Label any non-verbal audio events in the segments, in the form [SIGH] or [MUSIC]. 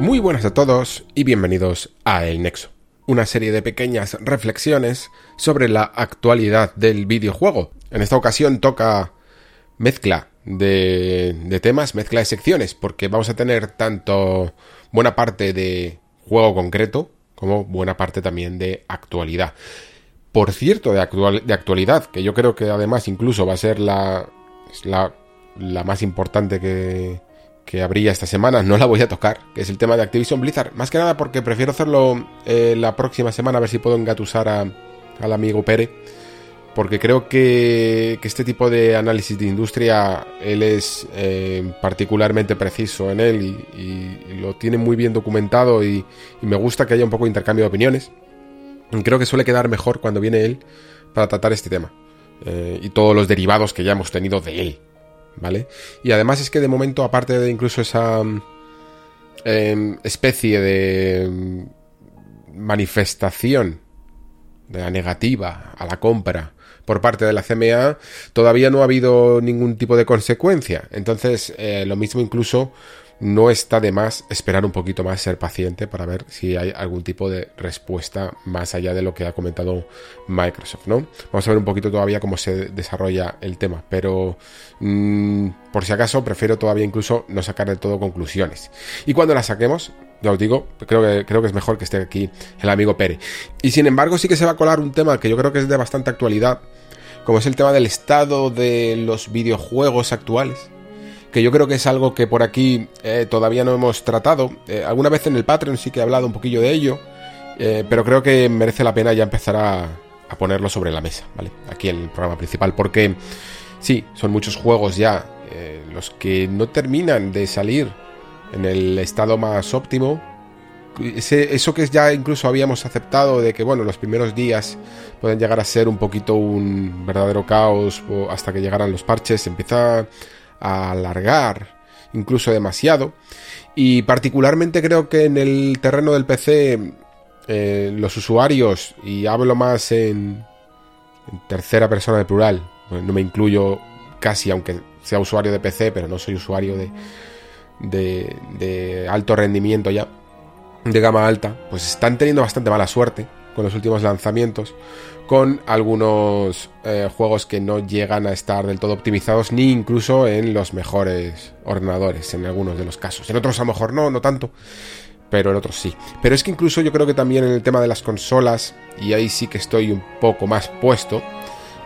Muy buenas a todos y bienvenidos a El Nexo, una serie de pequeñas reflexiones sobre la actualidad del videojuego. En esta ocasión toca mezcla de, de temas, mezcla de secciones, porque vamos a tener tanto buena parte de juego concreto como buena parte también de actualidad. Por cierto, de, actual, de actualidad, que yo creo que además incluso va a ser la, la, la más importante que, que habría esta semana, no la voy a tocar, que es el tema de Activision Blizzard. Más que nada porque prefiero hacerlo eh, la próxima semana, a ver si puedo engatusar a, al amigo Pere. Porque creo que, este tipo de análisis de industria, él es eh, particularmente preciso en él y, lo tiene muy bien documentado y, y me gusta que haya un poco de intercambio de opiniones. Creo que suele quedar mejor cuando viene él para tratar este tema. Eh, y todos los derivados que ya hemos tenido de él. ¿Vale? Y además es que de momento, aparte de incluso esa eh, especie de manifestación de la negativa a la compra por parte de la CMA, todavía no ha habido ningún tipo de consecuencia. Entonces, eh, lo mismo incluso no está de más esperar un poquito más, ser paciente para ver si hay algún tipo de respuesta más allá de lo que ha comentado Microsoft, ¿no? Vamos a ver un poquito todavía cómo se desarrolla el tema, pero mmm, por si acaso prefiero todavía incluso no sacar de todo conclusiones. Y cuando las saquemos, ya os digo, creo que, creo que es mejor que esté aquí el amigo Pere. Y sin embargo sí que se va a colar un tema que yo creo que es de bastante actualidad, como es el tema del estado de los videojuegos actuales que yo creo que es algo que por aquí eh, todavía no hemos tratado. Eh, alguna vez en el Patreon sí que he hablado un poquillo de ello, eh, pero creo que merece la pena ya empezar a, ponerlo sobre la mesa, ¿vale? Aquí en el programa principal, porque sí, son muchos juegos ya los que no terminan de salir en el estado más óptimo. Eso que ya incluso habíamos aceptado de que, bueno, los primeros días pueden llegar a ser un poquito un verdadero caos hasta que llegaran los parches, empieza a alargar incluso demasiado. Y particularmente creo que en el terreno del PC eh, los usuarios, y hablo más en, en tercera persona de plural, pues no me incluyo casi aunque sea usuario de PC, pero no soy usuario de, de, de alto rendimiento ya, de gama alta, pues están teniendo bastante mala suerte con los últimos lanzamientos, con algunos eh, juegos que no llegan a estar del todo optimizados, ni incluso en los mejores ordenadores, en algunos de los casos. En otros a lo mejor no, no tanto, pero en otros sí. Pero es que incluso yo creo que también en el tema de las consolas, y ahí sí que estoy un poco más puesto,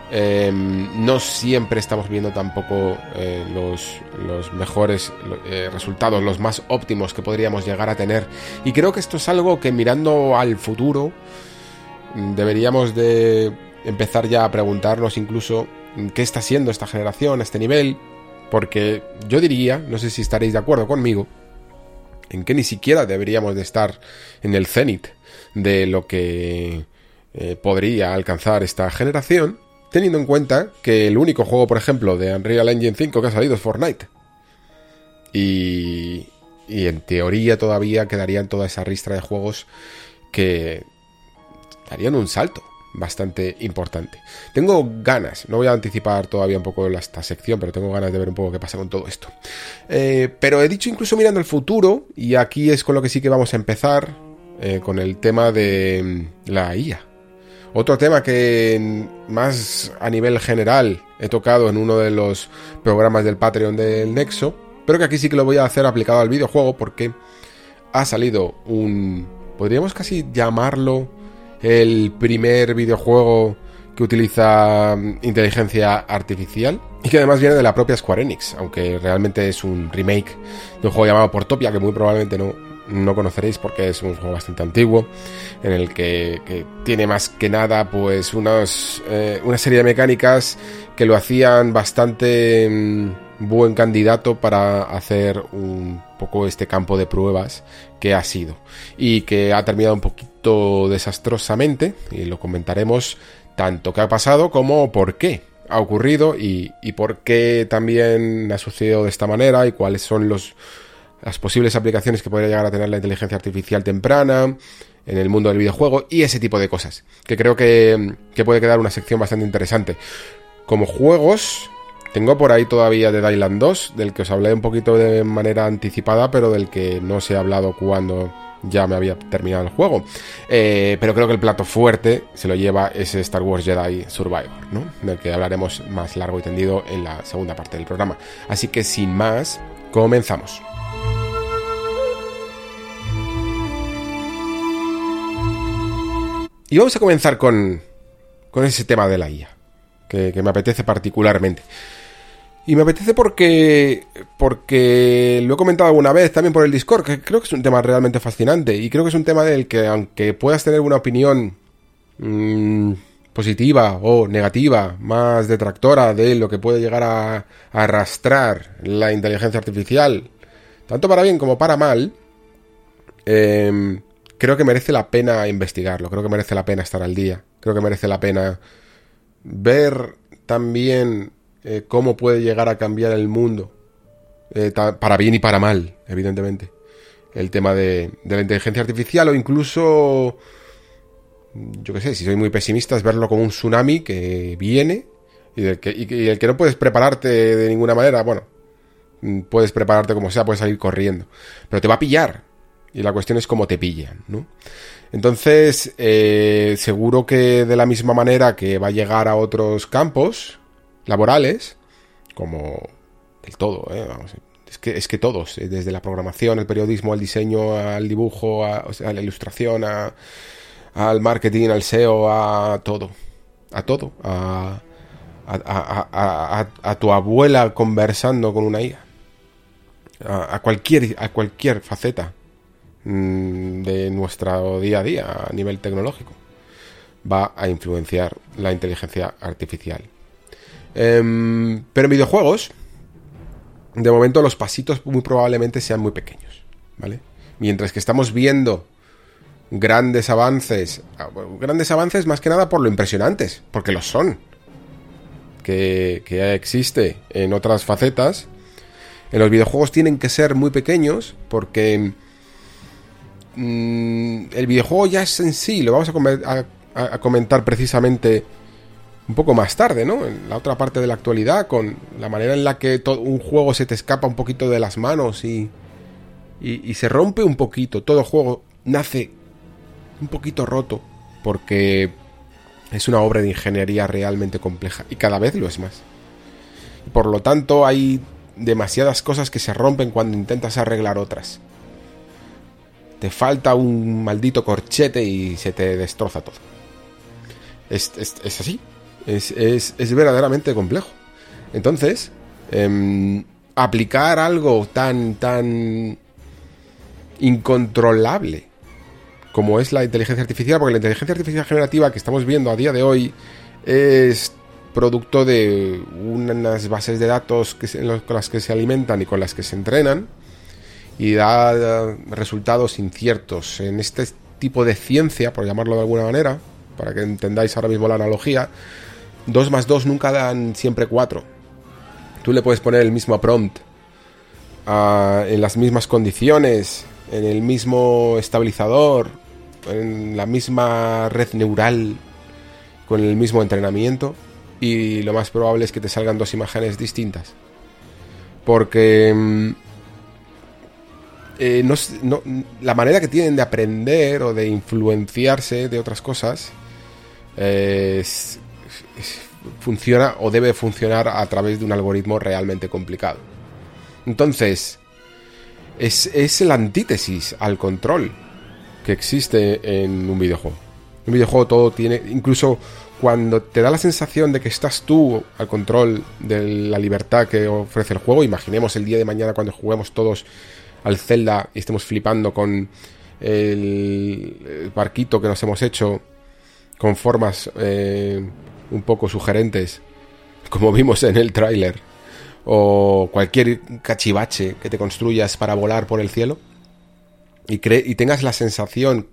eh, no siempre estamos viendo tampoco eh, los, los, mejores eh, resultados, los más óptimos que podríamos llegar a tener. Y creo que esto es algo que mirando al futuro deberíamos de empezar ya a preguntarnos incluso qué está siendo esta generación, este nivel, porque yo diría, no sé si estaréis de acuerdo conmigo, en que ni siquiera deberíamos de estar en el cenit de lo que eh, podría alcanzar esta generación, teniendo en cuenta que el único juego, por ejemplo, de Unreal Engine 5 que ha salido es Fortnite. Y, y en teoría todavía quedarían toda esa ristra de juegos que darían un salto bastante importante. Tengo ganas, no voy a anticipar todavía un poco esta sección, pero tengo ganas de ver un poco qué pasa con todo esto. Eh, pero he dicho incluso mirando el futuro, y aquí es con lo que sí que vamos a empezar, eh, con el tema de la IA. Otro tema que más a nivel general he tocado en uno de los programas del Patreon del Nexo, pero que aquí sí que lo voy a hacer aplicado al videojuego porque ha salido un... podríamos casi llamarlo el primer videojuego que utiliza inteligencia artificial y que además viene de la propia Square Enix, aunque realmente es un remake de un juego llamado Portopia que muy probablemente no, no conoceréis porque es un juego bastante antiguo en el que, tiene más que nada pues unos, eh, una serie de mecánicas que lo hacían bastante mmm, buen candidato para hacer un poco este campo de pruebas que ha sido y que ha terminado un poquito desastrosamente y lo comentaremos tanto qué ha pasado como por qué ha ocurrido y, y por qué también ha sucedido de esta manera y cuáles son los las posibles aplicaciones que podría llegar a tener la inteligencia artificial temprana en el mundo del videojuego y ese tipo de cosas, que creo que, que puede quedar una sección bastante interesante. Como juegos, Tengo por ahí todavía de Dylan 2, del que os hablé un poquito de manera anticipada, pero del que no se ha hablado cuando ya me había terminado el juego. Eh, pero creo que el plato fuerte se lo lleva ese Star Wars Jedi Survivor, ¿no? Del que hablaremos más largo y tendido en la segunda parte del programa. Así que sin más, comenzamos. Y vamos a comenzar con, con ese tema de la IA, que me apetece particularmente. Y me apetece porque, porque lo he comentado alguna vez también por el Discord, que creo que es un tema realmente fascinante. Y creo que es un tema del que, aunque puedas tener una opinión mmm, positiva o negativa, más detractora de lo que puede llegar a, arrastrar la inteligencia artificial, tanto para bien como para mal, eh, creo que merece la pena investigarlo, creo que merece la pena estar al día, creo que merece la pena ver también eh, cómo puede llegar a cambiar el mundo, eh, para bien y para mal, evidentemente. El tema de, la inteligencia artificial o incluso, yo qué sé, si soy muy pesimista, es verlo como un tsunami que viene y, del que, el que no puedes prepararte de ninguna manera, bueno, puedes prepararte como sea, puedes salir corriendo, pero te va a pillar. Y la cuestión es cómo te pillan, ¿no? Entonces, eh, seguro que de la misma manera que va a llegar a otros campos, laborales, como del todo, ¿eh? Es, que, es que todos, eh, desde la programación, el periodismo, el diseño, al dibujo, a, la ilustración, a, al marketing, al SEO, a todo, a todo, a, tu abuela conversando con una IA, a, cualquier, a cualquier faceta mmm, de nuestro día a día a nivel tecnológico va a influenciar la inteligencia artificial. Um, pero en videojuegos, de momento los pasitos muy probablemente sean muy pequeños, ¿vale? Mientras que estamos viendo grandes avances, grandes avances más que nada por lo impresionantes, porque lo son, que, que existe en otras facetas, en los videojuegos tienen que ser muy pequeños porque mmm, el videojuego ya es en sí, lo vamos a comentar precisamente un poco más tarde, ¿no? En la otra parte de la actualidad, con la manera en la que todo un juego se te escapa un poquito de las manos y, y, se rompe un poquito. Todo juego nace un poquito roto porque es una obra de ingeniería realmente compleja y cada vez lo es más. Por lo tanto, hay demasiadas cosas que se rompen cuando intentas arreglar otras. Te falta un maldito corchete y se te destroza todo. Es, es así, es, es, es verdaderamente complejo. Entonces, eh, aplicar algo tan, tan incontrolable como es la inteligencia artificial, porque la inteligencia artificial generativa que estamos viendo a día de hoy es producto de unas bases de datos que se, con las que se alimentan y con las que se entrenan y da resultados inciertos. En este tipo de ciencia, por llamarlo de alguna manera, para que entendáis ahora mismo la analogía, 2 más 2 nunca dan siempre 4. Tú le puedes poner el mismo prompt uh, en las mismas condiciones, en el mismo estabilizador, en la misma red neural, con el mismo entrenamiento, y lo más probable es que te salgan dos imágenes distintas. Porque eh, no, no, la manera que tienen de aprender o de influenciarse de otras cosas eh, es, funciona o debe funcionar a través de un algoritmo realmente complicado. Entonces, es, es la antítesis al control que existe en un videojuego. Un videojuego todo tiene, incluso cuando te da la sensación de que estás tú al control de la libertad que ofrece el juego, imaginemos el día de mañana cuando juguemos todos al Zelda y estemos flipando con el, barquito que nos hemos hecho con formas eh, un poco sugerentes, como vimos en el tráiler, o cualquier cachivache que te construyas para volar por el cielo, y, y tengas la sensación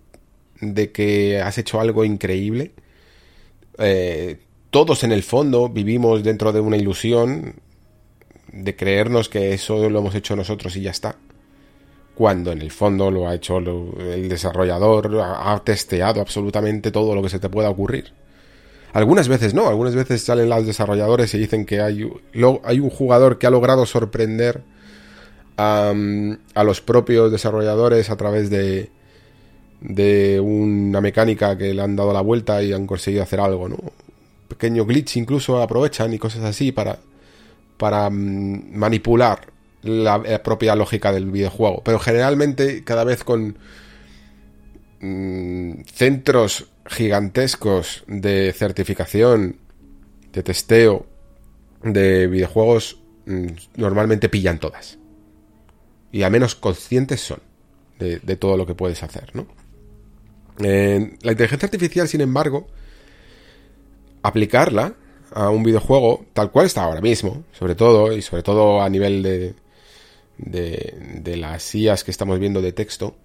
de que has hecho algo increíble, eh, todos en el fondo vivimos dentro de una ilusión de creernos que eso lo hemos hecho nosotros y ya está. Cuando en el fondo lo ha hecho el desarrollador, ha testeado absolutamente todo lo que se te pueda ocurrir Algunas veces no, algunas veces salen los desarrolladores y dicen que hay, hay un jugador que ha logrado sorprender a, los propios desarrolladores a través de, de una mecánica que le han dado la vuelta y han conseguido hacer algo, ¿no? Pequeño glitch incluso aprovechan y cosas así para, para mm, manipular la, propia lógica del videojuego. Pero generalmente cada vez con mm, centros gigantescos de certificación, de testeo de videojuegos, mm, normalmente pillan todas. Y a menos conscientes son de, todo lo que puedes hacer, ¿no? la inteligencia artificial, sin embargo, aplicarla a un videojuego tal cual está ahora mismo, sobre todo, y sobre todo a nivel de, de, las IAs que estamos viendo de texto,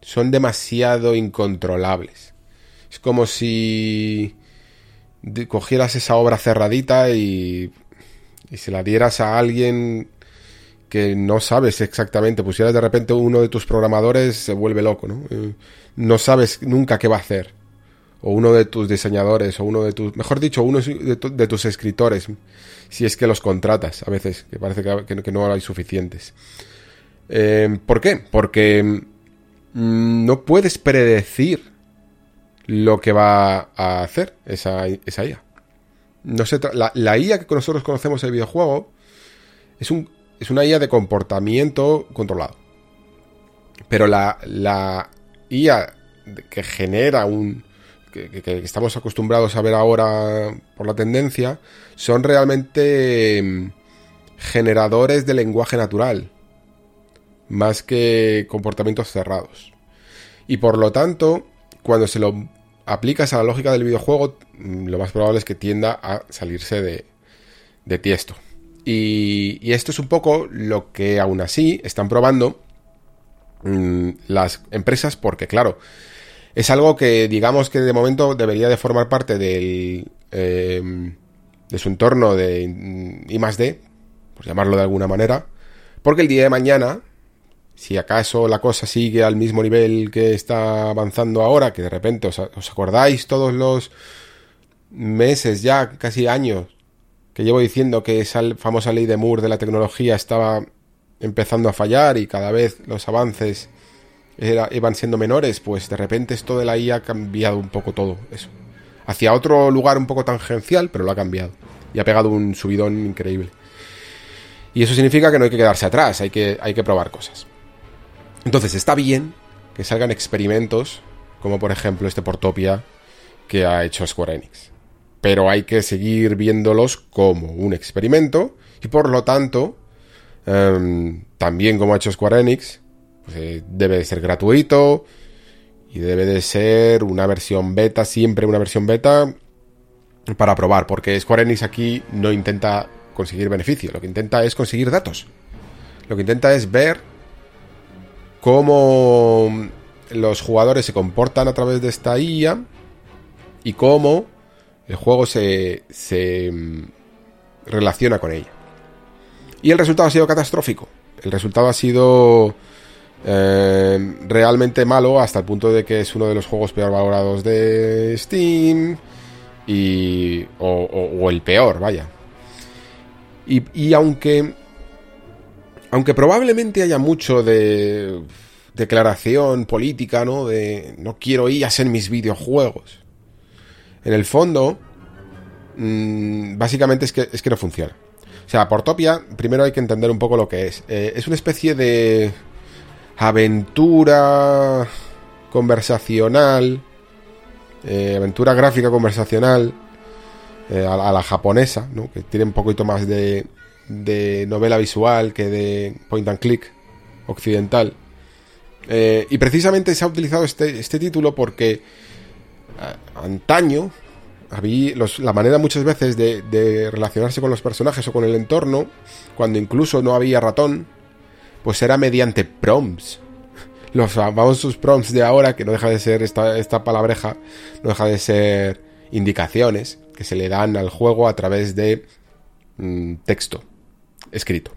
son demasiado incontrolables. Es como si cogieras esa obra cerradita y, y se la dieras a alguien que no sabes exactamente, pusieras de repente uno de tus programadores se vuelve loco, ¿no? Eh, no sabes nunca qué va a hacer. O uno de tus diseñadores, o uno de tus, mejor dicho, uno de, tus escritores, si es que los contratas a veces, que parece que, no hay suficientes. Eh, ¿Por qué? Porque mm, no puedes predecir lo que va a hacer esa, esa IA. No sé, la, la IA que nosotros conocemos en el videojuego es un es una IA de comportamiento controlado. Pero la, la IA que genera un... Que, estamos acostumbrados a ver ahora por la tendencia, son realmente mm, generadores de lenguaje natural, más que comportamientos cerrados. Y por lo tanto, cuando se lo aplicas a la lógica del videojuego, mm, lo más probable es que tienda a salirse de, de tiesto. Y, esto es un poco lo que aún así están probando mm, las empresas porque, claro, es algo que digamos que de momento debería de formar parte del, em, de su entorno de I más D, por llamarlo de alguna manera, porque el día de mañana, si acaso la cosa sigue al mismo nivel que está avanzando ahora, que de repente os, acordáis todos los meses ya, casi años, que llevo diciendo que esa famosa ley de Moore de la tecnología estaba empezando a fallar y cada vez los avances iban siendo menores, pues de repente esto de la IA ha cambiado un poco todo eso. Hacia otro lugar un poco tangencial, pero lo ha cambiado. Y ha pegado un subidón increíble. Y eso significa que no hay que quedarse atrás, hay que, hay que probar cosas. Entonces está bien que salgan experimentos, como por ejemplo este Portopia que ha hecho Square Enix pero hay que seguir viéndolos como un experimento y por lo tanto, em, también como ha hecho Square Enix, pues, eh, debe de ser gratuito y debe de ser una versión beta, siempre una versión beta para probar, porque Square Enix aquí no intenta conseguir beneficio, lo que intenta es conseguir datos. Lo que intenta es ver cómo los jugadores se comportan a través de esta IA y cómo el juego se, se mm, relaciona con ella. Y el resultado ha sido catastrófico. El resultado ha sido eh, realmente malo hasta el punto de que es uno de los juegos peor valorados de Steam. Y, o, el peor, vaya. Y, y, aunque. Aunque probablemente haya mucho de declaración política, ¿no? De no quiero ir a en mis videojuegos. En el fondo, mm, básicamente es que, es que no funciona. O sea, Portopia, primero hay que entender un poco lo que es. Eh, es una especie de aventura conversacional, eh, aventura gráfica conversacional, eh, a, la japonesa, ¿no? que tiene un poquito más de, de novela visual que de point and click occidental. y precisamente se ha utilizado este, este título porque antaño, había la manera muchas veces de, relacionarse con los personajes o con el entorno, cuando incluso no había ratón, pues era mediante prompts. Los famosos prompts de ahora, que no deja de ser esta, esta palabreja, no deja de ser indicaciones que se le dan al juego a través de mm, texto escrito.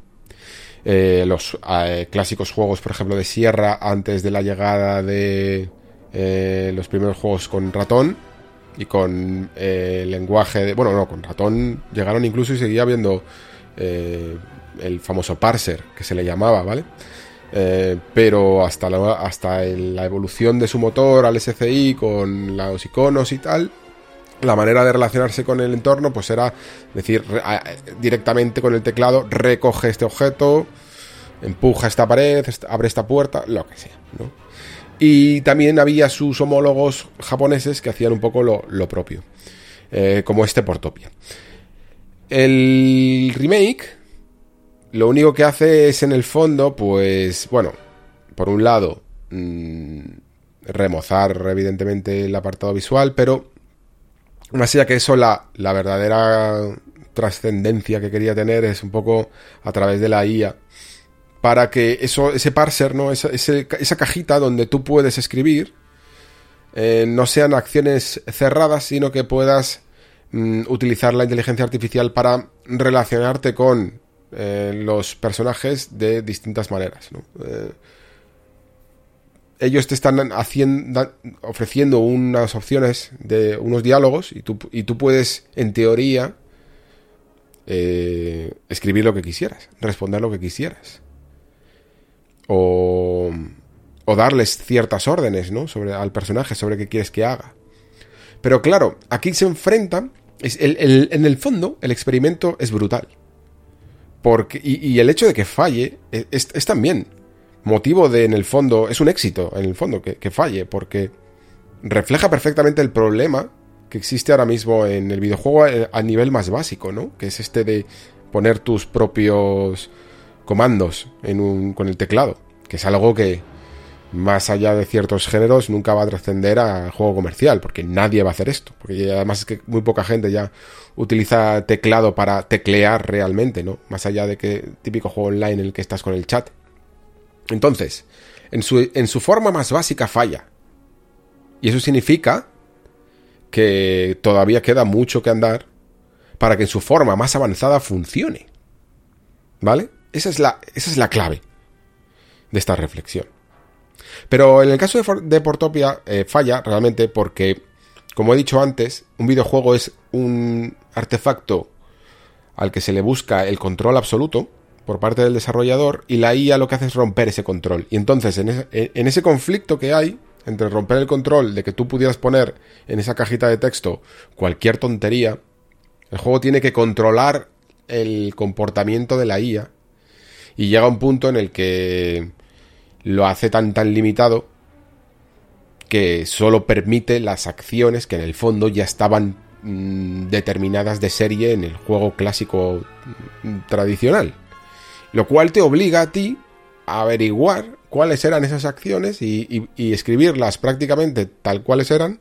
Eh, los eh, clásicos juegos, por ejemplo, de Sierra, antes de la llegada de eh, los primeros juegos con ratón, y con lenguaje de... Bueno, no, con ratón llegaron incluso y seguía eh, el famoso parser que se le llamaba, ¿vale? Pero hasta, la, hasta la evolución de su motor al SCI con los iconos y tal, la manera de relacionarse con el entorno pues era decir directamente con el teclado recoge este objeto, empuja esta pared, abre esta puerta, lo que sea. Y también había sus homólogos japoneses que hacían un poco lo, propio, eh, como este Portopia. El remake lo único que hace es en el fondo, pues, bueno, por un lado, mm, remozar evidentemente el apartado visual, pero más allá que eso, la, la verdadera trascendencia que quería tener es un poco a través de la IA para que eso, ese parser, ¿no? Esa, esa cajita donde tú puedes escribir eh, no sean acciones cerradas, sino que puedas mm, utilizar la inteligencia artificial para relacionarte con eh, los personajes de distintas maneras. Eh, ellos te están haciendo, ofreciendo unas opciones de unos diálogos y tú, y tú puedes, en teoría, eh, escribir lo que quisieras, responder lo que quisieras. O, o darles ciertas órdenes ¿no? sobre, al personaje sobre qué quieres que haga. Pero claro, aquí se enfrentan. en el fondo, el experimento es brutal. Porque, y, el hecho de que falle es, también motivo de, en el fondo, es un éxito, en el fondo, que, falle, porque refleja perfectamente el problema que existe ahora mismo en el videojuego a, nivel más básico, ¿no? Que es este de poner tus propios comandos en un, con el teclado, que es algo que, más allá de ciertos géneros, nunca va a trascender al juego comercial, porque nadie va a hacer esto, porque además es que muy poca gente ya utiliza teclado para teclear realmente, ¿no? Más allá de que típico juego online en el que estás con el chat. Entonces, en su, en su forma más básica falla. Y eso significa que todavía queda mucho que andar para que en su forma más avanzada funcione. ¿Vale? Esa es la, esa es la clave de esta reflexión. Pero en el caso de, Portopia eh, falla realmente porque como he dicho antes, un videojuego es un artefacto al que se le busca el control absoluto por parte del desarrollador y la IA lo que hace es romper ese control. Y entonces en ese, conflicto que hay entre romper el control de que tú pudieras poner en esa cajita de texto cualquier tontería, el juego tiene que controlar el comportamiento de la IA y llega un punto en el que lo hace tan tan limitado que solo permite las acciones que en el fondo ya estaban mm, determinadas de serie en el juego clásico mm, tradicional. Lo cual te obliga a ti a averiguar cuáles eran esas acciones y, escribirlas prácticamente tal cuales eran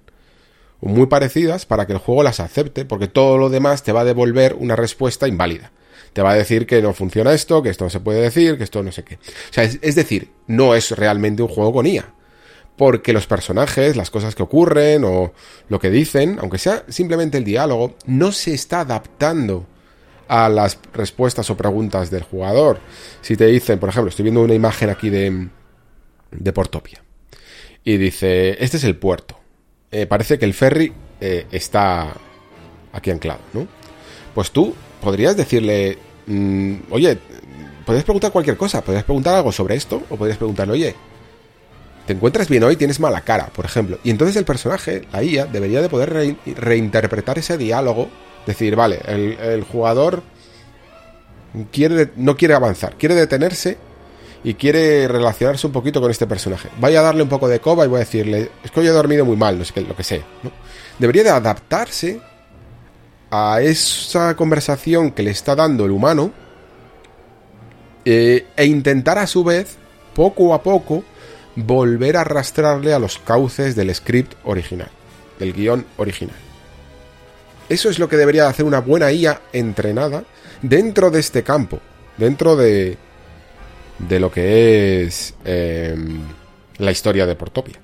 o muy parecidas para que el juego las acepte, porque todo lo demás te va a devolver una respuesta inválida. Te va a decir que no funciona esto, que esto no se puede decir, que esto no sé qué. O sea, es decir, no es realmente un juego con IA porque los personajes, las cosas que ocurren o lo que dicen, aunque sea simplemente el diálogo, no se está adaptando a las respuestas o preguntas del jugador. Si te dicen, por ejemplo, estoy viendo una imagen aquí de, de Portopia y dice, este es el puerto. Eh, parece que el ferry eh, está aquí anclado, ¿no? Pues tú podrías decirle, mm, oye, podrías preguntar cualquier cosa, podrías preguntar algo sobre esto o podrías preguntarle, oye, te encuentras bien hoy, tienes mala cara, por ejemplo. Y entonces el personaje, la IA, debería de poder reinterpretar ese diálogo. Decir, vale, el, jugador quiere, no quiere avanzar, quiere detenerse y quiere relacionarse un poquito con este personaje. Voy a darle un poco de coba y voy a decirle, es que hoy he dormido muy mal, no sé lo que sea. Debería de adaptarse a esa conversación que le está dando el humano eh, e intentar a su vez, poco a poco, volver a arrastrarle a los cauces del script original, del guion original. Eso es lo que debería hacer una buena IA entrenada dentro de este campo, dentro de, de lo que es em, la historia de Portopia.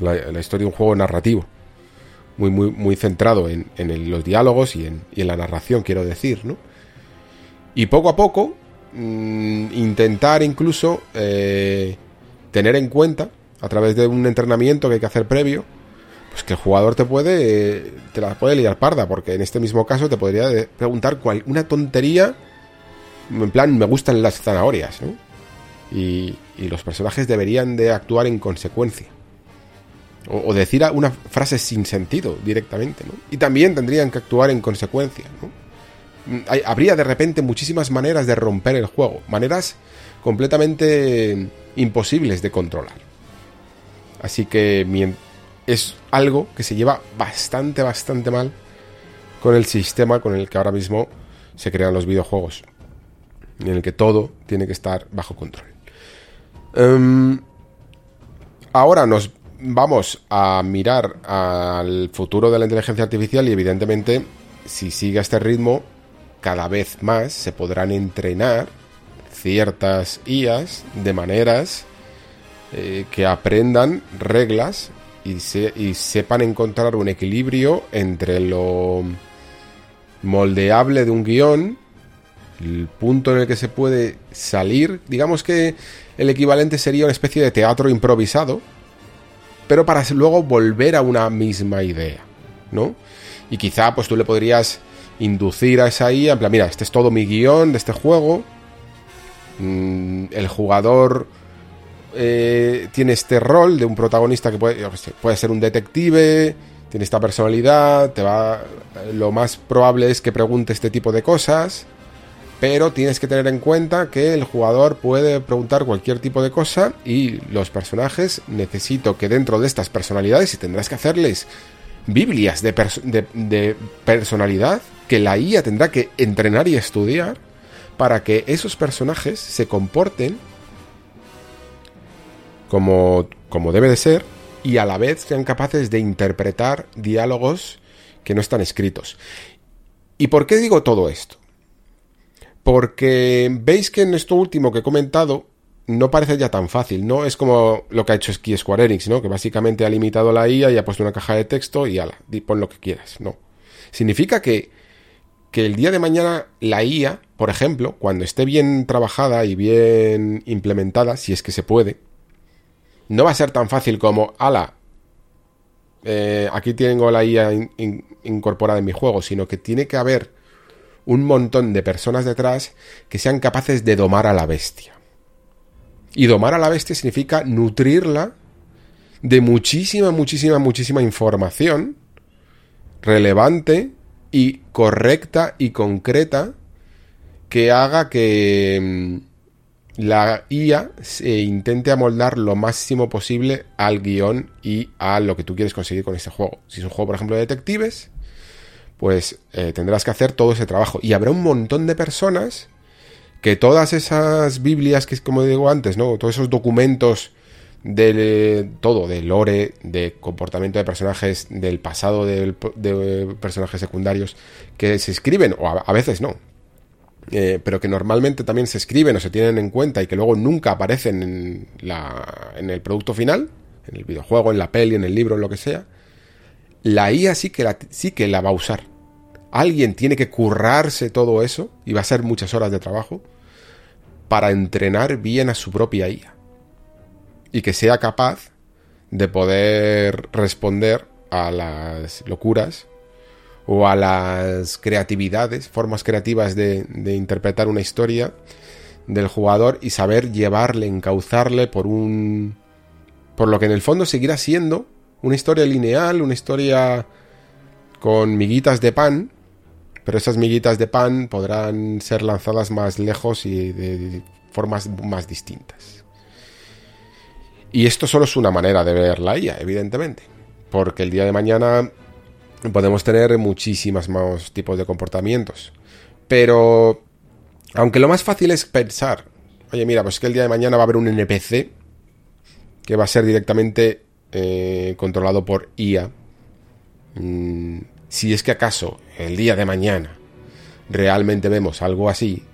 La, historia de un juego narrativo, muy, muy, muy centrado en, los diálogos y en, la narración, quiero decir, ¿no? Y poco a poco, mm, intentar incluso eh, tener en cuenta, a través de un entrenamiento que hay que hacer previo, pues que el jugador te puede, te la puede liar parda, porque en este mismo caso te podría preguntar cual, una tontería, en plan, me gustan las zanahorias, ¿no? Y, y los personajes deberían de actuar en consecuencia. O, decir una frase sin sentido directamente, ¿no? Y también tendrían que actuar en consecuencia, ¿no? Mm, habría de repente muchísimas maneras de romper el juego, maneras completamente imposibles de controlar. Así que es algo que se lleva bastante, bastante mal con el sistema con el que ahora mismo se crean los videojuegos, en el que todo tiene que estar bajo control. Em, ahora nos vamos a mirar al futuro de la inteligencia artificial y evidentemente si sigue este ritmo cada vez más se podrán entrenar ciertas IAs de maneras eh, que aprendan reglas y, sepan encontrar un equilibrio entre lo moldeable de un guion, el punto en el que se puede salir, digamos que el equivalente sería una especie de teatro improvisado, pero para luego volver a una misma idea, ¿no? Y quizá pues tú le podrías inducir a esa IA, en plan, mira, este es todo mi guion de este juego, mm, el jugador eh, tiene este rol de un protagonista que puede, puede ser un detective, tiene esta personalidad, te va, lo más probable es que pregunte este tipo de cosas, pero tienes que tener en cuenta que el jugador puede preguntar cualquier tipo de cosa y los personajes necesito que dentro de estas personalidades y tendrás que hacerles Biblias de, de, personalidad que la IA tendrá que entrenar y estudiar para que esos personajes se comporten como, como debe de ser y a la vez sean capaces de interpretar diálogos que no están escritos. ¿Y por qué digo todo esto? Porque veis que en esto último que he comentado no parece ya tan fácil, ¿no? Es como lo que ha hecho Square Enix, ¿no? Que básicamente ha limitado la IA y ha puesto una caja de texto y ala, pon lo que quieras, no. Significa que, que el día de mañana la IA, por ejemplo, cuando esté bien trabajada y bien implementada, si es que se puede, no va a ser tan fácil como, ala, eh, aquí tengo la IA incorporada en mi juego, sino que tiene que haber un montón de personas detrás que sean capaces de domar a la bestia. Y domar a la bestia significa nutrirla de muchísima, muchísima, muchísima información relevante y correcta y concreta que haga que mm, la IA se intente amoldar lo máximo posible al guion y a lo que tú quieres conseguir con este juego. Si es un juego, por ejemplo, de detectives, pues eh, tendrás que hacer todo ese trabajo. Y habrá un montón de personas que todas esas Biblias, que es como digo antes, ¿no? Todos esos documentos de todo, de lore, de comportamiento de personajes, del pasado de, personajes secundarios, que se escriben, o a, veces no, eh, pero que normalmente también se escriben o se tienen en cuenta y que luego nunca aparecen en, el producto final, en el videojuego, en la peli, en el libro, en lo que sea, la IA sí que la, sí que la va a usar. Alguien tiene que currarse todo eso, y va a ser muchas horas de trabajo, para entrenar bien a su propia IA. Y que sea capaz de poder responder a las locuras o a las creatividades, formas creativas de, interpretar una historia del jugador y saber llevarle, encauzarle por un... por lo que en el fondo seguirá siendo una historia lineal, una historia con miguitas de pan, pero esas miguitas de pan podrán ser lanzadas más lejos y de formas más distintas. Y esto solo es una manera de ver la evidentemente, porque el día de mañana podemos tener muchísimas más tipos de comportamientos. Pero, aunque lo más fácil es pensar, oye, mira, pues que el día de mañana va a haber un NPC que va a ser directamente eh, controlado por IA. Mm, si es que acaso el día de mañana realmente vemos algo así,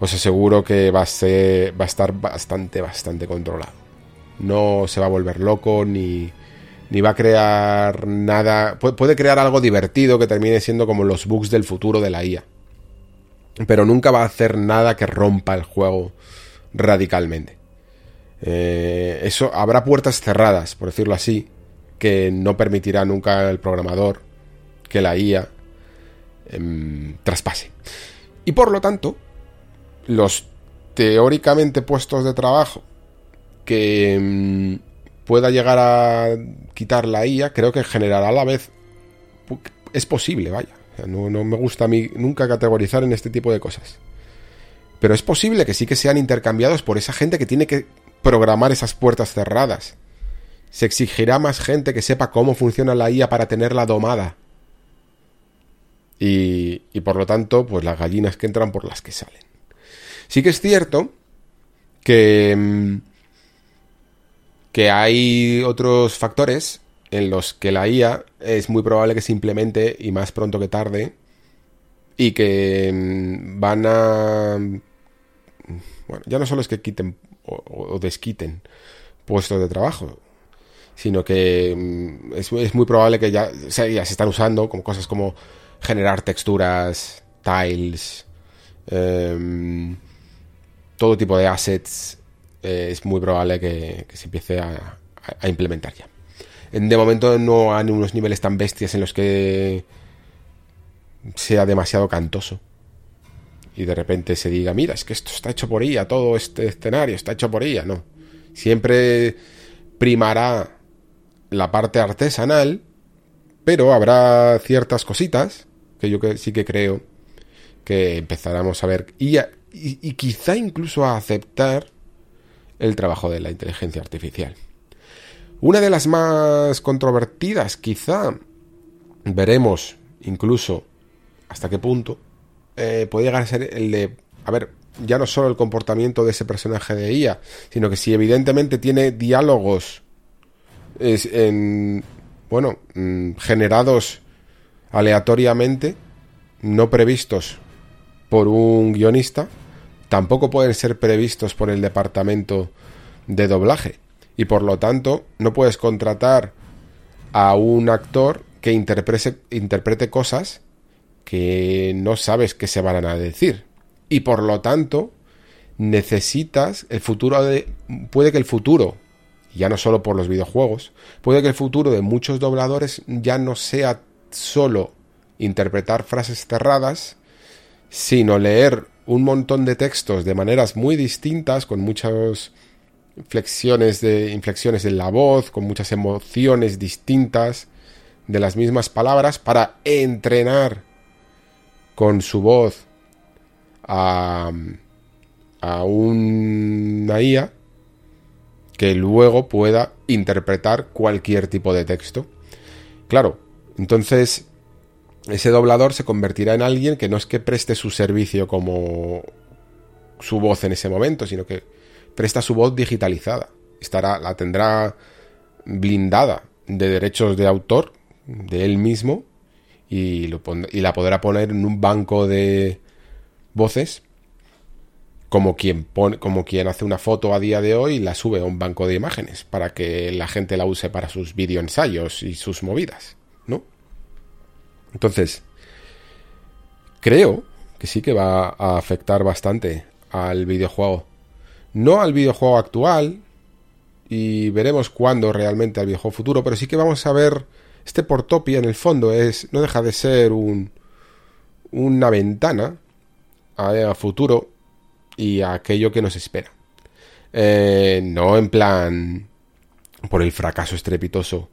os aseguro que va a, ser, va a estar bastante, bastante controlado. No se va a volver loco ni, ni va a crear nada. Puede crear algo divertido que termine siendo como los bugs del futuro de la IA. Pero nunca va a hacer nada que rompa el juego radicalmente. Eh, eso habrá puertas cerradas, por decirlo así, que no permitirá nunca el programador que la IA em, traspase. Y por lo tanto, los teóricamente puestos de trabajo que em, pueda llegar a quitar la IA, creo que generará a la vez... Es posible, vaya. no, no me gusta a mí nunca categorizar en este tipo de cosas. Pero es posible que sí que sean intercambiados por esa gente que tiene que programar esas puertas cerradas. Se exigirá más gente que sepa cómo funciona la IA para tenerla domada. Y, y por lo tanto, pues las gallinas que entran por las que salen. Sí que es cierto que, mm, que hay otros factores en los que la IA es muy probable que se implemente y más pronto que tarde y que mm, van a... Bueno, ya no solo es que quiten o, desquiten puestos de trabajo, sino que mm, es, muy probable que ya, ya se están usando como cosas como generar texturas, tiles, em, todo tipo de assets, eh, es muy probable que, se empiece a, implementar ya. De momento no hay unos niveles tan bestias en los que sea demasiado cantoso. Y de repente se diga, mira, es que esto está hecho por IA, todo este escenario está hecho por IA. No. Siempre primará la parte artesanal, pero habrá ciertas cositas que yo sí que creo que empezaremos a ver y, quizá incluso a aceptar el trabajo de la inteligencia artificial. Una de las más controvertidas, quizá veremos incluso hasta qué punto, eh, puede llegar a ser el de, a ver, ya no solo el comportamiento de ese personaje de IA, sino que si evidentemente tiene diálogos es en, bueno, mm, generados aleatoriamente, no previstos por un guionista, tampoco pueden ser previstos por el departamento de doblaje. Y por lo tanto, no puedes contratar a un actor que interprete, cosas que no sabes qué se van a decir. Y por lo tanto, necesitas el futuro de. Puede que el futuro ya no solo por los videojuegos, puede que el futuro de muchos dobladores ya no sea solo interpretar frases cerradas, sino leer un montón de textos de maneras muy distintas, con muchas flexiones de inflexiones en la voz, con muchas emociones distintas de las mismas palabras para entrenar con su voz a, a una IA que luego pueda interpretar cualquier tipo de texto. Claro, entonces ese doblador se convertirá en alguien que no es que preste su servicio como su voz en ese momento, sino que presta su voz digitalizada. Estará, la tendrá blindada de derechos de autor de él mismo y, lo y la podrá poner en un banco de voces como quien, pone, como quien hace una foto a día de hoy y la sube a un banco de imágenes para que la gente la use para sus videoensayos y sus movidas. Entonces, creo que sí que va a afectar bastante al videojuego. No al videojuego actual, y veremos cuándo realmente al videojuego futuro, pero sí que vamos a ver este Portopia en el fondo es no deja de ser un una ventana a futuro y aquello que nos espera. Eh, no en plan por el fracaso estrepitoso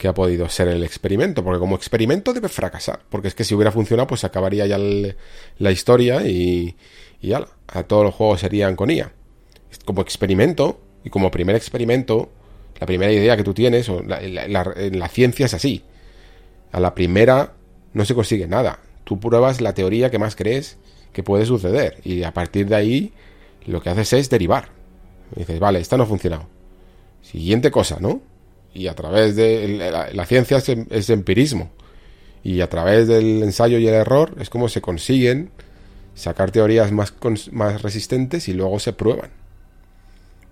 que ha podido ser el experimento, porque como experimento debe fracasar, porque es que si hubiera funcionado pues acabaría ya la historia y, y ya, a todos los juegos serían con IA. Como experimento y como primer experimento, la primera idea que tú tienes, o la, la ciencia es así. A la primera no se consigue nada. Tú pruebas la teoría que más crees que puede suceder. Y a partir de ahí lo que haces es derivar. dices, vale, esta no ha funcionado. Siguiente cosa, ¿no? Y a través de la, ciencia es, empirismo. Y a través del ensayo y el error es como se consiguen sacar teorías más, más resistentes y luego se prueban.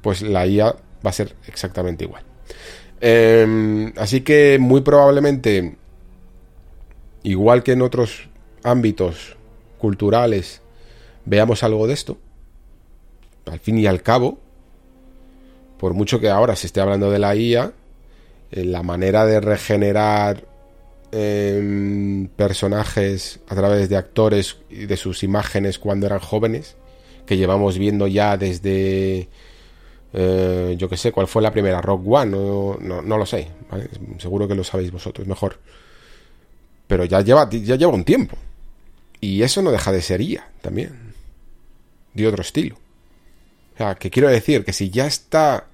Pues la IA va a ser exactamente igual. Em, así que muy probablemente, igual que en otros ámbitos culturales veamos algo de esto. Al fin y al cabo, por mucho que ahora se esté hablando de la IA, la manera de regenerar em, personajes a través de actores y de sus imágenes cuando eran jóvenes, que llevamos viendo ya desde, eh, yo que sé, cuál fue la primera, Rock One, no, no, lo sé, seguro que lo sabéis vosotros mejor. Pero ya lleva, ya lleva un tiempo. Y eso no deja de ser IA también. De otro estilo. O sea, que quiero decir que si ya está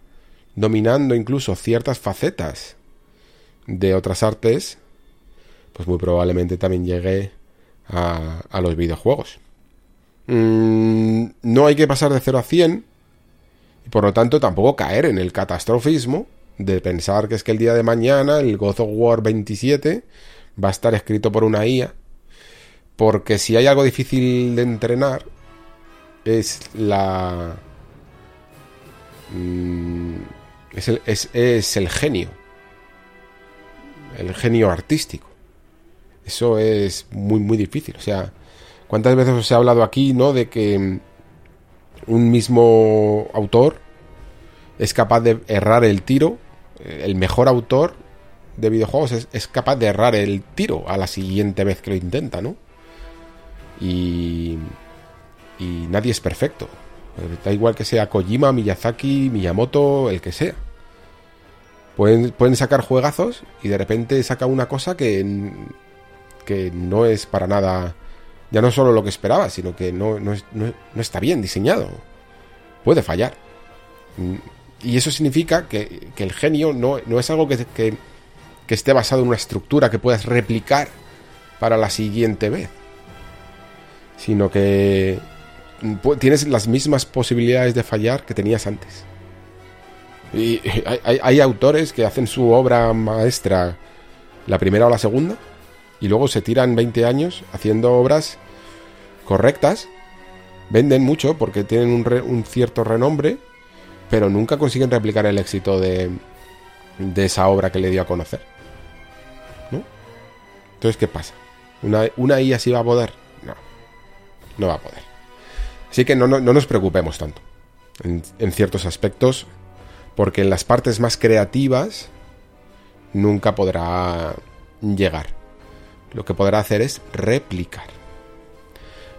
dominando incluso ciertas facetas de otras artes, pues muy probablemente también llegue a, los videojuegos. Mm, no hay que pasar de 0 a 100 y por lo tanto tampoco caer en el catastrofismo de pensar que es que el día de mañana el God of War 27 va a estar escrito por una IA porque si hay algo difícil de entrenar es la mm, es el, es, el genio. El genio artístico. Eso es muy, muy difícil. O sea, ¿cuántas veces os he hablado aquí, no? De que un mismo autor es capaz de errar el tiro. El mejor autor de videojuegos es, es, capaz de errar el tiro a la siguiente vez que lo intenta, ¿no? Y, y nadie es perfecto. Da igual que sea Kojima, Miyazaki, Miyamoto, el que sea. Pueden, pueden sacar juegazos y de repente saca una cosa que, que no es para nada, ya no solo lo que esperaba, sino que no, no, está bien diseñado. Puede fallar. Y eso significa que, el genio no, no es algo que, que, que esté basado en una estructura que puedas replicar para la siguiente vez, sino que tienes las mismas posibilidades de fallar que tenías antes. Y hay, autores que hacen su obra maestra la primera o la segunda y luego se tiran 20 años haciendo obras correctas, venden mucho porque tienen un, cierto renombre, pero nunca consiguen replicar el éxito de, esa obra que le dio a conocer. ¿No? Entonces, ¿qué pasa? ¿Una, una IA va a poder? No, no va a poder. Así que no, nos preocupemos tanto en, ciertos aspectos, porque en las partes más creativas nunca podrá llegar. Lo que podrá hacer es replicar.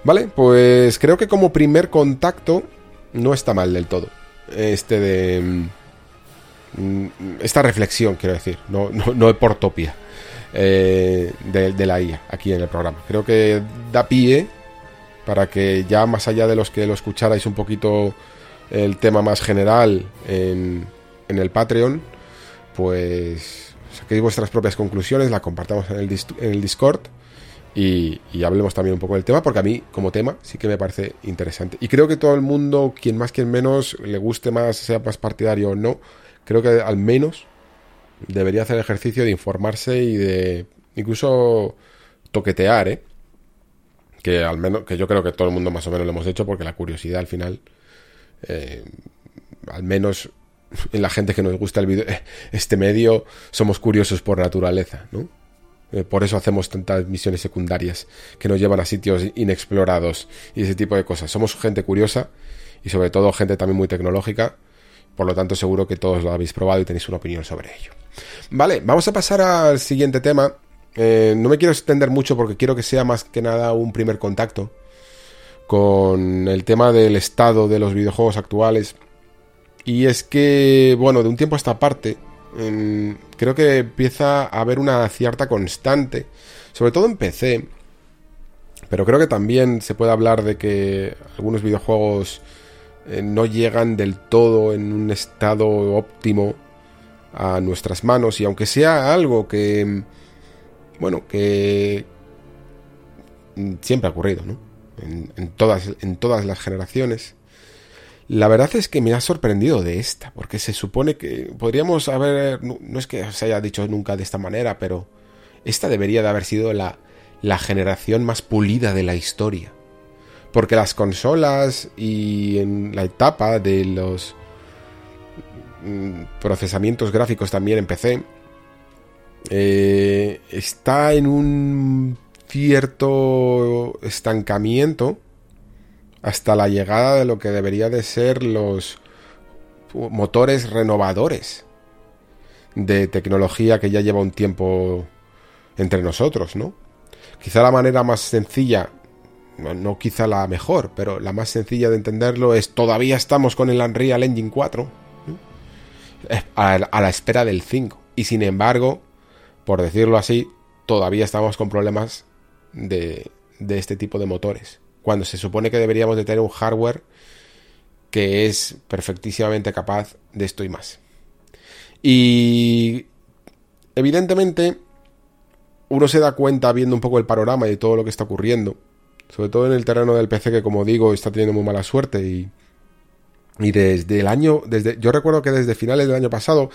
Vale, pues creo que como primer contacto no está mal del todo. Este de... Mm, esta reflexión, quiero decir, no, no, no portopia eh, de, de la IA aquí en el programa. Creo que da pie para que ya más allá de los que lo escucharais un poquito el tema más general en, el Patreon, pues saquéis vuestras propias conclusiones, la compartamos en el, en el Discord y, y, hablemos también un poco del tema, porque a mí como tema sí que me parece interesante. Y creo que todo el mundo, quien más, quien menos, le guste más, sea más partidario o no, creo que al menos debería hacer el ejercicio de informarse y de incluso toquetear, ¿eh? Que al menos, que yo creo que todo el mundo más o menos lo hemos hecho porque la curiosidad al final, eh, al menos en la gente que nos gusta el video, [LAUGHS] este medio, somos curiosos por naturaleza, ¿no? Eh, por eso hacemos tantas misiones secundarias que nos llevan a sitios inexplorados y ese tipo de cosas. Somos gente curiosa y sobre todo gente también muy tecnológica. Por lo tanto, seguro que todos lo habéis probado y tenéis una opinión sobre ello. Vale, vamos a pasar al siguiente tema, eh, no me quiero extender mucho porque quiero que sea más que nada un primer contacto con el tema del estado de los videojuegos actuales. Y es que, bueno, de un tiempo a esta parte, creo que empieza a haber una cierta constante, sobre todo en PC, pero creo que también se puede hablar de que algunos videojuegos eh, no llegan del todo en un estado óptimo a nuestras manos y aunque sea algo que bueno, que siempre ha ocurrido, ¿no? En, todas, en todas las generaciones. La verdad es que me ha sorprendido de esta, porque se supone que podríamos haber, no, es que se haya dicho nunca de esta manera, pero esta debería de haber sido la, la generación más pulida de la historia. Porque las consolas y en la etapa de los mm, procesamientos gráficos también en PC, eh, está en un cierto estancamiento hasta la llegada de lo que debería de ser los motores renovadores de tecnología que ya lleva un tiempo entre nosotros, ¿no? Quizá la manera más sencilla, no, quizá la mejor, pero la más sencilla de entenderlo es todavía estamos con el Unreal Engine 4 a, la espera del 5. Y sin embargo, por decirlo así, todavía estamos con problemas de, de este tipo de motores. Cuando se supone que deberíamos de tener un hardware que es perfectísimamente capaz de esto y más. Y evidentemente uno se da cuenta viendo un poco el panorama y todo lo que está ocurriendo, sobre todo en el terreno del PC que como digo está teniendo muy mala suerte y, y desde el año, desde, yo recuerdo que desde finales del año pasado,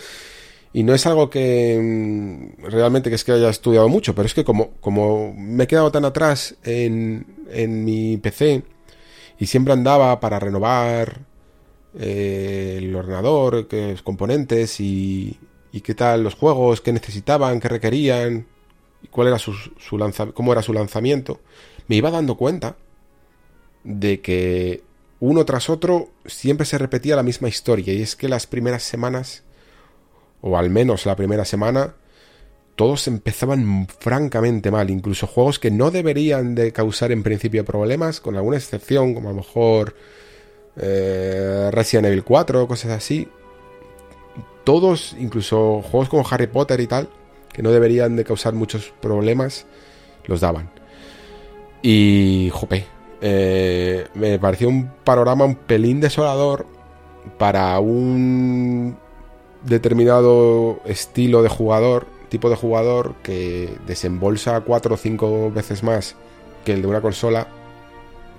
y no es algo que mm, realmente que es que haya estudiado mucho, pero es que como, como me he quedado tan atrás en, en mi PC y siempre andaba para renovar eh, el ordenador, que los componentes y, y, qué tal los juegos, qué necesitaban, qué requerían, y cuál era su, su cómo era su lanzamiento, me iba dando cuenta de que uno tras otro siempre se repetía la misma historia. Y es que las primeras semanas o al menos la primera semana todos empezaban francamente mal, incluso juegos que no deberían de causar en principio problemas, con alguna excepción, como a lo mejor eh, Resident Evil 4, cosas así. Todos, incluso juegos como Harry Potter y tal, que no deberían de causar muchos problemas, los daban. Y, jope, eh, me pareció un panorama un pelín desolador para un determinado estilo de jugador, tipo de jugador que desembolsa cuatro o cinco veces más que el de una consola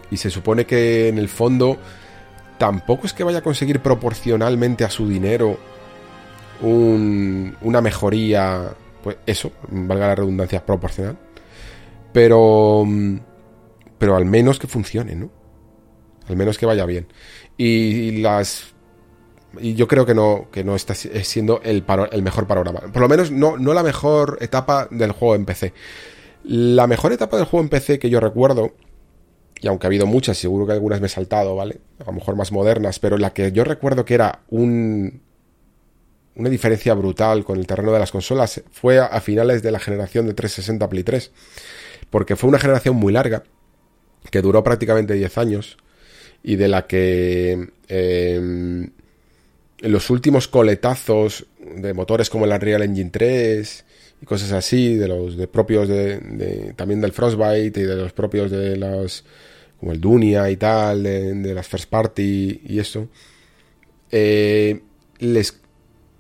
y se supone que en el fondo tampoco es que vaya a conseguir proporcionalmente a su dinero una mejoría, pues eso, valga la redundancia, proporcional. Pero, pero al menos que funcione, ¿no? Al menos que vaya bien. Y, las y yo creo que no, que no está siendo el, el mejor panorama. Por lo menos no, no la mejor etapa del juego en PC. La mejor etapa del juego en PC que yo recuerdo y aunque ha habido muchas, seguro que algunas me he saltado, ¿vale? A lo mejor más modernas, pero la que yo recuerdo que era un, una diferencia brutal con el terreno de las consolas fue a, finales de la generación de 360 Play 3, porque fue una generación muy larga, que duró prácticamente 10 años, y de la que eh, los últimos coletazos de motores como el Unreal Engine 3 y cosas así, de los de propios de, también del Frostbite y de los propios de los como el Dunia y tal, de, las first party y eso, eh, les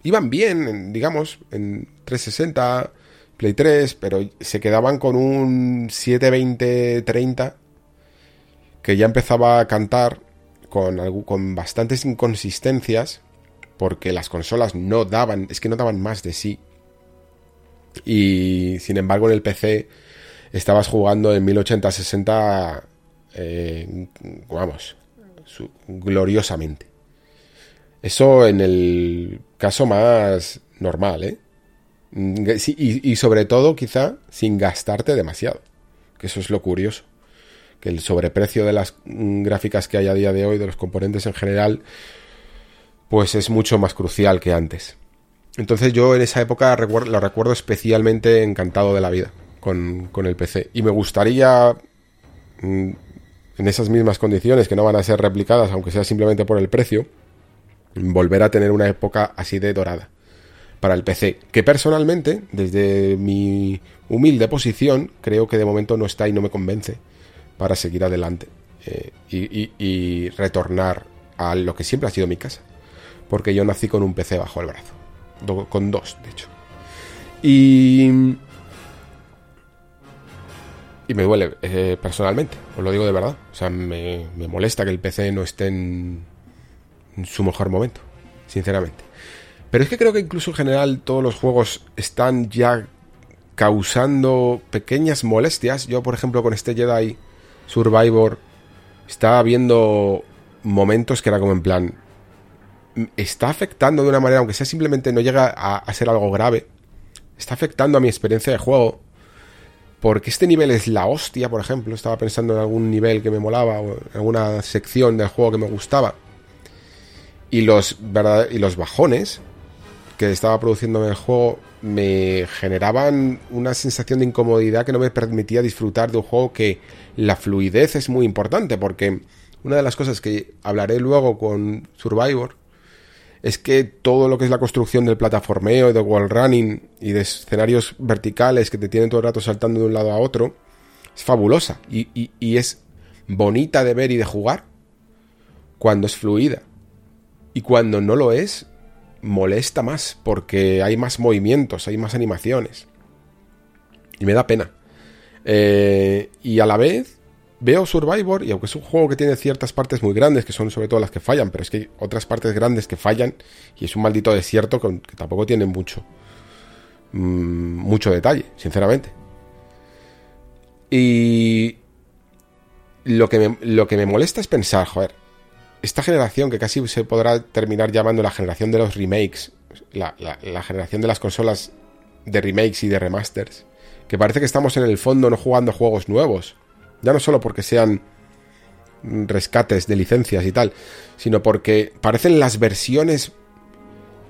iban bien, digamos, en 360, Play 3, pero se quedaban con un 720-30 que ya empezaba a cantar con, con bastantes inconsistencias porque las consolas no daban, es que no daban más de sí. Y sin embargo en el PC estabas jugando en 1080-60 eh, vamos, gloriosamente. Eso en el caso más normal, ¿eh? y, sobre todo, quizá, sin gastarte demasiado. Que eso es lo curioso. Que el sobreprecio de las gráficas que hay a día de hoy, de los componentes en general, pues es mucho más crucial que antes. Entonces yo en esa época lo recuerdo especialmente encantado de la vida con, con el PC. Y me gustaría mm, en esas mismas condiciones que no van a ser replicadas, aunque sea simplemente por el precio, volver a tener una época así de dorada para el PC, que personalmente, desde mi humilde posición, creo que de momento no está y no me convence para seguir adelante eh, y, retornar a lo que siempre ha sido mi casa, porque yo nací con un PC bajo el brazo, con dos, de hecho. Y y me duele eh, personalmente, os lo digo de verdad. O sea, me, molesta que el PC no esté en, su mejor momento, sinceramente. Pero es que creo que incluso en general todos los juegos están ya causando pequeñas molestias. Yo, por ejemplo, con este Jedi Survivor, estaba viendo momentos que era como en plan. Está afectando de una manera, aunque sea simplemente no llega a ser algo grave, está afectando a mi experiencia de juego porque este nivel es la hostia, por ejemplo. Estaba pensando en algún nivel que me molaba o en alguna sección del juego que me gustaba. Y los, ¿verdad? Y los bajones que estaba produciendo en el juego me generaban una sensación de incomodidad que no me permitía disfrutar de un juego que la fluidez es muy importante, porque una de las cosas que hablaré luego con Survivor es que todo lo que es la construcción del plataformeo de wall running y de escenarios verticales que te tienen todo el rato saltando de un lado a otro es fabulosa y, y es bonita de ver y de jugar cuando es fluida. Y cuando no lo es, molesta más porque hay más movimientos, hay más animaciones. Y me da pena. Eh, y a la vez veo Survivor, y aunque es un juego que tiene ciertas partes muy grandes, que son sobre todo las que fallan, pero es que hay otras partes grandes que fallan, y es un maldito desierto que, tampoco tiene mucho, mm, mucho detalle, sinceramente. Y lo que, me, lo que me molesta es pensar, joder, esta generación que casi se podrá terminar llamando la generación de los remakes, la, generación de las consolas de remakes y de remasters, que parece que estamos en el fondo no jugando juegos nuevos, ya no solo porque sean rescates de licencias y tal, sino porque parecen las versiones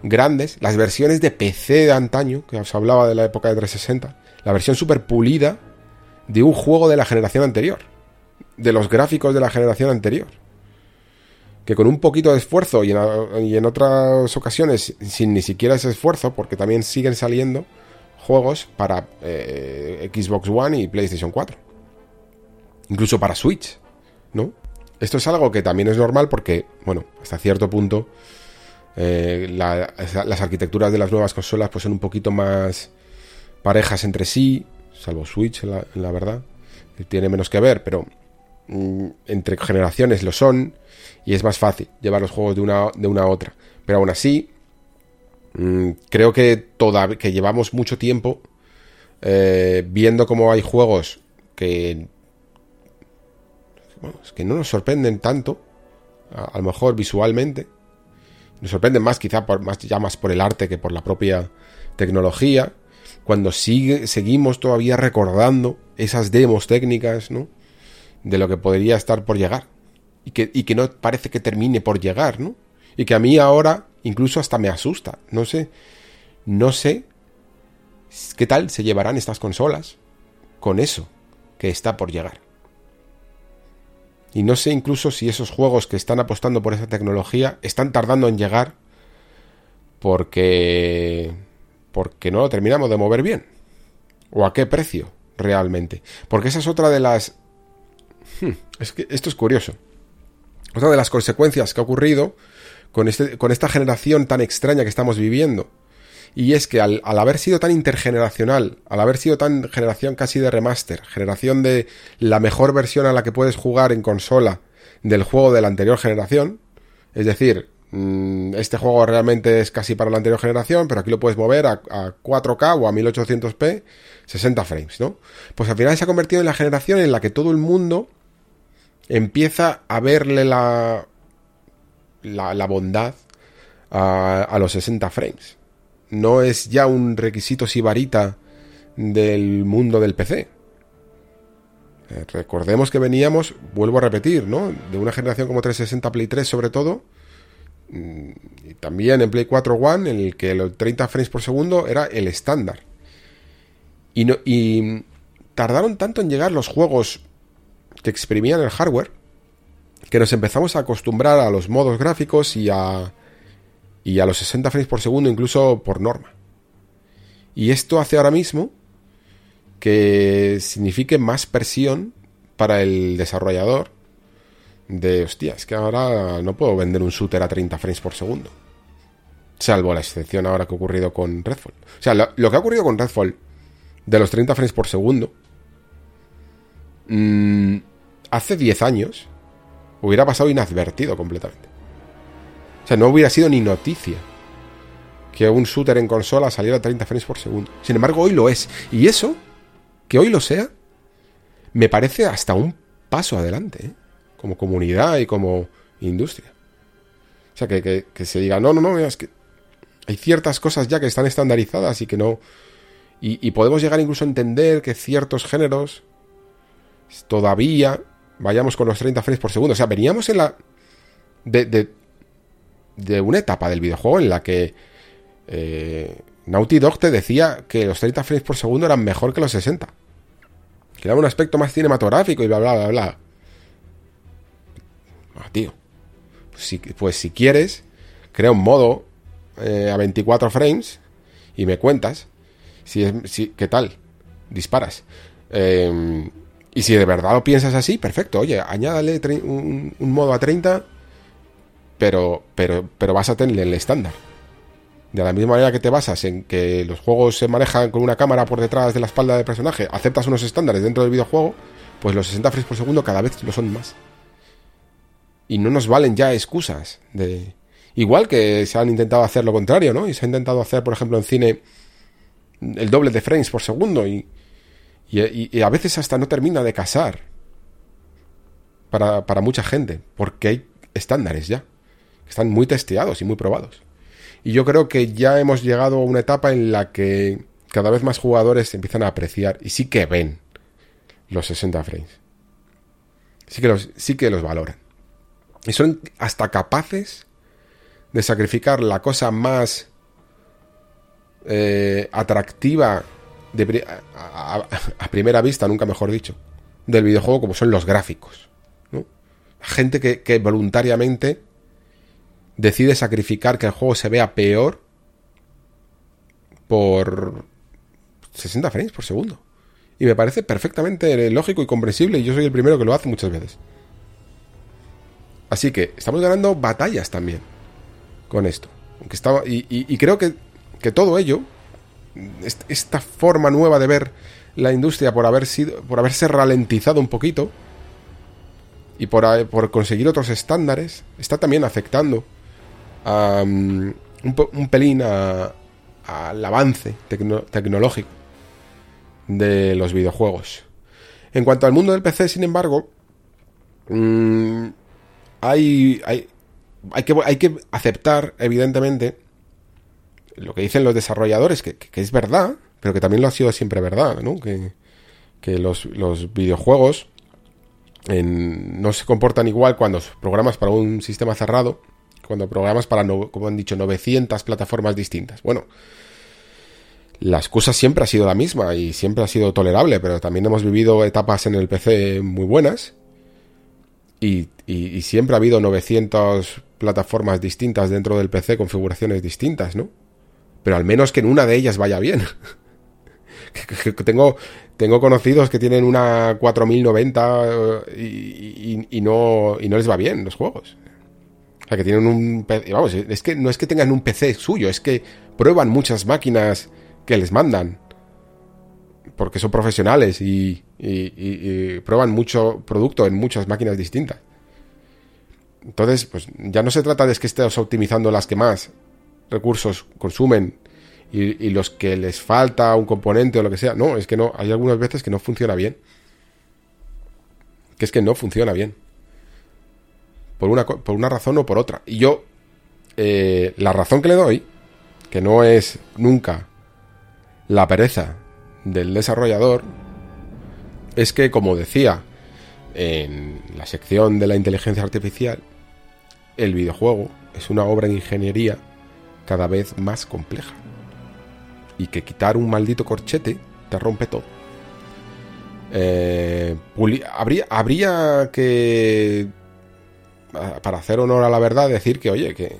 grandes, las versiones de PC de antaño, que os hablaba de la época de 360, la versión super pulida de un juego de la generación anterior, de los gráficos de la generación anterior que con un poquito de esfuerzo y en, otras ocasiones sin ni siquiera ese esfuerzo, porque también siguen saliendo juegos para eh, Xbox One y PlayStation 4. Incluso para Switch, ¿no? Esto es algo que también es normal porque, bueno, hasta cierto punto eh, las arquitecturas de las nuevas consolas pues son un poquito más parejas entre sí, salvo Switch, la, la verdad, tiene menos que ver, pero mm, entre generaciones lo son y es más fácil llevar los juegos de una, de una a otra. Pero aún así, mm, creo que, toda, que llevamos mucho tiempo eh, viendo cómo hay juegos que, que no nos sorprenden tanto, a, lo mejor visualmente. Nos sorprenden más quizá por, más, ya más por el arte que por la propia tecnología. Cuando sigue, seguimos todavía recordando esas demos técnicas, ¿no? De lo que podría estar por llegar y que, no parece que termine por llegar, ¿no? Y que a mí ahora incluso hasta me asusta. No sé, no sé qué tal se llevarán estas consolas con eso que está por llegar. Y no sé incluso si esos juegos que están apostando por esa tecnología están tardando en llegar porque porque no lo terminamos de mover bien. ¿O a qué precio realmente? Porque esa es otra de las hmm, es que esto es curioso. Otra de las consecuencias que ha ocurrido con, este, con esta generación tan extraña que estamos viviendo. Y es que al, haber sido tan intergeneracional, al haber sido tan generación casi de remaster, generación de la mejor versión a la que puedes jugar en consola del juego de la anterior generación, es decir, mm, este juego realmente es casi para la anterior generación, pero aquí lo puedes mover a, a 4K o a 1800p, 60 frames, ¿no? Pues al final se ha convertido en la generación en la que todo el mundo empieza a verle la, la, bondad a, los 60 frames. No es ya un requisito sibarita del mundo del PC. Eh, recordemos que veníamos, vuelvo a repetir, ¿no? De una generación como 360 Play 3 sobre todo, mm, y también en Play 4 One, en el que los 30 frames por segundo era el estándar. Y, no, y tardaron tanto en llegar los juegos que exprimían el hardware, que nos empezamos a acostumbrar a los modos gráficos y a, y a los 60 frames por segundo incluso por norma. Y esto hace ahora mismo que signifique más presión para el desarrollador de, hostia, es que ahora no puedo vender un shooter a 30 frames por segundo. Salvo la excepción ahora que ha ocurrido con Redfall. O sea, lo, que ha ocurrido con Redfall de los 30 frames por segundo, mmm, hace 10 años hubiera pasado inadvertido completamente. Sea, no hubiera sido ni noticia que un shooter en consola saliera a 30 frames por segundo. Sin embargo, hoy lo es. Y eso, que hoy lo sea, me parece hasta un paso adelante, ¿eh? como comunidad y como industria. O sea, que, se diga, no, no, no, es que hay ciertas cosas ya que están estandarizadas y que no... y podemos llegar incluso a entender que ciertos géneros todavía vayamos con los 30 frames por segundo. O sea, veníamos en la. de, una etapa del videojuego en la que eh, Naughty Dog te decía que los 30 frames por segundo eran mejor que los 60. Que daba un aspecto más cinematográfico y bla, bla, bla, bla. Ah, tío. Pues si, quieres, crea un modo eh, a 24 frames y me cuentas si si, qué tal. Disparas. Eh, y si de verdad lo piensas así, perfecto. Oye, añádale un, modo a 30, pero, pero, pero vas a tener el estándar. De la misma manera que te basas en que los juegos se manejan con una cámara por detrás de la espalda del personaje, aceptas unos estándares dentro del videojuego, pues los 60 frames por segundo cada vez lo son más. Y no nos valen ya excusas de... Igual que se han intentado hacer lo contrario, ¿no? Y se ha intentado hacer, por ejemplo, en cine el doble de frames por segundo y, y, a veces hasta no termina de casar para, para mucha gente, porque hay estándares ya, están muy testeados y muy probados. Y yo creo que ya hemos llegado a una etapa en la que cada vez más jugadores empiezan a apreciar y sí que ven los 60 frames. Sí que los, sí que los valoran. Y son hasta capaces de sacrificar la cosa más eh, atractiva a, primera vista, nunca mejor dicho, del videojuego como son los gráficos. Gente que voluntariamente decide sacrificar que el juego se vea peor por 60 frames por segundo. Y me parece perfectamente lógico y comprensible y yo soy el primero que lo hace muchas veces. Así que estamos ganando batallas también con esto. Aunque estaba, y, creo que, que, todo ello, esta forma nueva de ver la industria por, haber sido, por haberse ralentizado un poquito y por, por conseguir otros estándares, está también afectando un, pelín al avance tecnológico de los videojuegos. En cuanto al mundo del PC, sin embargo, mm, hay, hay, hay, que, hay que aceptar, evidentemente, lo que dicen los desarrolladores, que, es verdad, pero que también lo ha sido siempre verdad, ¿no? Que, los, videojuegos no se comportan igual cuando programas para un sistema cerrado cuando programas para, como han dicho, 900 plataformas distintas. Bueno, la excusa siempre ha sido la misma y siempre ha sido tolerable, pero también hemos vivido etapas en el PC muy buenas y, siempre ha habido 900 plataformas distintas dentro del PC, configuraciones distintas, ¿no? Pero al menos que en una de ellas vaya bien. [LAUGHS] tengo, tengo conocidos que tienen una 4090 eh, y, no, y no les va bien los juegos que tienen un... Vamos, es que no es que tengan un PC suyo, es que prueban muchas máquinas que les mandan. Porque son profesionales y, prueban mucho producto en muchas máquinas distintas. Entonces, pues ya no se trata de que estés optimizando las que más recursos consumen y, y, los que les falta un componente o lo que sea. No, es que no, hay algunas veces que no funciona bien. Que es que no funciona bien por una, por una razón o por otra. Y yo, eh, la razón que le doy, que no es nunca la pereza del desarrollador, es que, como decía en la sección de la inteligencia artificial, el videojuego es una obra de ingeniería cada vez más compleja. Y que quitar un maldito corchete te rompe todo. Eh, habría, habría que para hacer honor a la verdad, decir que, oye, que,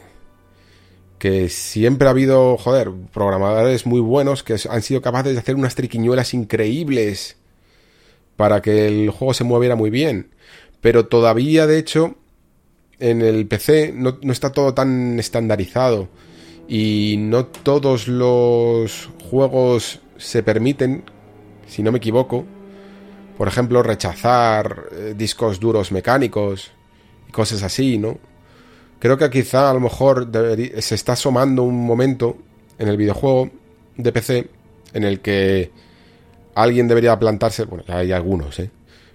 que siempre ha habido, joder, programadores muy buenos que han sido capaces de hacer unas triquiñuelas increíbles para que el juego se moviera muy bien. Pero todavía, de hecho, en el PC no, está todo tan estandarizado y no todos los juegos se permiten, si no me equivoco, por ejemplo, rechazar eh, discos duros mecánicos cosas así, ¿no? Creo que quizá a lo mejor se está asomando un momento en el videojuego de PC en el que alguien debería plantarse, bueno, hay algunos, ¿eh?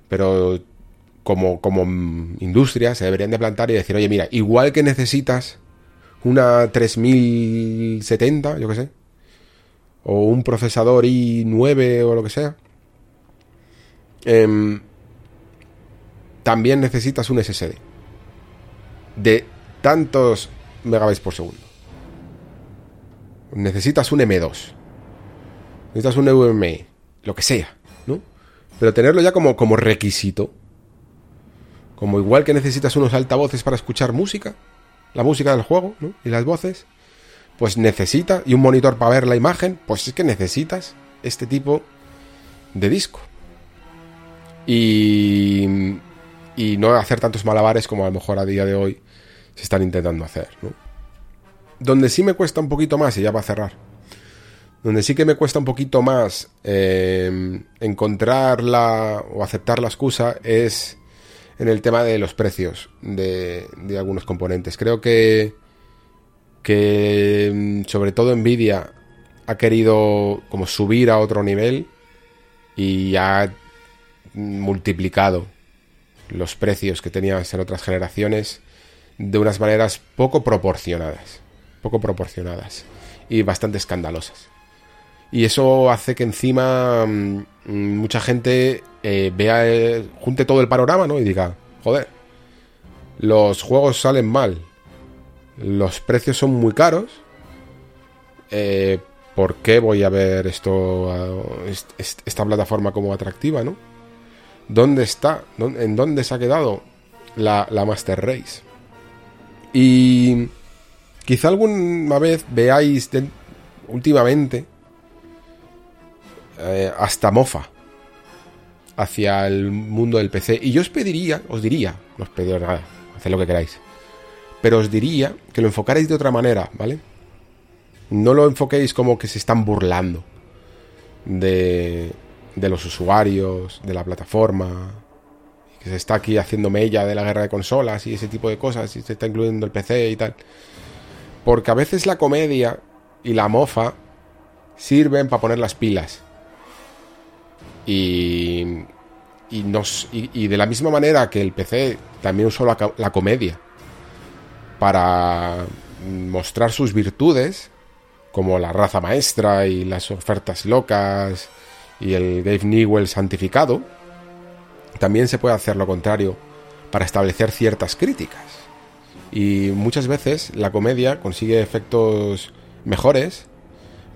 Pero como, como industria se deberían de plantar y decir, oye, mira, igual que necesitas una 3070, yo qué sé, o un procesador i9 o lo que sea, em, también necesitas un SSD de tantos megabytes por segundo. necesitas un M2, necesitas un NVMe, lo que sea, ¿no? Pero tenerlo ya como, como requisito, como igual que necesitas unos altavoces para escuchar música, la música del juego, ¿no? Y las voces, pues necesitas, y un monitor para ver la imagen, pues es que necesitas este tipo de disco. Y, y no hacer tantos malabares como a lo mejor a día de hoy se están intentando hacer, ¿no? Donde sí me cuesta un poquito más, y ya va a cerrar, donde sí que me cuesta un poquito más eh, encontrar la o aceptar la excusa es en el tema de los precios de, algunos componentes. Creo que, que mm, sobre todo Nvidia ha querido como subir a otro nivel y ha multiplicado los precios que tenías en otras generaciones de unas maneras poco proporcionadas, poco proporcionadas y bastante escandalosas. Y eso hace que encima mm, mucha gente eh, vea, eh, junte todo el panorama, ¿no? Y diga, joder, los juegos salen mal, los precios son muy caros, eh, ¿por qué voy a ver esto, esta plataforma como atractiva, ¿no? ¿Dónde está? ¿En dónde se ha quedado la, la Master Race? Y quizá alguna vez veáis últimamente eh, hasta mofa hacia el mundo del PC. Y yo os pediría, os diría, no os pediría nada, haced lo que queráis. Pero os diría que lo enfocarais de otra manera, ¿vale? No lo enfoquéis como que se están burlando de, de los usuarios, de la plataforma, se está aquí haciendo mella de la guerra de consolas y ese tipo de cosas, y se está incluyendo el PC y tal. Porque a veces la comedia y la mofa sirven para poner las pilas. Y, y, nos, y, de la misma manera que el PC también usó la, la comedia para mostrar sus virtudes, como la raza maestra y las ofertas locas y el Dave Newell santificado, también se puede hacer lo contrario para establecer ciertas críticas. Y muchas veces la comedia consigue efectos mejores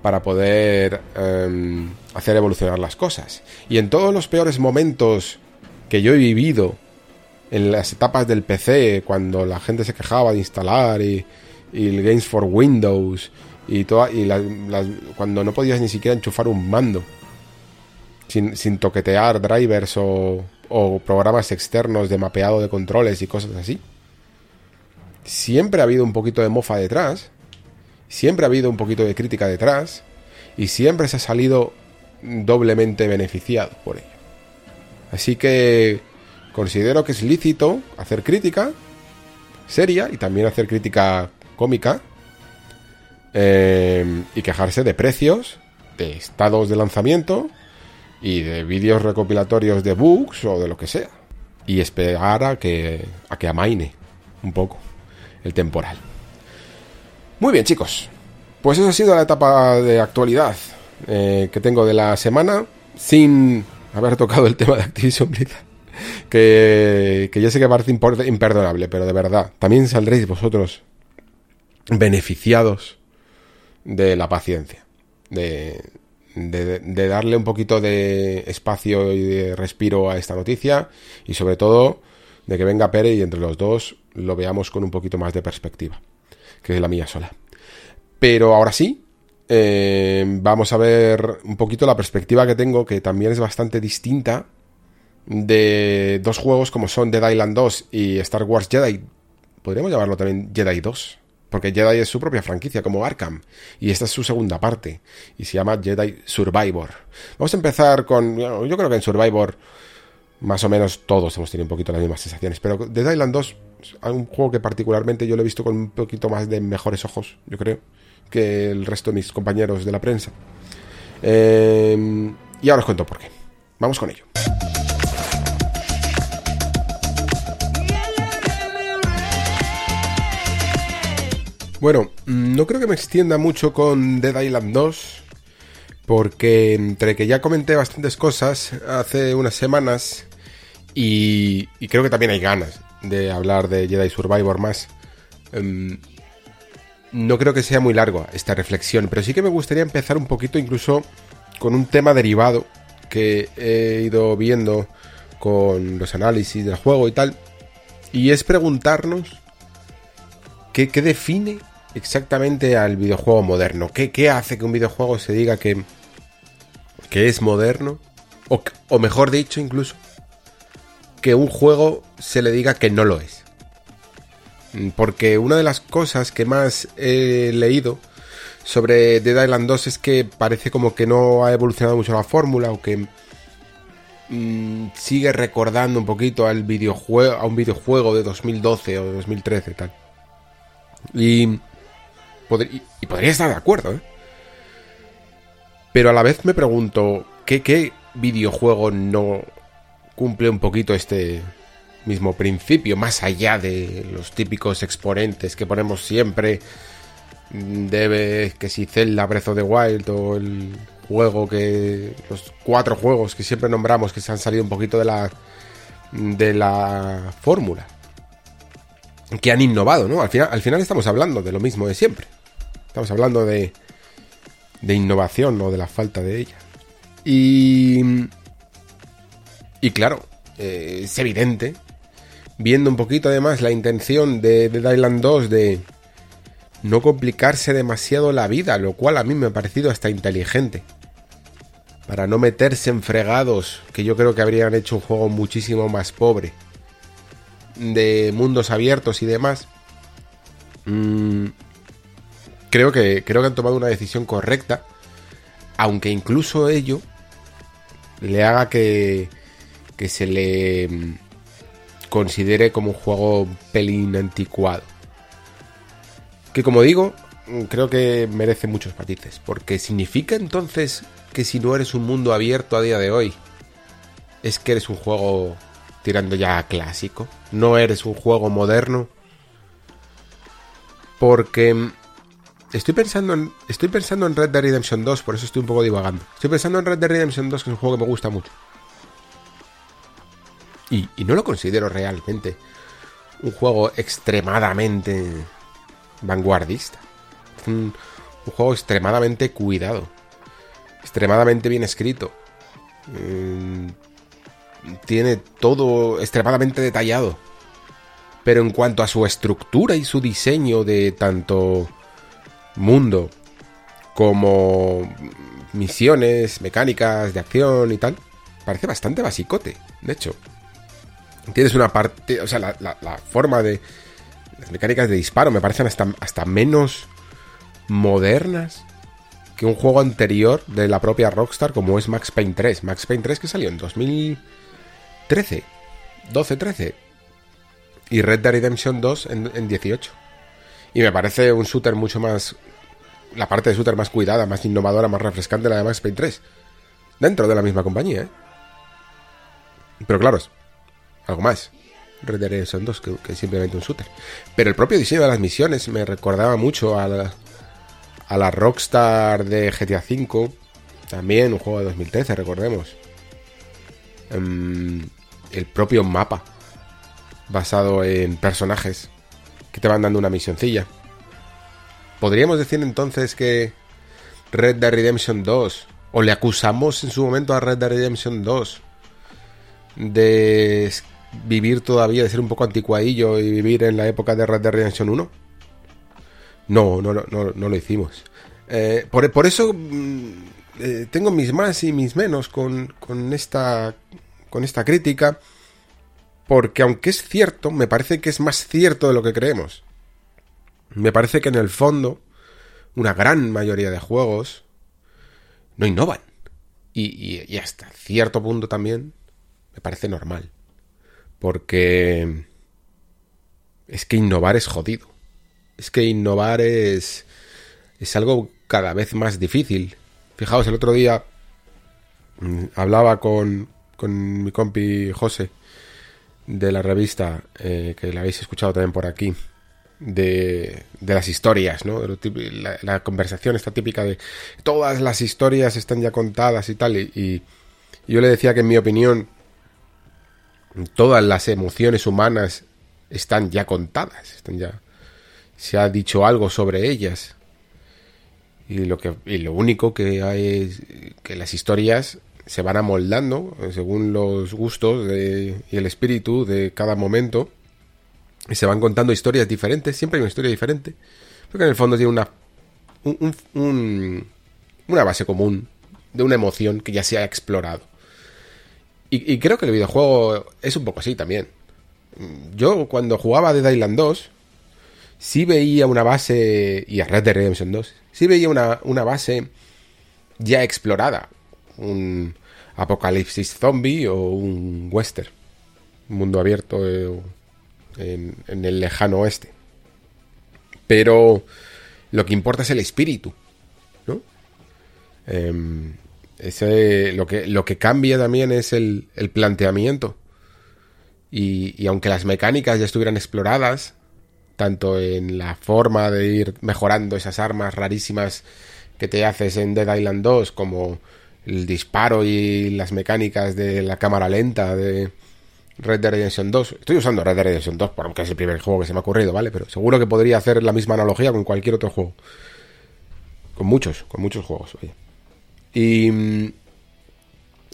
para poder em, hacer evolucionar las cosas. Y en todos los peores momentos que yo he vivido, en las etapas del PC, cuando la gente se quejaba de instalar y, el Games for Windows y, toda, y cuando no podías ni siquiera enchufar un mando sin, sin toquetear drivers o, o programas externos de mapeado de controles y cosas así. Siempre ha habido un poquito de mofa detrás siempre ha habido un poquito de crítica detrás y siempre se ha salido doblemente beneficiado por ello. Así que considero que es lícito hacer crítica seria y también hacer crítica cómica eh, y quejarse de precios, de estados de lanzamiento y de vídeos recopilatorios de bugs o de lo que sea. Y esperar a que, a que amaine un poco el temporal. Muy bien, chicos. Pues esa ha sido la etapa de actualidad eh, que tengo de la semana, sin haber tocado el tema de Activision Blizzard. [LAUGHS] Que, que ya sé que parece imperdonable, pero de verdad, también saldréis vosotros beneficiados de la paciencia, de, de, darle un poquito de espacio y de respiro a esta noticia y sobre todo de que venga Pere y entre los dos lo veamos con un poquito más de perspectiva que es la mía sola. Pero ahora sí, eh, vamos a ver un poquito la perspectiva que tengo, que también es bastante distinta de dos juegos como son Dead Island 2 y Star Wars Jedi. Podríamos llamarlo también Jedi 2. Porque Jedi es su propia franquicia, como Arkham. Y esta es su segunda parte. Y se llama Jedi Survivor. Vamos a empezar con. Yo creo que en Survivor más o menos todos hemos tenido un poquito las mismas sensaciones. Pero Dead Island 2 es un juego que particularmente yo lo he visto con un poquito más de mejores ojos, yo creo, que el resto de mis compañeros de la prensa. Em, y ahora os cuento por qué. Vamos con ello. Bueno, no creo que me extienda mucho con Dead Island 2, porque entre que ya comenté bastantes cosas hace unas semanas y, creo que también hay ganas de hablar de Jedi Survivor más. Em, no creo que sea muy largo esta reflexión, pero sí que me gustaría empezar un poquito incluso con un tema derivado que he ido viendo con los análisis del juego y tal, y es preguntarnos qué, define exactamente al videojuego moderno, ¿Qué, qué hace que un videojuego se diga que, que es moderno, o, mejor dicho incluso, que un juego se le diga que no lo es. Porque una de las cosas que más he leído sobre Dead Island 2 es que parece como que no ha evolucionado mucho la fórmula o que mm, sigue recordando un poquito al videojuego, a un videojuego de 2012 o 2013 tal. Y, y, podría estar de acuerdo, ¿eh? Pero a la vez me pregunto, ¿qué, qué videojuego no cumple un poquito este, mismo principio, más allá de los típicos exponentes que ponemos siempre, debe que si Zelda Breath of the Wild o el juego que los cuatro juegos que siempre nombramos que se han salido un poquito de la de la fórmula que han innovado, ¿no? Al final, al final estamos hablando de lo mismo de siempre. Estamos hablando de de innovación o de la falta de ella. Y y claro, eh, es evidente viendo un poquito además la intención de, de Island 2 de no complicarse demasiado la vida, lo cual a mí me ha parecido hasta inteligente. Para no meterse en fregados que yo creo que habrían hecho un juego muchísimo más pobre. De mundos abiertos y demás. Mm, creo, que, creo que han tomado una decisión correcta. Aunque incluso ello le haga que, que se le considere como un juego pelín anticuado. Que como digo, creo que merece muchos matices, porque significa entonces que si no eres un mundo abierto a día de hoy, es que eres un juego tirando ya clásico, no eres un juego moderno. Porque estoy pensando en estoy pensando en Red Dead Redemption 2, por eso estoy un poco divagando. Estoy pensando en Red Dead Redemption 2, que es un juego que me gusta mucho. Y, no lo considero realmente un juego extremadamente vanguardista. un, juego extremadamente cuidado. Extremadamente bien escrito. Mm, tiene todo extremadamente detallado. Pero en cuanto a su estructura y su diseño de tanto mundo como misiones, mecánicas de acción y tal, parece bastante basicote. De hecho, Tienes una parte, o sea, la, forma de... Las mecánicas de disparo me parecen hasta, hasta menos modernas que un juego anterior de la propia Rockstar como es Max Payne 3. Max Payne 3 que salió en 2013, 12-13. Y Red Dead Redemption 2 en, en 18. Y me parece un shooter mucho más... La parte de shooter más cuidada, más innovadora, más refrescante la de Max Payne 3. Dentro de la misma compañía, ¿eh? Pero claro, algo más. Red Dead Redemption 2 que, simplemente un shooter. Pero el propio diseño de las misiones me recordaba mucho a la, a la Rockstar de GTA V. También un juego de 2013, recordemos. Em, el propio mapa. Basado en personajes que te van dando una misioncilla. Podríamos decir entonces que Red Dead Redemption 2, o le acusamos en su momento a Red Dead Redemption 2 de vivir todavía, de ser un poco anticuadillo y vivir en la época de Red Dead Redemption 1? No, no, no, no, lo hicimos. Eh, por, eso mm, eh, tengo mis más y mis menos con, con, esta, con esta crítica, porque aunque es cierto, me parece que es más cierto de lo que creemos. Me parece que en el fondo, una gran mayoría de juegos no innovan. Y, hasta cierto punto también me parece normal. Porque es que innovar es jodido. Es que innovar es, es algo cada vez más difícil. Fijaos, el otro día mm, hablaba con, con mi compi José de la revista, eh, que la habéis escuchado también por aquí, de, de las historias, ¿no? La, la, conversación está típica de todas las historias están ya contadas y tal, y yo le decía que en mi opinión todas las emociones humanas están ya contadas, están ya se ha dicho algo sobre ellas. Y lo, que, y lo único que hay es que las historias se van amoldando según los gustos y el espíritu de cada momento. Y se van contando historias diferentes, siempre hay una historia diferente. Porque en el fondo tiene una, una base común de una emoción que ya se ha explorado. Y, creo que el videojuego es un poco así también. Yo cuando jugaba Dead Island 2, sí veía una base, y a Red Dead Redemption 2, sí veía una, una base ya explorada. Un apocalipsis zombie o un western. Un mundo abierto eh, en, el lejano oeste. Pero lo que importa es el espíritu, ¿no? Eh, ese, lo, que, lo que cambia también es el, el planteamiento. Y, y, aunque las mecánicas ya estuvieran exploradas, tanto en la forma de ir mejorando esas armas rarísimas que te haces en Dead Island 2, como el disparo y las mecánicas de la cámara lenta de Red Dead Redemption 2. Estoy usando Red Dead Redemption 2 porque es el primer juego que se me ha ocurrido, ¿vale? Pero seguro que podría hacer la misma analogía con cualquier otro juego. Con muchos, con muchos juegos, oye. Y,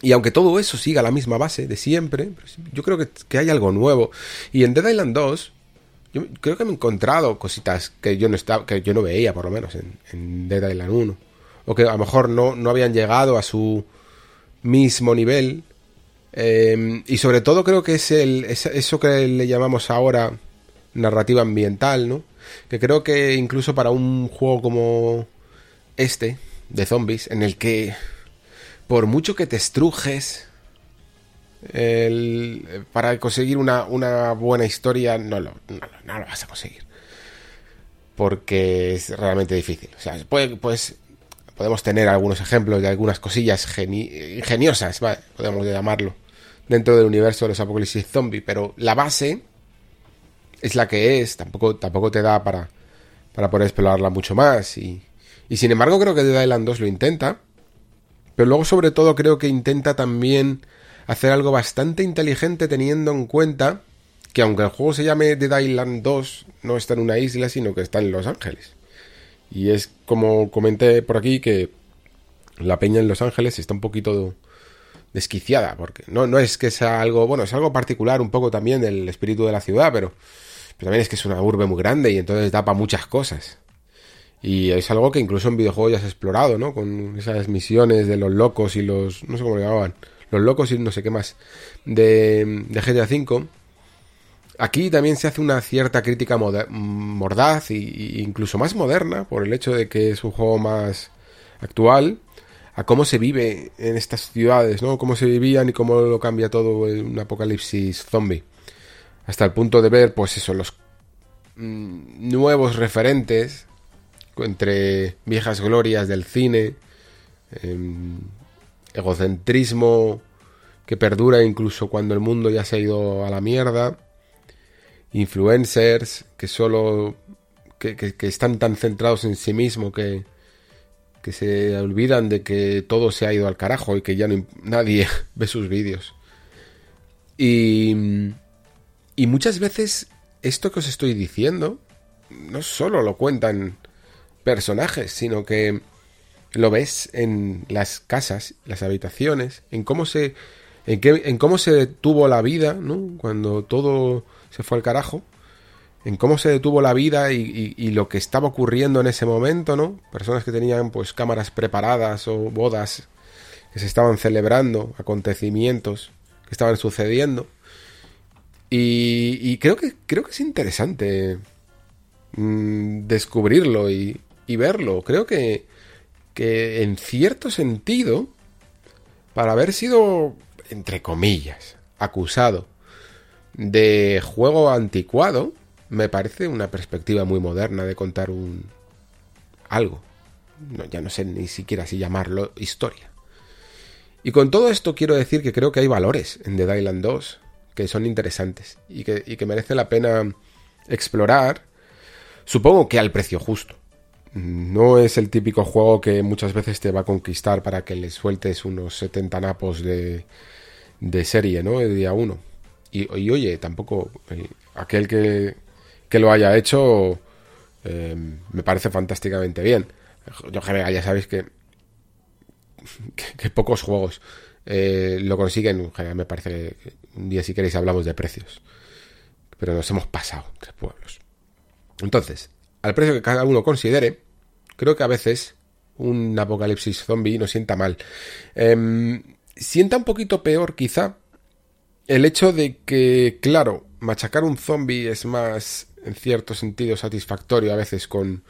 y aunque todo eso siga la misma base de siempre, yo creo que, que, hay algo nuevo. Y en Dead Island 2, yo creo que me he encontrado cositas que yo no estaba, que yo no veía, por lo menos, en, en Dead Island 1. O que a lo mejor no, no habían llegado a su mismo nivel. Eh, y sobre todo creo que es el, es eso que le llamamos ahora narrativa ambiental, ¿no? Que creo que incluso para un juego como este, de zombies en el que por mucho que te estrujes para conseguir una, una, buena historia no lo, no lo, vas a conseguir porque es realmente difícil o sea puede, pues podemos tener algunos ejemplos de algunas cosillas geni ingeniosas ¿vale? podemos llamarlo dentro del universo de los apocalipsis zombie pero la base es la que es tampoco tampoco te da para para poder explorarla mucho más y y sin embargo creo que Dead Island 2 lo intenta. Pero luego sobre todo creo que intenta también hacer algo bastante inteligente teniendo en cuenta que aunque el juego se llame Dead Island 2, no está en una isla, sino que está en Los Ángeles. Y es como comenté por aquí que la peña en Los Ángeles está un poquito desquiciada, porque no, no es que sea algo, bueno, es algo particular un poco también del espíritu de la ciudad, pero, también es que es una urbe muy grande y entonces da para muchas cosas. Y es algo que incluso en videojuegos ya se ha explorado, ¿no? Con esas misiones de los locos y los... no sé cómo le llamaban. Los locos y no sé qué más. De, de GTA V. Aquí también se hace una cierta crítica mordaz y, incluso más moderna por el hecho de que es un juego más actual a cómo se vive en estas ciudades, ¿no? Cómo se vivían y cómo lo cambia todo en un apocalipsis zombie. Hasta el punto de ver, pues eso, los mm, nuevos referentes entre viejas glorias del cine, eh, egocentrismo que perdura incluso cuando el mundo ya se ha ido a la mierda, influencers que solo que, que, están tan centrados en sí mismo que, que se olvidan de que todo se ha ido al carajo y que ya nadie [LAUGHS] ve sus vídeos. Y, y muchas veces esto que os estoy diciendo no solo lo cuentan personajes, sino que lo ves en las casas, las habitaciones, en cómo se en, qué, en cómo se detuvo la vida, ¿no? Cuando todo se fue al carajo, en cómo se detuvo la vida y, lo que estaba ocurriendo en ese momento, ¿no? Personas que tenían pues cámaras preparadas o bodas que se estaban celebrando, acontecimientos que estaban sucediendo. Y, creo que creo que es interesante mmm, descubrirlo y, y verlo. Creo que, que en cierto sentido, para haber sido, entre comillas, acusado de juego anticuado, me parece una perspectiva muy moderna de contar un algo. No, ya no sé ni siquiera si llamarlo historia. Y con todo esto quiero decir que creo que hay valores en The Island 2 que son interesantes y que, y que merece la pena explorar, supongo que al precio justo. No es el típico juego que muchas veces te va a conquistar para que le sueltes unos 70 napos de, de serie, ¿no? De día 1. Y, y, oye, tampoco eh, aquel que, que, lo haya hecho, Em, me parece fantásticamente bien. Yo general ya sabéis que, que, pocos juegos eh, lo consiguen. me parece que un día si queréis hablamos de precios. Pero nos hemos pasado tres pueblos. Entonces, al precio que cada uno considere, creo que a veces un apocalipsis zombie no sienta mal. Em, sienta un poquito peor quizá el hecho de que, claro, machacar un zombie es más, en cierto sentido, satisfactorio a veces con,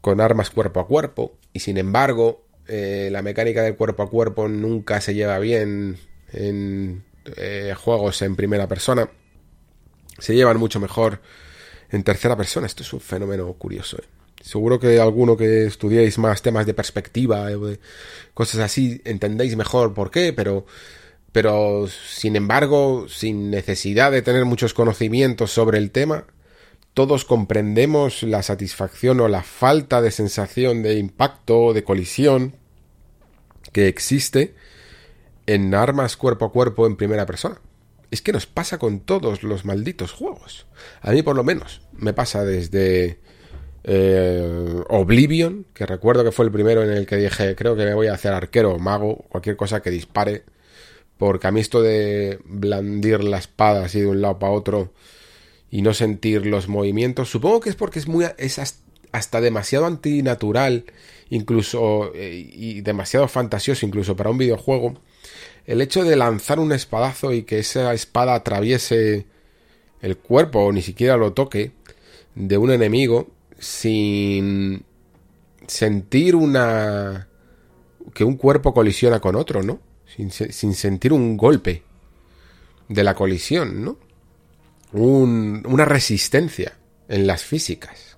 con armas cuerpo a cuerpo, y sin embargo, eh, la mecánica del cuerpo a cuerpo nunca se lleva bien en eh, juegos en primera persona. Se llevan mucho mejor en tercera persona. Esto es un fenómeno curioso. ¿eh? Seguro que alguno que estudiéis más temas de perspectiva, cosas así, entendéis mejor por qué, pero pero sin embargo, sin necesidad de tener muchos conocimientos sobre el tema, todos comprendemos la satisfacción o la falta de sensación de impacto o de colisión que existe en armas cuerpo a cuerpo en primera persona. Es que nos pasa con todos los malditos juegos. A mí por lo menos me pasa desde eh, Oblivion, que recuerdo que fue el primero en el que dije, creo que me voy a hacer arquero o mago, cualquier cosa que dispare porque a mí esto de blandir la espada así de un lado para otro y no sentir los movimientos, supongo que es porque es muy es hasta demasiado antinatural, incluso eh, y demasiado fantasioso incluso para un videojuego. El hecho de lanzar un espadazo y que esa espada atraviese el cuerpo o ni siquiera lo toque de un enemigo sin sentir una que un cuerpo colisiona con otro, ¿no? Sin, sentir un golpe de la colisión, ¿no? una resistencia en las físicas.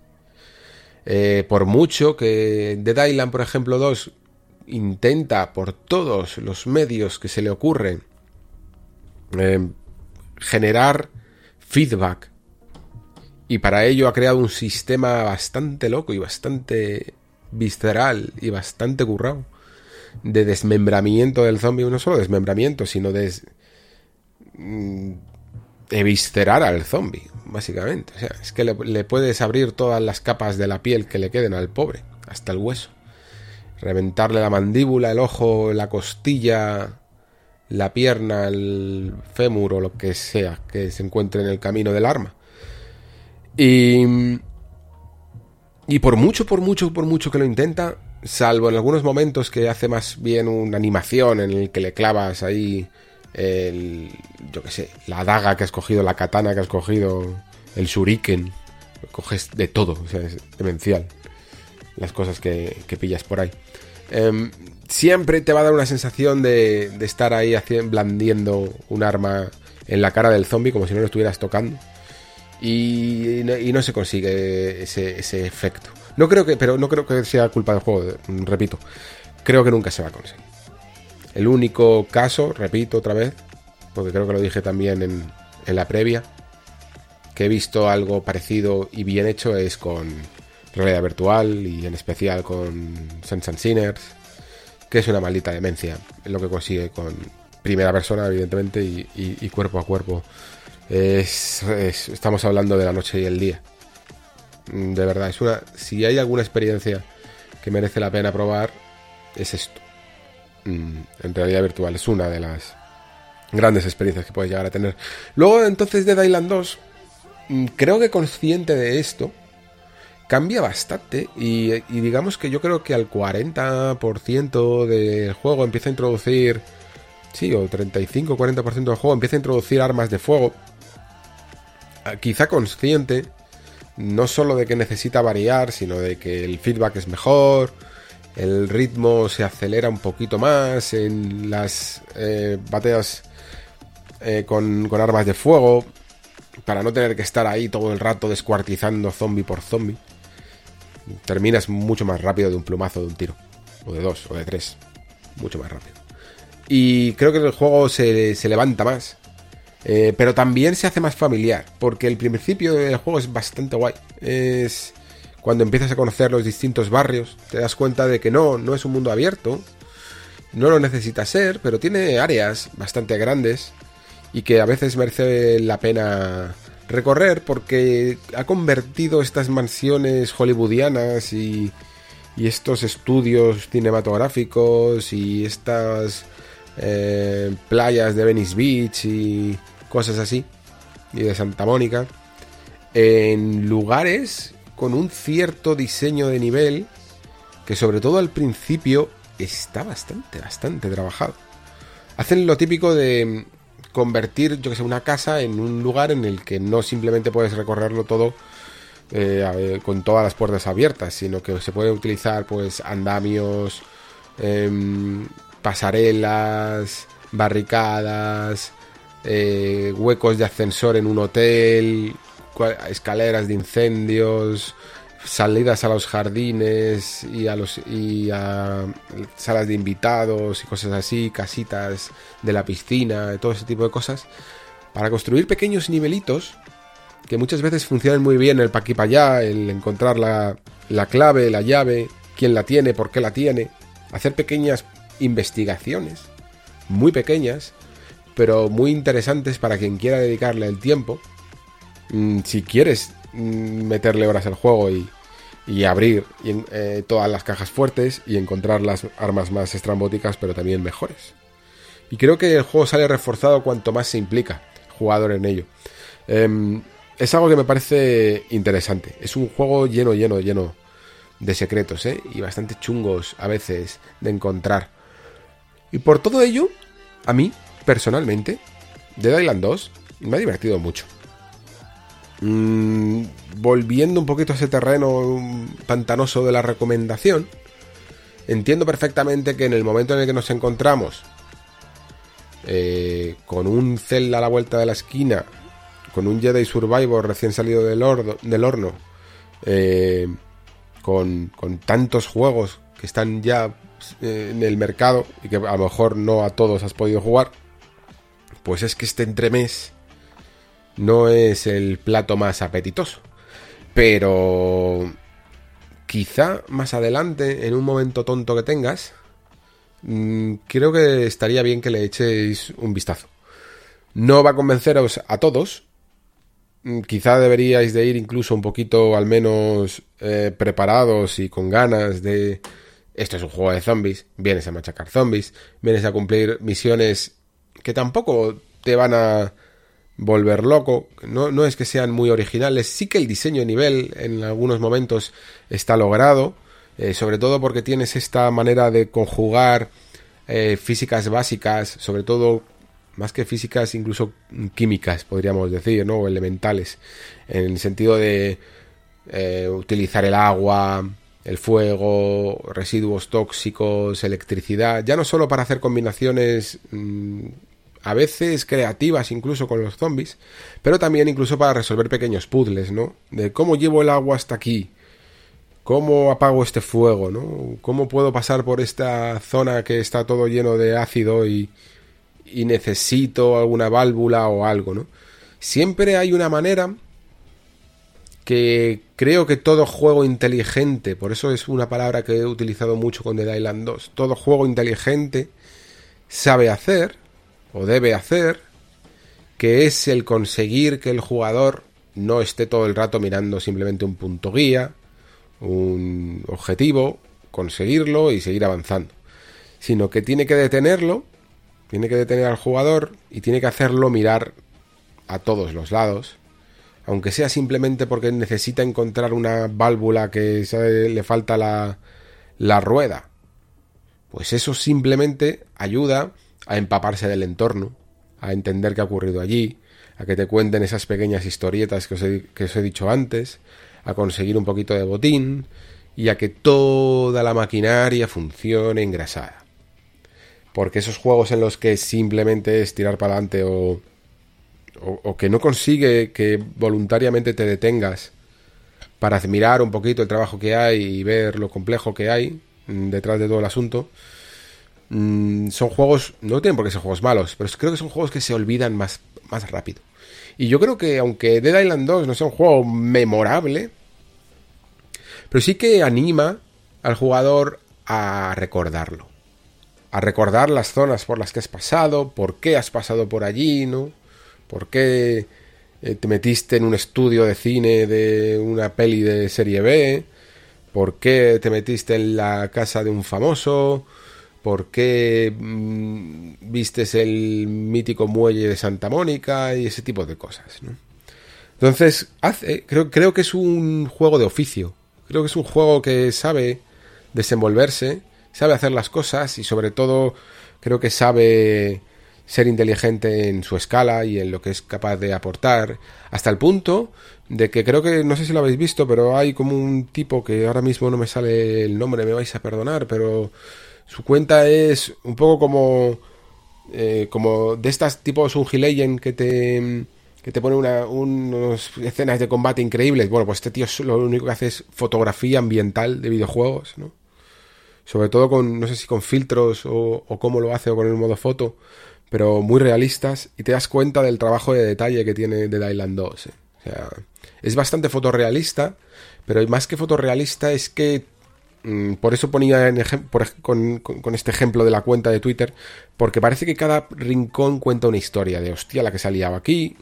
Eh, por mucho que Dead Island, por ejemplo, 2 intenta por todos los medios que se le ocurren eh, generar feedback y para ello ha creado un sistema bastante loco y bastante visceral y bastante currado de desmembramiento del zombie, no solo desmembramiento, sino de mm, eviscerar al zombie, básicamente. O sea, es que le, puedes abrir todas las capas de la piel que le queden al pobre, hasta el hueso. Reventarle la mandíbula, el ojo, la costilla, la pierna, el fémur o lo que sea que se encuentre en el camino del arma. Y. Y por mucho, por mucho, por mucho que lo intenta, salvo en algunos momentos que hace más bien una animación en el que le clavas ahí el, yo qué sé, la daga que has cogido, la katana que has cogido, el shuriken, coges de todo, o sea, es demencial las cosas que, pillas por ahí. Em, siempre te va a dar una sensación de, estar ahí blandiendo un arma en la cara del zombie como si no lo estuvieras tocando. Y, no, se consigue ese efecto. No creo que, pero no creo que sea culpa del juego, repito. Creo que nunca se va a conseguir. El único caso, repito otra vez, porque creo que lo dije también en, la previa, que he visto algo parecido y bien hecho es con realidad virtual y en especial con Sense and Sinners, que es una maldita demencia lo que consigue con primera persona, evidentemente, y, cuerpo a cuerpo. estamos hablando de la noche y el día. De verdad, es una. Si hay alguna experiencia que merece la pena probar, es esto. Mm, en realidad virtual es una de las grandes experiencias que puedes llegar a tener. Luego, entonces, de Island 2, mm, creo que consciente de esto, cambia bastante. Y, y digamos que yo creo que al 40% del juego empieza a introducir. Sí, o 35-40% del juego empieza a introducir armas de fuego. Ah, quizá consciente no solo de que necesita variar, sino de que el feedback es mejor, el ritmo se acelera un poquito más en las eh, bateas eh, con, con, armas de fuego, para no tener que estar ahí todo el rato descuartizando zombie por zombie. Terminas mucho más rápido de un plumazo de un tiro, o de dos, o de tres, mucho más rápido. Y creo que el juego se, se levanta más eh, pero también se hace más familiar, porque el principio del juego es bastante guay. Es cuando empiezas a conocer los distintos barrios, te das cuenta de que no, no es un mundo abierto, no lo necesita ser, pero tiene áreas bastante grandes y que a veces merece la pena recorrer porque ha convertido estas mansiones hollywoodianas y, y estos estudios cinematográficos y estas eh, playas de Venice Beach y cosas así, y de Santa Mónica, en lugares con un cierto diseño de nivel que sobre todo al principio está bastante, bastante trabajado. Hacen lo típico de convertir, yo que sé, una casa en un lugar en el que no simplemente puedes recorrerlo todo eh, con todas las puertas abiertas, sino que se puede utilizar pues andamios, em, pasarelas, barricadas, eh, huecos de ascensor en un hotel, escaleras de incendios, salidas a los jardines y a los y a salas de invitados y cosas así, casitas de la piscina, todo ese tipo de cosas, para construir pequeños nivelitos que muchas veces funcionan muy bien el pa' aquí pa' allá, el encontrar la, la clave, la llave, quién la tiene, por qué la tiene, hacer pequeñas investigaciones, muy pequeñas, pero muy interesantes para quien quiera dedicarle el tiempo. Mm, si quieres mm, meterle horas al juego y, y abrir eh, todas las cajas fuertes y encontrar las armas más estrambóticas, pero también mejores. Y creo que el juego sale reforzado cuanto más se implica el jugador en ello. Em, es algo que me parece interesante. Es un juego lleno, lleno, lleno de secretos, ¿eh? Y bastante chungos a veces de encontrar. Y por todo ello, a mí, personalmente, Dead Island 2 me ha divertido mucho. Mm, volviendo un poquito a ese terreno pantanoso de la recomendación, entiendo perfectamente que en el momento en el que nos encontramos eh, con un Zelda a la vuelta de la esquina, con un Jedi Survivor recién salido del, horno, eh, con, con tantos juegos que están ya en el mercado y que a lo mejor no a todos has podido jugar, pues es que este entremés no es el plato más apetitoso. Pero quizá más adelante, en un momento tonto que tengas, mm, creo que estaría bien que le echéis un vistazo. No va a convenceros a todos. Mm, quizá deberíais de ir incluso un poquito al menos eh, preparados y con ganas de esto es un juego de zombies, vienes a machacar zombies, vienes a cumplir misiones que tampoco te van a volver loco, no, no es que sean muy originales, sí que el diseño de nivel en algunos momentos está logrado, eh, sobre todo porque tienes esta manera de conjugar eh, físicas básicas, sobre todo más que físicas, incluso químicas, podríamos decir, ¿no? O elementales, en el sentido de eh, utilizar el agua, el fuego, residuos tóxicos, electricidad, ya no solo para hacer combinaciones mm, a veces creativas incluso con los zombies, pero también incluso para resolver pequeños puzzles, ¿no? De cómo llevo el agua hasta aquí, cómo apago este fuego, ¿no? Cómo puedo pasar por esta zona que está todo lleno de ácido y, y necesito alguna válvula o algo, ¿no? Siempre hay una manera que creo que todo juego inteligente, por eso es una palabra que he utilizado mucho con The Island 2, todo juego inteligente sabe hacer o debe hacer, que es el conseguir que el jugador no esté todo el rato mirando simplemente un punto guía, un objetivo, conseguirlo y seguir avanzando, sino que tiene que detenerlo, tiene que detener al jugador y tiene que hacerlo mirar a todos los lados aunque sea simplemente porque necesita encontrar una válvula que le falta la, la rueda. Pues eso simplemente ayuda a empaparse del entorno, a entender qué ha ocurrido allí, a que te cuenten esas pequeñas historietas que os, he, os he dicho antes, a conseguir un poquito de botín y a que toda la maquinaria funcione engrasada. Porque esos juegos en los que simplemente es tirar para adelante o o, que no consigue que voluntariamente te detengas para admirar un poquito el trabajo que hay y ver lo complejo que hay mm, detrás de todo el asunto, mm, son juegos, no tienen por qué ser juegos malos, pero creo que son juegos que se olvidan más, más rápido. Y yo creo que aunque Dead Island 2 no sea un juego memorable, pero sí que anima al jugador a recordarlo. A recordar las zonas por las que has pasado, por qué has pasado por allí, ¿no? ¿Por qué eh, te metiste en un estudio de cine de una peli de serie B, por qué te metiste en la casa de un famoso, por qué mm, vistes el mítico muelle de Santa Mónica y ese tipo de cosas. ¿no? Entonces, hace, creo, creo que es un juego de oficio, creo que es un juego que sabe desenvolverse, sabe hacer las cosas y sobre todo creo que sabe ser inteligente en su escala y en lo que es capaz de aportar, hasta el punto de que creo que, no sé si lo habéis visto, pero hay como un tipo que ahora mismo no me sale el nombre, me vais a perdonar, pero su cuenta es un poco como, eh, como de estas tipos un que te que te pone una, unas escenas de combate increíbles. Bueno, pues este tío lo único que hace es fotografía ambiental de videojuegos, ¿no? Sobre todo con, no sé si con filtros o, o cómo lo hace o con el modo foto, pero muy realistas y te das cuenta del trabajo de detalle que tiene Dead Island 2. ¿eh? O sea, es bastante fotorrealista, pero más que fotorrealista es que mm, por eso ponía en con, este ejemplo de la cuenta de Twitter, porque parece que cada rincón cuenta una historia de hostia la que se ha aquí,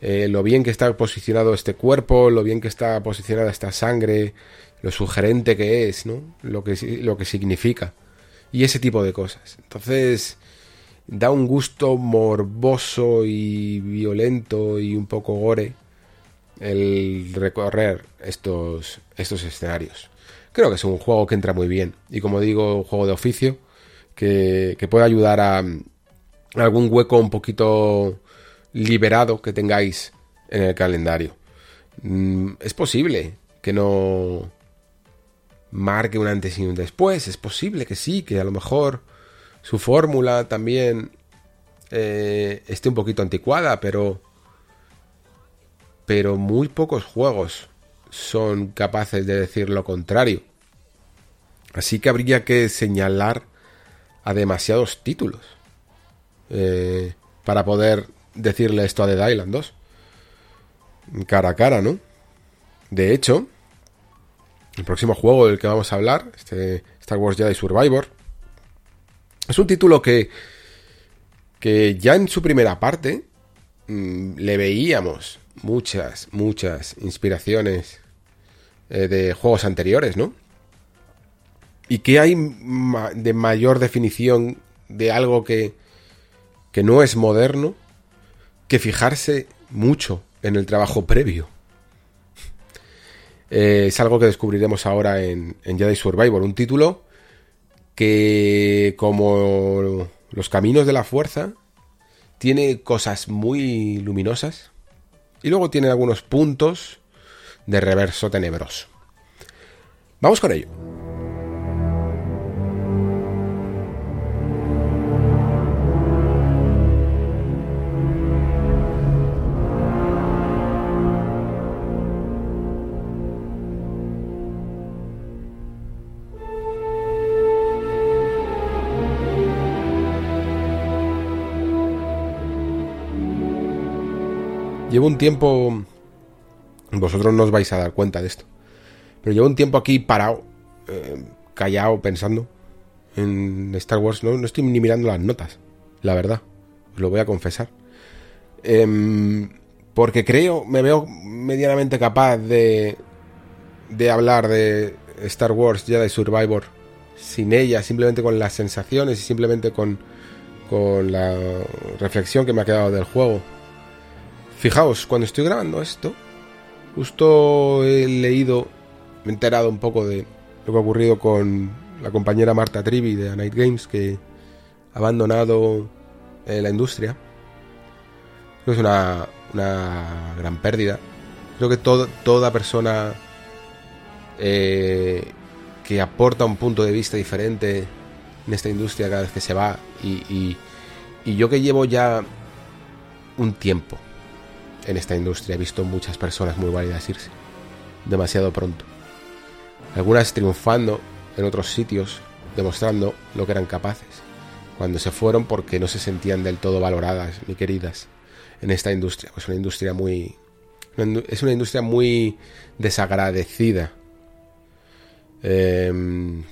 eh, lo bien que está posicionado este cuerpo, lo bien que está posicionada esta sangre, lo sugerente que es, ¿no? Lo que, lo que significa. Y ese tipo de cosas. Entonces, da un gusto morboso y violento y un poco gore el recorrer estos, estos escenarios. Creo que es un juego que entra muy bien y como digo, un juego de oficio que, que puede ayudar a, algún hueco un poquito liberado que tengáis en el calendario. Mm, es posible que no marque un antes y un después, es posible que sí, que a lo mejor su fórmula también eh, esté un poquito anticuada, pero pero muy pocos juegos son capaces de decir lo contrario. Así que habría que señalar a demasiados títulos eh, para poder decirle esto a Dead Island 2. Cara a cara, ¿no? De hecho, el próximo juego del que vamos a hablar, este Star Wars Jedi Survivor, es un título que, que ya en su primera parte mm, le veíamos muchas, muchas inspiraciones eh, de juegos anteriores, ¿no? Y que hay de mayor definición de algo que, que no es moderno que fijarse mucho en el trabajo previo. Eh, es algo que descubriremos ahora en, en Jedi Survivor, un título que como los caminos de la fuerza tiene cosas muy luminosas y luego tiene algunos puntos de reverso tenebroso. Vamos con ello. Un tiempo... Vosotros no os vais a dar cuenta de esto. Pero llevo un tiempo aquí parado, eh, callado, pensando en Star Wars. No, no, estoy ni mirando las notas, la verdad. Os lo voy a confesar. Em, porque creo, me veo medianamente capaz de, de hablar de Star Wars Jedi Survivor sin ella, simplemente con las sensaciones y simplemente con, con la reflexión que me ha quedado del juego. Fijaos, cuando estoy grabando esto, justo he leído, me he enterado un poco de lo que ha ocurrido con la compañera Marta Trivi de A Night Games, que ha abandonado eh, la industria. Creo que es una, una gran pérdida. Creo que toda persona eh, que aporta un punto de vista diferente en esta industria cada vez que se va y, y yo que llevo ya un tiempo en esta industria he visto muchas personas muy válidas irse, demasiado pronto. Algunas triunfando en otros sitios, demostrando lo que eran capaces, cuando se fueron porque no se sentían del todo valoradas ni queridas en esta industria. Pues una industria muy... Es una industria muy desagradecida. Em,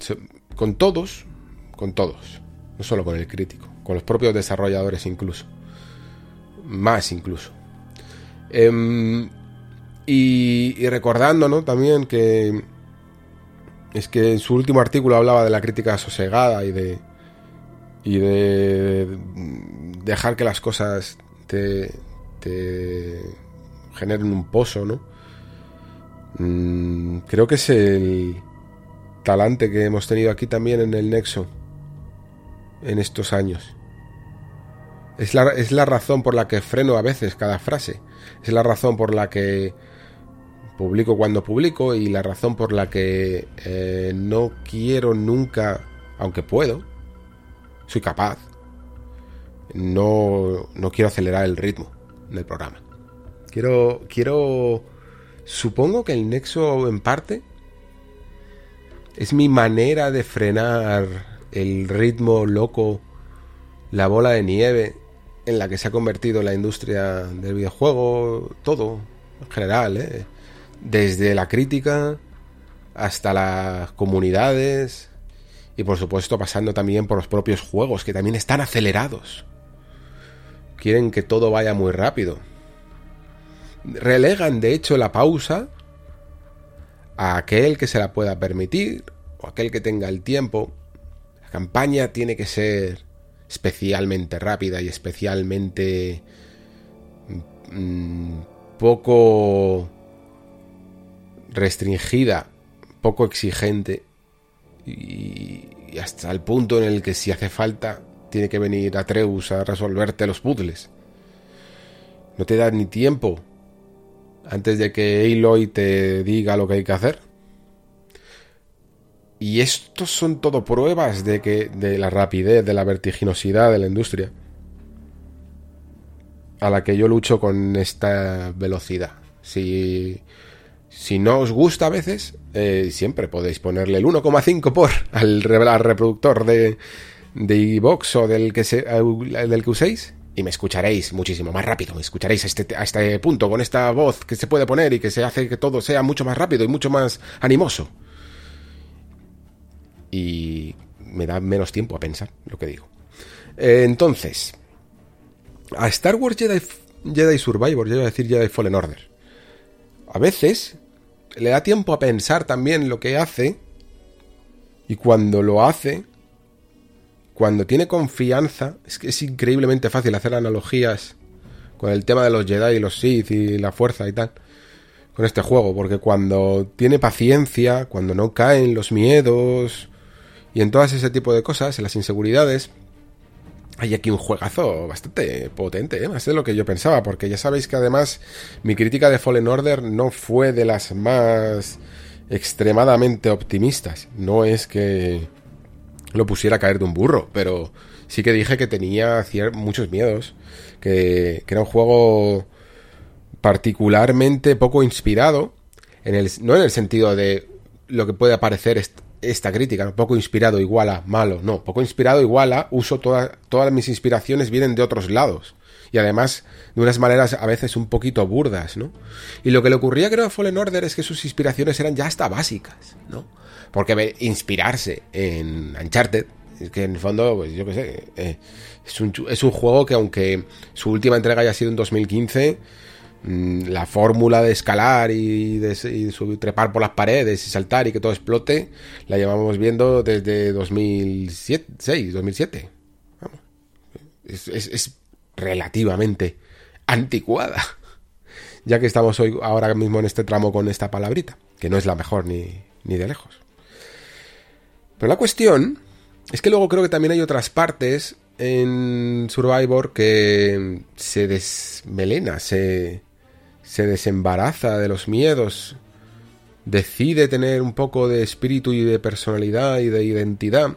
con todos, con todos, no solo con el crítico, con los propios desarrolladores incluso, más incluso. Em, y, recordando, ¿no? También que es que en su último artículo hablaba de la crítica sosegada y de y de dejar que las cosas te, te generen un pozo, ¿no? Mm, creo que es el talante que hemos tenido aquí también en el Nexo en estos años. Es la, es la razón por la que freno a veces cada frase. Es la razón por la que publico cuando publico y la razón por la que eh, no quiero nunca, aunque puedo, soy capaz, no, no quiero acelerar el ritmo del programa. Quiero, quiero, supongo que el nexo en parte es mi manera de frenar el ritmo loco, la bola de nieve en la que se ha convertido la industria del videojuego, todo en general, ¿eh? desde la crítica hasta las comunidades y por supuesto pasando también por los propios juegos que también están acelerados. Quieren que todo vaya muy rápido. Relegan de hecho la pausa a aquel que se la pueda permitir o aquel que tenga el tiempo. La campaña tiene que ser especialmente rápida y especialmente mm, poco restringida, poco exigente y, hasta el punto en el que si hace falta tiene que venir Atreus a resolverte los puzzles. No te da ni tiempo antes de que Aloy te diga lo que hay que hacer. Y estos son todo pruebas de que de la rapidez, de la vertiginosidad de la industria a la que yo lucho con esta velocidad. Si si no os gusta a veces, eh, siempre podéis ponerle el 1,5 por al, reproductor de de o del que, se, del que uséis y me escucharéis muchísimo más rápido. Me escucharéis a este, a este punto con esta voz que se puede poner y que se hace que todo sea mucho más rápido y mucho más animoso. Y me da menos tiempo a pensar lo que digo. Eh, entonces, a Star Wars Jedi, Jedi Survivor, yo iba a decir Jedi Fallen Order. A veces le da tiempo a pensar también lo que hace. Y cuando lo hace, cuando tiene confianza, es que es increíblemente fácil hacer analogías con el tema de los Jedi y los Sith y la fuerza y tal. Con este juego, porque cuando tiene paciencia, cuando no caen los miedos y en todas ese tipo de cosas, en las inseguridades, hay aquí un juegazo bastante potente, ¿eh? más de lo que yo pensaba, porque ya sabéis que además mi crítica de Fallen Order no fue de las más extremadamente optimistas. No es que lo pusiera a caer de un burro, pero sí que dije que tenía muchos miedos, que, era un juego particularmente poco inspirado, no en el sentido de lo que puede parecer esta crítica, poco inspirado igual a malo, no, poco inspirado igual a uso todas mis inspiraciones vienen de otros lados y además de unas maneras a veces un poquito burdas, ¿no? Y lo que le ocurría creo a Fallen Order es que sus inspiraciones eran ya hasta básicas, ¿no? Porque inspirarse en Uncharted, que en el fondo, pues yo qué sé, eh, es, un, es un juego que aunque su última entrega haya sido en 2015, Mm, la fórmula de escalar y de subir, trepar por las paredes y saltar y que todo explote, la llevamos viendo desde 2006, 2007. Es, relativamente anticuada. [LAUGHS] Ya que estamos hoy, ahora mismo en este tramo con esta palabrita, que no es la mejor ni, ni de lejos. Pero la cuestión es que luego creo que también hay otras partes en Survivor que se desmelena, se, se desembaraza de los miedos, decide tener un poco de espíritu y de personalidad y de identidad.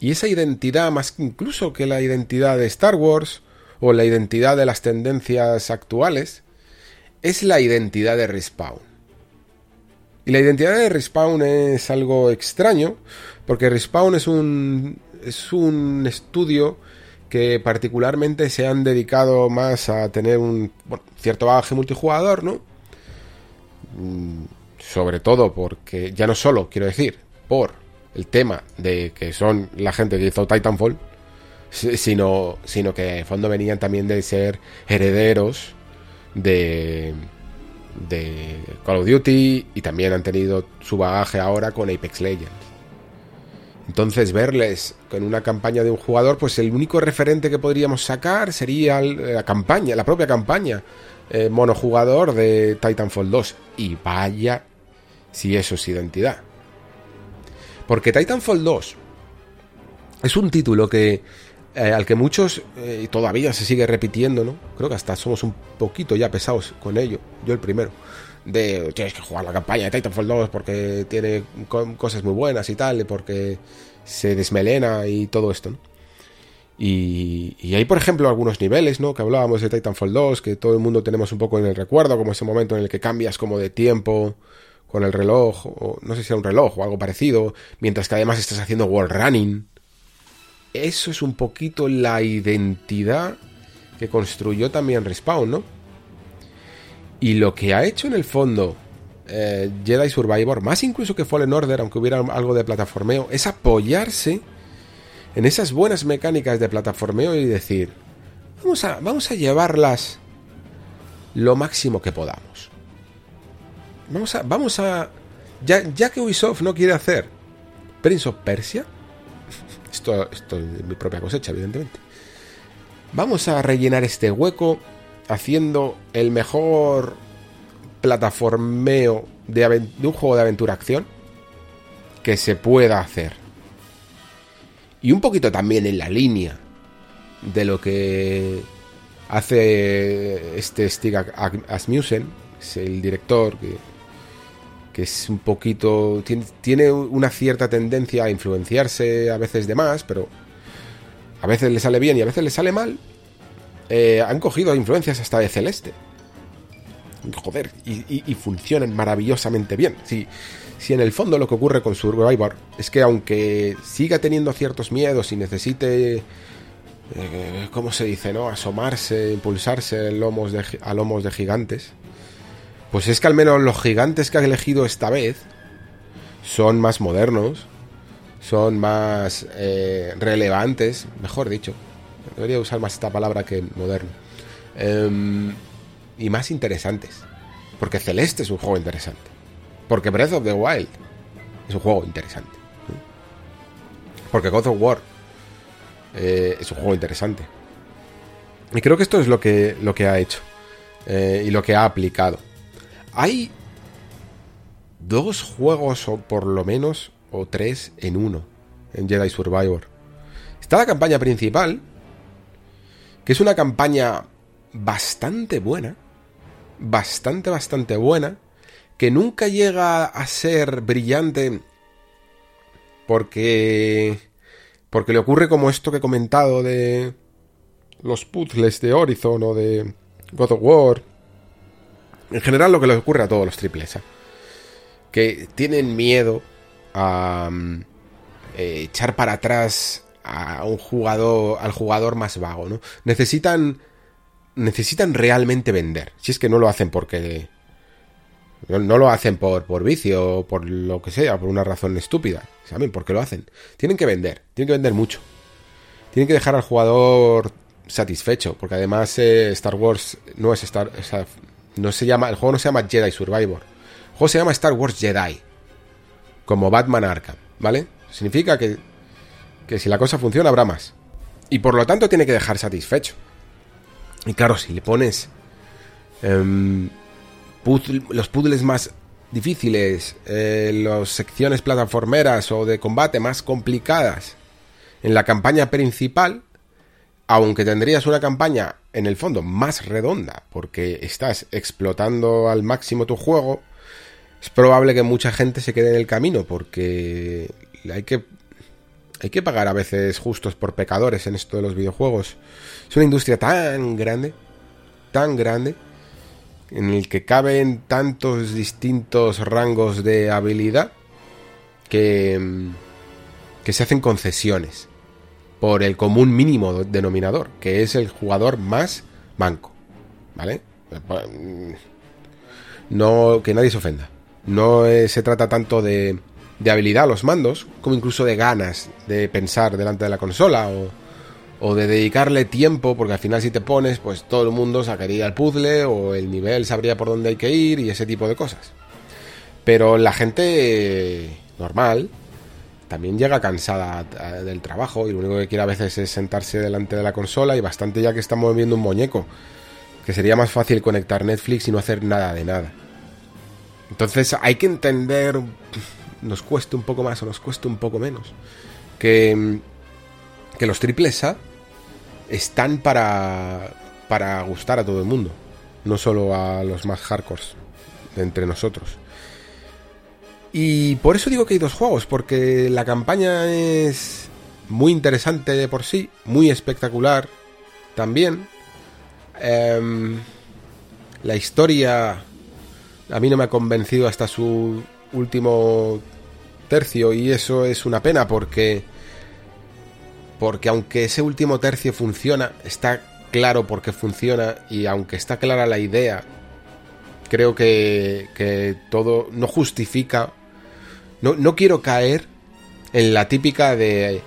Y esa identidad, más incluso que la identidad de Star Wars o la identidad de las tendencias actuales, es la identidad de Respawn. Y la identidad de Respawn es algo extraño, porque Respawn es un, es un estudio que particularmente se han dedicado más a tener un cierto bagaje multijugador, ¿no? Mm, sobre todo porque, ya no solo, quiero decir, por el tema de que son la gente que hizo Titanfall, sino, sino que en fondo venían también de ser herederos de, de Call of Duty y también han tenido su bagaje ahora con Apex Legends. Entonces verles con una campaña de un jugador, pues el único referente que podríamos sacar sería la campaña, la propia campaña eh, monojugador de Titanfall 2. Y vaya si eso es identidad. Porque Titanfall 2 es un título que eh, al que muchos eh, todavía se sigue repitiendo, ¿no? Creo que hasta somos un poquito ya pesados con ello. Yo el primero. De tienes que jugar la campaña de Titanfall 2 porque tiene cosas muy buenas y tal, porque se desmelena y todo esto, ¿no? Y, y, hay, por ejemplo, algunos niveles, ¿no? Que hablábamos de Titanfall 2, que todo el mundo tenemos un poco en el recuerdo, como ese momento en el que cambias como de tiempo con el reloj, o no sé si era un reloj o algo parecido, mientras que además estás haciendo wall running. Eso es un poquito la identidad que construyó también Respawn, ¿no? Y lo que ha hecho en el fondo eh, Jedi Survivor, más incluso que Fallen Order, aunque hubiera algo de plataformeo, es apoyarse en esas buenas mecánicas de plataformeo y decir, vamos a, vamos a llevarlas lo máximo que podamos. Vamos a, vamos a, ya, ya que Ubisoft no quiere hacer Prince of Persia, [LAUGHS] esto, esto es mi propia cosecha, evidentemente. Vamos a rellenar este hueco haciendo el mejor plataformeo de, un juego de aventura-acción que se pueda hacer. Y un poquito también en la línea de lo que hace este Stig Asmussen, es el director que, que es un poquito. Tiene, tiene, una cierta tendencia a influenciarse a veces de más, pero a veces le sale bien y a veces le sale mal. Eh, han cogido influencias hasta de Celeste. Joder, y, funcionan maravillosamente bien. Si, si en el fondo lo que ocurre con Survivor es que aunque siga teniendo ciertos miedos y necesite, eh, ¿cómo se dice, no? Asomarse, impulsarse a lomos, de, a lomos de gigantes, pues es que al menos los gigantes que ha elegido esta vez son más modernos, son más eh, relevantes, mejor dicho. Debería usar más esta palabra que moderno. Em, y más interesantes. Porque Celeste es un juego interesante. Porque Breath of the Wild es un juego interesante. Porque God of War eh, es un juego interesante. Y creo que esto es lo que, lo que ha hecho. Eh, y lo que ha aplicado. Hay dos juegos, o por lo menos, o tres en uno, en Jedi Survivor. Está la campaña principal, que es una campaña bastante buena, bastante, bastante buena, que nunca llega a ser brillante porque porque le ocurre como esto que he comentado de los puzzles de Horizon o de God of War. En general lo que le ocurre a todos los triples A. Que tienen miedo a mm, eh, echar para atrás a un jugador, al jugador más vago, ¿no? Necesitan necesitan realmente vender. Si es que no lo hacen porque. No, lo hacen por, por vicio por lo que sea, por una razón estúpida. ¿Saben por qué lo hacen? Tienen que vender, tienen que vender mucho. Tienen que dejar al jugador satisfecho, porque además eh, Star Wars no es Star. no se llama, el juego no se llama Jedi Survivor. El juego se llama Star Wars Jedi. Como Batman Arkham, ¿vale? Significa que, que si la cosa funciona habrá más. Y por lo tanto tiene que dejar satisfecho. Y claro, si le pones em, los puzzles más difíciles, eh, las secciones plataformeras o de combate más complicadas en la campaña principal, aunque tendrías una campaña en el fondo más redonda, porque estás explotando al máximo tu juego, es probable que mucha gente se quede en el camino, porque hay que hay que pagar a veces justos por pecadores en esto de los videojuegos. Es una industria tan grande, tan grande, en el que caben tantos distintos rangos de habilidad que, mm, que se hacen concesiones por el común mínimo denominador, que es el jugador más manco. ¿Vale? Mm, no, que nadie se ofenda. No se trata tanto de de habilidad a los mandos, como incluso de ganas de pensar delante de la consola o, o de dedicarle tiempo, porque al final si te pones, pues todo el mundo sacaría el puzzle o el nivel sabría por dónde hay que ir y ese tipo de cosas. Pero la gente normal también llega cansada del trabajo y lo único que quiere a veces es sentarse delante de la consola y bastante ya que estamos viendo un muñeco, que sería más fácil conectar Netflix y no hacer nada de nada. Entonces hay que entender, nos cueste un poco más o nos cueste un poco menos, que, que los triples A están para, para gustar a todo el mundo, no solo a los más hardcore de entre nosotros. Y por eso digo que hay dos juegos, porque la campaña es muy interesante de por sí, muy espectacular también. Em, la historia a mí no me ha convencido hasta su último tercio y eso es una pena porque porque aunque ese último tercio funciona, está claro por qué funciona y aunque está clara la idea, creo que, que todo no justifica. No, no quiero caer en la típica de...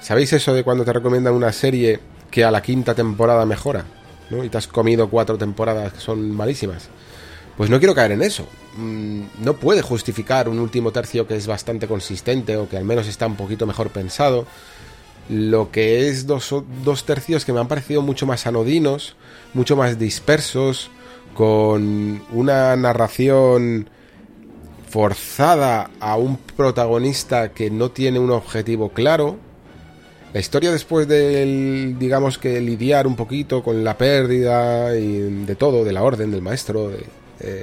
¿Sabéis eso de cuando te recomiendan una serie que a la quinta temporada mejora? ¿no? Y te has comido cuatro temporadas que son malísimas. Pues no quiero caer en eso. Mm, no puede justificar un último tercio que es bastante consistente o que al menos está un poquito mejor pensado lo que es dos, dos tercios que me han parecido mucho más anodinos, mucho más dispersos, con una narración forzada a un protagonista que no tiene un objetivo claro. La historia después de, digamos que lidiar un poquito con la pérdida y de todo, de la orden, del maestro, de,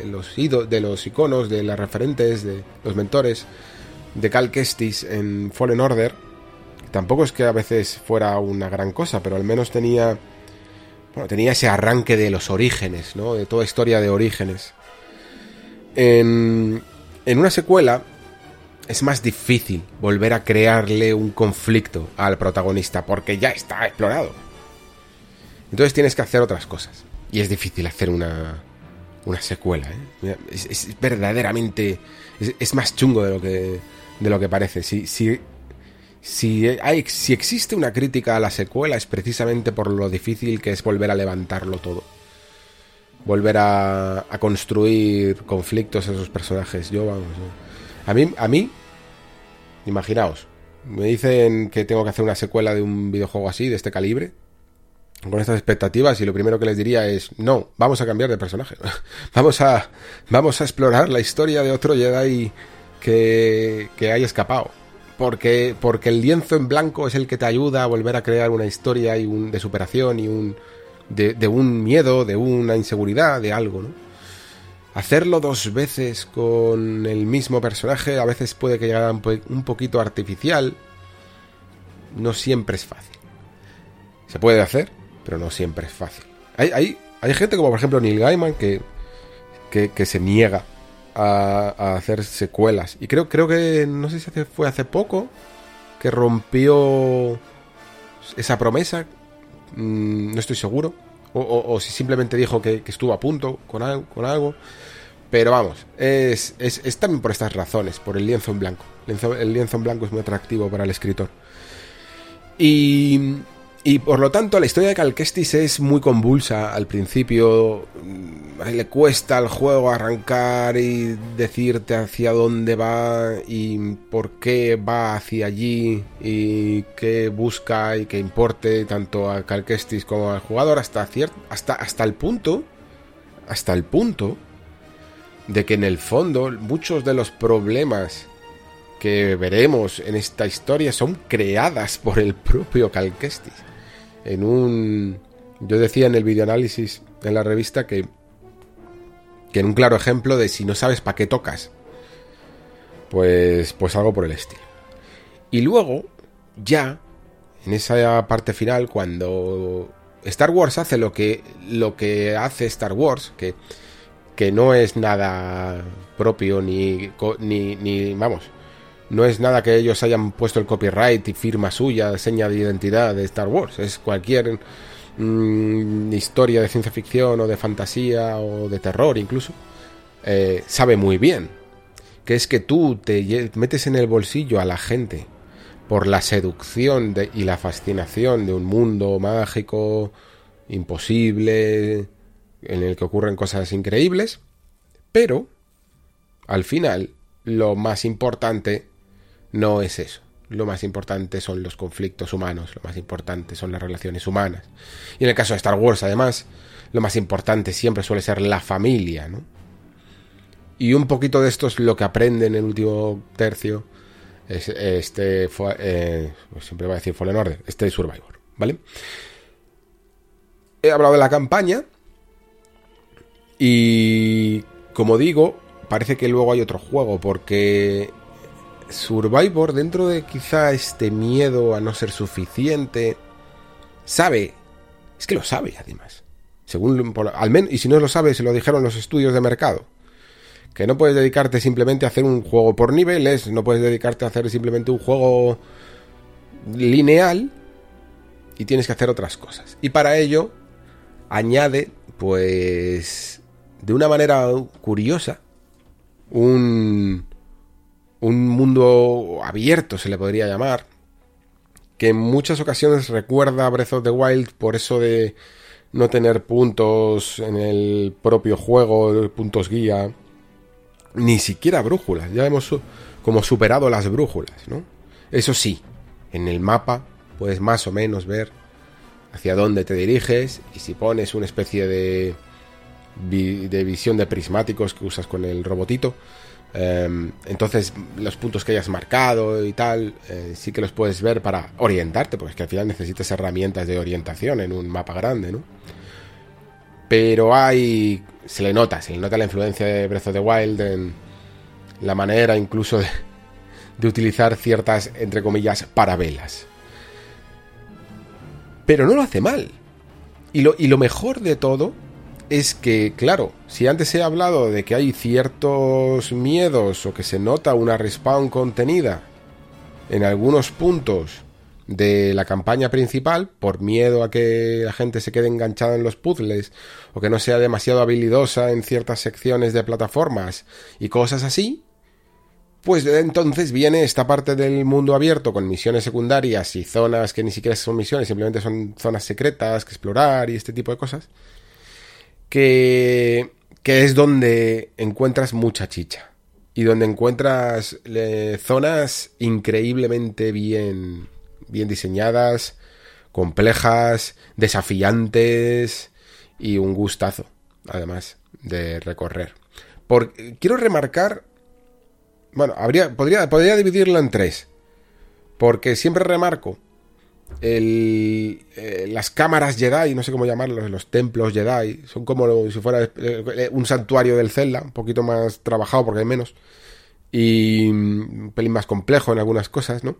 los, de los iconos, de las referentes, de los mentores, de Cal Kestis en Fallen Order, Tampoco es que a veces fuera una gran cosa, pero al menos tenía. Bueno, tenía ese arranque de los orígenes, ¿no? De toda historia de orígenes. En, en una secuela es más difícil volver a crearle un conflicto al protagonista porque ya está explorado. Entonces tienes que hacer otras cosas. Y es difícil hacer una, una secuela. ¿eh? Es, verdaderamente... Es, más chungo de lo que, de lo que parece. Si, si si, hay, si existe una crítica a la secuela es precisamente por lo difícil que es volver a levantarlo todo. Volver a, a construir conflictos a esos personajes. Yo, vamos. A mí, a mí, imaginaos, me dicen que tengo que hacer una secuela de un videojuego así, de este calibre, con estas expectativas, y lo primero que les diría es, no, vamos a cambiar de personaje. [LAUGHS] vamos, a, vamos a explorar la historia de otro Jedi que, que haya escapado porque, porque el lienzo en blanco es el que te ayuda a volver a crear una historia y un, de superación y un, de, un miedo, de una inseguridad, de algo, ¿no? Hacerlo dos veces con el mismo personaje a veces puede que llegue un poquito artificial. No siempre es fácil. Se puede hacer, pero no siempre es fácil. Hay, hay, hay gente como por ejemplo Neil Gaiman que, que, que se niega a, hacer secuelas. Y creo, creo que, no sé si fue hace poco, que rompió esa promesa. Mm, no estoy seguro. O, si simplemente dijo que, estuvo a punto con algo, con algo. Pero vamos, es, es, también por estas razones, por el lienzo en blanco. el lienzo en blanco es muy atractivo para el escritor. Y y por lo tanto, la historia de Calquestis es muy convulsa al principio. Mm, le cuesta al juego arrancar y decirte hacia dónde va y por qué va hacia allí y qué busca y qué importe tanto a Calquestis como al jugador hasta, hasta, hasta el punto. Hasta el punto de que en el fondo muchos de los problemas que veremos en esta historia son creadas por el propio Calquestis en un... Yo decía en el videoanálisis en la revista que, que en un claro ejemplo de si no sabes para qué tocas, pues, pues algo por el estilo. Y luego, ya, en esa parte final, cuando Star Wars hace lo que, lo que hace Star Wars, que, que no es nada propio ni, ni, ni, vamos, no es nada que ellos hayan puesto el copyright y firma suya, seña de identidad de Star Wars. Es cualquier mm, historia de ciencia ficción o de fantasía o de terror incluso. Eh, sabe muy bien que es que tú te metes en el bolsillo a la gente por la seducción y la fascinación de un mundo mágico, imposible, en el que ocurren cosas increíbles, pero al final lo más importante no es eso. Lo más importante son los conflictos humanos, lo más importante son las relaciones humanas. Y en el caso de Star Wars, además, lo más importante siempre suele ser la familia, ¿no? Y un poquito de esto es lo que aprende en el último tercio este fue, eh, pues siempre va a decir Fallen Order, este Survivor, ¿vale? He hablado de la campaña y como digo, parece que luego hay otro juego porque Survivor dentro de quizá este miedo a no ser suficiente sabe, es que lo sabe además. Según al menos y si no lo sabe, se lo dijeron los estudios de mercado que no puedes dedicarte simplemente a hacer un juego por niveles, no puedes dedicarte a hacer simplemente un juego lineal y tienes que hacer otras cosas. Y para ello añade, pues, de una manera curiosa, un, un mundo abierto, se le podría llamar, que en muchas ocasiones recuerda a Breath of the Wild por eso de no tener puntos en el propio juego, puntos guía, ni siquiera brújulas. Ya hemos como superado las brújulas, ¿no? Eso sí, en el mapa puedes más o menos ver hacia dónde te diriges y si pones una especie de, de visión de prismáticos que usas con el robotito, em, entonces los puntos que hayas marcado y tal, eh, sí que los puedes ver para orientarte, porque es que al final necesitas herramientas de orientación en un mapa grande, ¿no? Pero hay se le nota, se le nota la influencia de Breath of the Wild en la manera incluso de, utilizar ciertas, entre comillas, parabelas. Pero no lo hace mal. Y lo, y lo mejor de todo es que, claro, si antes he hablado de que hay ciertos miedos o que se nota una respawn contenida en algunos puntos de la campaña principal por miedo a que la gente se quede enganchada en los puzzles o que no sea demasiado habilidosa en ciertas secciones de plataformas y cosas así, pues entonces viene esta parte del mundo abierto con misiones secundarias y zonas que ni siquiera son misiones, simplemente son zonas secretas que explorar y este tipo de cosas, que, que es donde encuentras mucha chicha y donde encuentras eh, zonas increíblemente bien bien diseñadas, complejas, desafiantes y un gustazo, además, de recorrer. quiero remarcar, bueno, habría, podría, podría dividirlo en tres, porque siempre remarco eh, las cámaras Jedi, no sé cómo llamarlos, los templos Jedi, son como si fuera eh, un santuario del Zelda, un poquito más trabajado porque hay menos, y un pelín más complejo en algunas cosas, ¿no?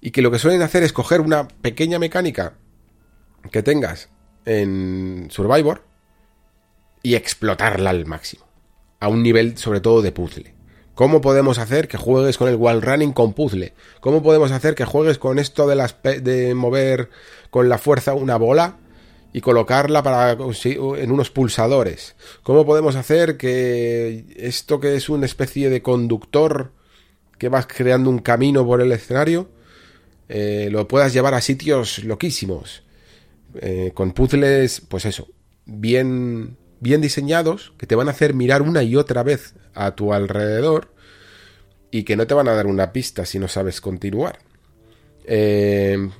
y que lo que suelen hacer es coger una pequeña mecánica que tengas en Survivor y explotarla al máximo. A un nivel sobre todo de puzzle. ¿Cómo podemos hacer que juegues con el wall running con puzzle? ¿Cómo podemos hacer que juegues con esto de, de mover con la fuerza una bola y colocarla para en unos pulsadores? ¿Cómo podemos hacer que esto que es una especie de conductor que vas creando un camino por el escenario eh, lo puedas llevar a sitios loquísimos, eh, con puzzles, pues eso, bien, bien diseñados, que te van a hacer mirar una y otra vez a tu alrededor y que no te van a dar una pista si no sabes continuar. Eh,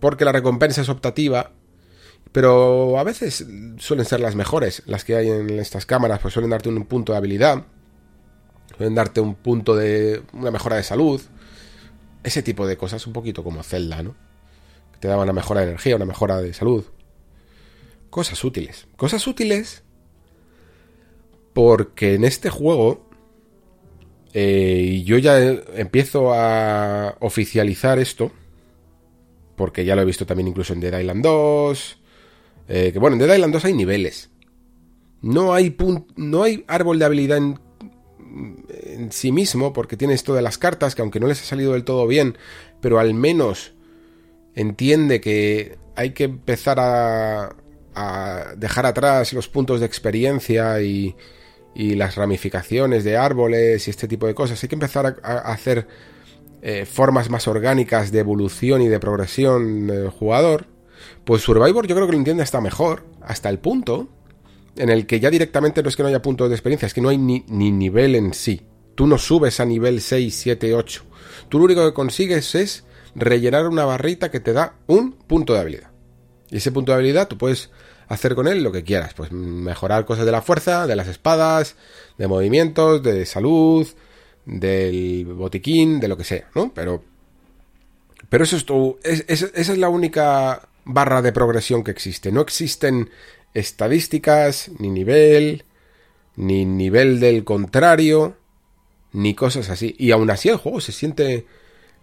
porque la recompensa es optativa, pero a veces suelen ser las mejores, las que hay en estas cámaras, pues suelen darte un punto de habilidad, suelen darte un punto de una mejora de salud, ese tipo de cosas, un poquito como Zelda, ¿no? Que te daba una mejora de energía, una mejora de salud. Cosas útiles. Cosas útiles porque en este juego eh, yo ya empiezo a oficializar esto porque ya lo he visto también incluso en Dead Island 2 eh, que bueno, en Dead Island 2 hay niveles. No hay, no hay árbol de habilidad en en sí mismo, porque tiene esto de las cartas, que aunque no les ha salido del todo bien, pero al menos entiende que hay que empezar a, dejar atrás los puntos de experiencia y, y, las ramificaciones de árboles y este tipo de cosas. Hay que empezar a, hacer eh, formas más orgánicas de evolución y de progresión del jugador, pues Survivor yo creo que lo entiende hasta mejor, hasta el punto en el que ya directamente no es que no haya puntos de experiencia, es que no hay ni, ni nivel en sí. Tú no subes a nivel 6, 7, 8. Tú lo único que consigues es rellenar una barrita que te da un punto de habilidad. Y ese punto de habilidad tú puedes hacer con él lo que quieras. Pues mejorar cosas de la fuerza, de las espadas, de movimientos, de salud, del botiquín, de lo que sea, ¿no? Pero. Pero eso es todo. esa es la única barra de progresión que existe. No existen estadísticas, ni nivel, ni nivel del contrario, ni cosas así. Y aún así el juego se siente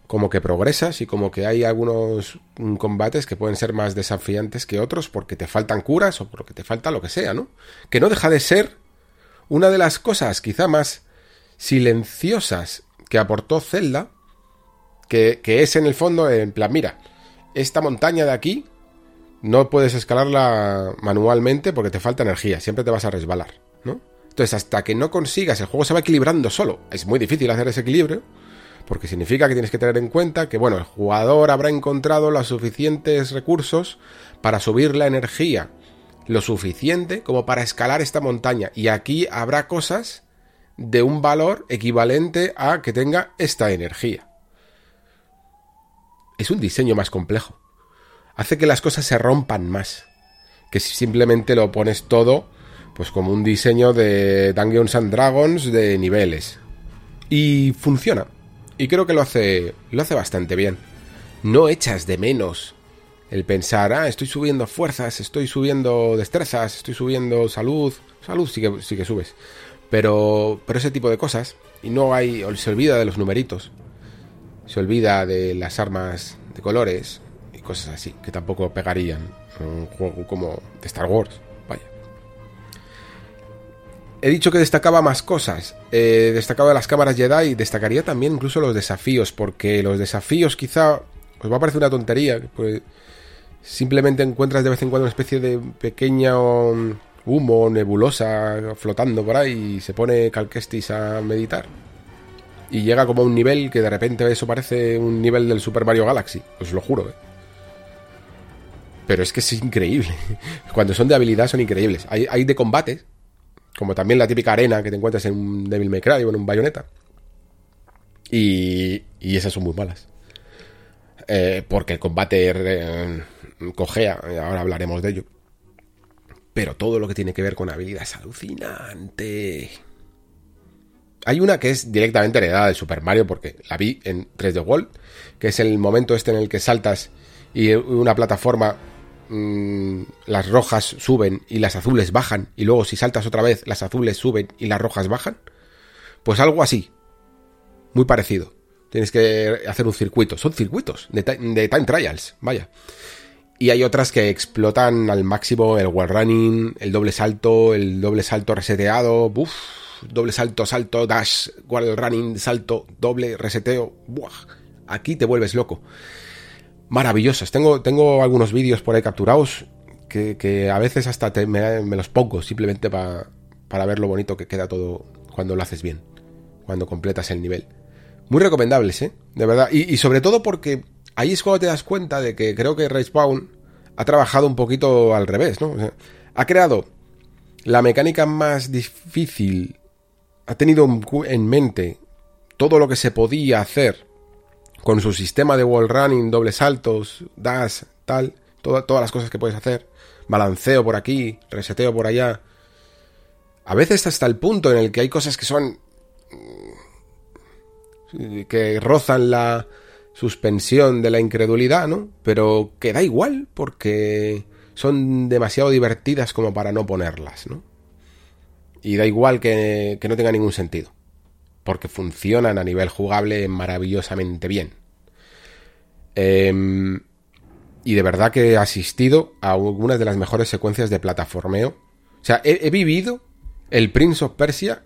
como que progresas y como que hay algunos combates que pueden ser más desafiantes que otros porque te faltan curas o porque te falta lo que sea, ¿no? Que no deja de ser una de las cosas quizá más silenciosas que aportó Zelda, que, que es en el fondo, en plan, mira, esta montaña de aquí no puedes escalarla manualmente porque te falta energía, siempre te vas a resbalar, ¿no? Entonces, hasta que no consigas, el juego se va equilibrando solo. Es muy difícil hacer ese equilibrio, porque significa que tienes que tener en cuenta que, bueno, el jugador habrá encontrado los suficientes recursos para subir la energía lo suficiente como para escalar esta montaña. Y aquí habrá cosas de un valor equivalente a que tenga esta energía. Es un diseño más complejo. Hace que las cosas se rompan más. Que si simplemente lo pones todo, pues como un diseño de Dungeons and Dragons de niveles. Y funciona. Y creo que lo hace, lo hace bastante bien. No echas de menos el pensar, ah, estoy subiendo fuerzas, estoy subiendo destrezas, estoy subiendo salud. Salud sí que, sí que subes. Pero, pero ese tipo de cosas. Y no hay, se olvida de los numeritos. Se olvida de las armas de colores y cosas así, que tampoco pegarían un juego como de Star Wars. He dicho que destacaba más cosas. Eh, destacaba las cámaras Jedi y destacaría también incluso los desafíos, porque los desafíos quizá os va a parecer una tontería, pues simplemente encuentras de vez en cuando una especie de pequeña humo nebulosa flotando por ahí y se pone Calquestis a meditar. Y llega como a un nivel que de repente eso parece un nivel del Super Mario Galaxy, os lo juro. ¿eh? Pero es que es increíble. [LAUGHS] Cuando son de habilidad son increíbles. Hay, hay de combates como también la típica arena que te encuentras en un Devil May Cry o en un Bayonetta. Y, y esas son muy malas. Eh, porque el combate eh, cojea, ahora hablaremos de ello. Pero todo lo que tiene que ver con habilidad es alucinante. Hay una que es directamente heredada de Super Mario porque la vi en 3D World, que es el momento este en el que saltas y una plataforma Mm, las rojas suben y las azules bajan, y luego si saltas otra vez, las azules suben y las rojas bajan. Pues algo así. Muy parecido. Tienes que hacer un circuito. Son circuitos de, time trials, vaya. Y hay otras que explotan al máximo el wall running, el doble salto, el doble salto reseteado, doble salto, salto, dash, wall running, salto, doble, reseteo. Buah, aquí te vuelves loco maravillosas. Tengo, tengo algunos vídeos por ahí capturados que, a veces hasta me, los pongo simplemente para ver lo bonito que queda todo cuando lo haces bien, cuando completas el nivel. Muy recomendables, ¿eh? De verdad. Y, sobre todo porque ahí es cuando te das cuenta de que creo que Respawn ha trabajado un poquito al revés, ¿no? ha creado la mecánica más difícil, ha tenido en mente todo lo que se podía hacer con su sistema de wall running, dobles saltos, dash, tal, todas las cosas que puedes hacer, balanceo por aquí, reseteo por allá. A veces hasta el punto en el que hay cosas que son mm, que rozan la suspensión de la incredulidad, ¿no? Pero que da igual porque son demasiado divertidas como para no ponerlas, ¿no? Y da igual que, que no tenga ningún sentido porque funcionan a nivel jugable maravillosamente bien. Em, y de verdad que he asistido a algunas de las mejores secuencias de plataformeo. O sea, he, vivido el Prince of Persia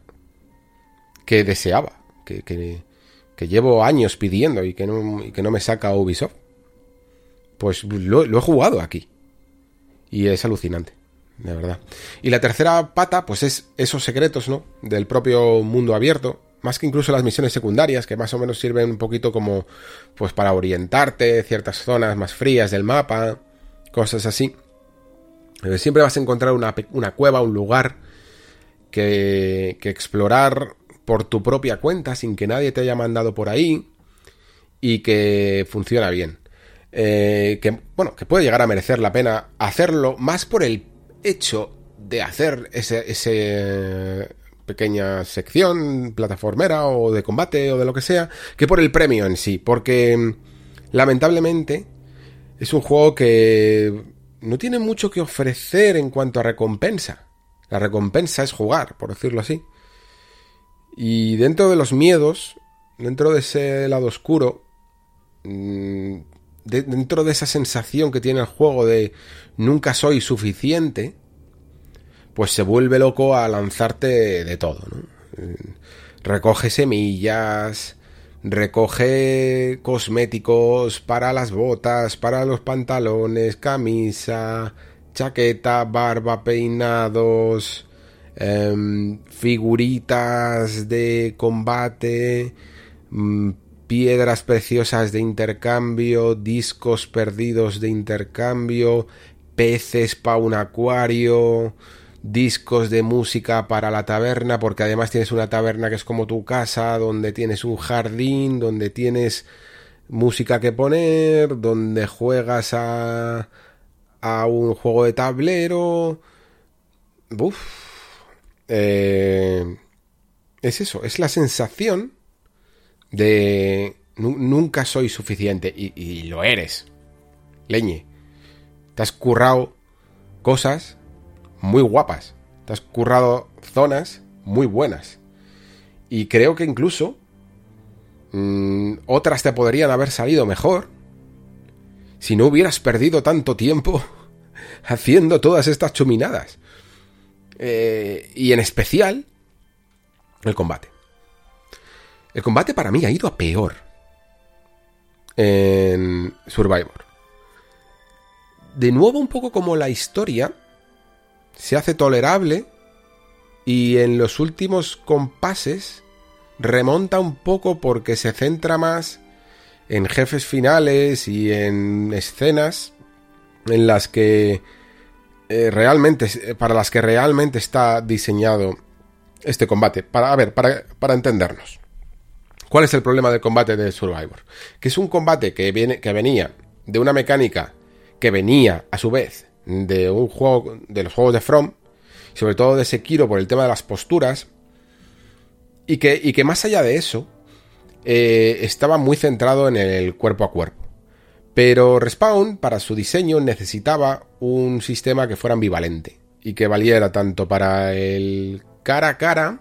que deseaba, que, que, llevo años pidiendo y que, no, que no me saca Ubisoft. Pues lo, lo he jugado aquí. Y es alucinante de verdad. Y la tercera pata, pues es esos secretos, ¿no? Del propio mundo abierto, más que incluso las misiones secundarias, que más o menos sirven un poquito como pues para orientarte ciertas zonas más frías del mapa, cosas así. siempre vas a encontrar una, cueva, un lugar que, que explorar por tu propia cuenta sin que nadie te haya mandado por ahí y que funciona bien. Eh, que, bueno, que puede llegar a merecer la pena hacerlo más por el hecho de hacer ese, ese pequeña sección plataformera o de combate o de lo que sea, que por el premio en sí, porque lamentablemente es un juego que no tiene mucho que ofrecer en cuanto a recompensa. La recompensa es jugar, por decirlo así. Y dentro de los miedos, dentro de ese lado oscuro, mm, dentro de esa sensación que tiene el juego de nunca soy suficiente, pues se vuelve loco a lanzarte de todo. Recoge semillas, recoge cosméticos para las botas, para los pantalones, camisa, chaqueta, barba, peinados, em, figuritas de combate, mm, piedras preciosas de intercambio, discos perdidos de intercambio, peces para un acuario, discos de música para la taberna, porque además tienes una taberna que es como tu casa, donde tienes un jardín, donde tienes música que poner, donde juegas a, a un juego de tablero. Uf. Eh, es eso, es la sensación de nunca soy suficiente y, y lo eres. Leñe. Te has currado cosas muy guapas. Te has currado zonas muy buenas. Y creo que incluso mm, otras te podrían haber salido mejor si no hubieras perdido tanto tiempo [LAUGHS] haciendo todas estas chuminadas. Eh, y en especial el combate. El combate para mí ha ido a peor en Survivor. De nuevo un poco como la historia se hace tolerable y en los últimos compases remonta un poco porque se centra más en jefes finales y en escenas en las que eh, realmente para las que realmente está diseñado este combate para a ver para, para entendernos ¿Cuál es el problema del combate de Survivor? Que es un combate que, viene, que venía de una mecánica que venía a su vez de un juego, de los juegos de From, sobre todo de Sekiro por el tema de las posturas, y que, y que más allá de eso, eh, estaba muy centrado en el cuerpo a cuerpo. Pero Respawn, para su diseño, necesitaba un sistema que fuera ambivalente y que valiera tanto para el cara a cara,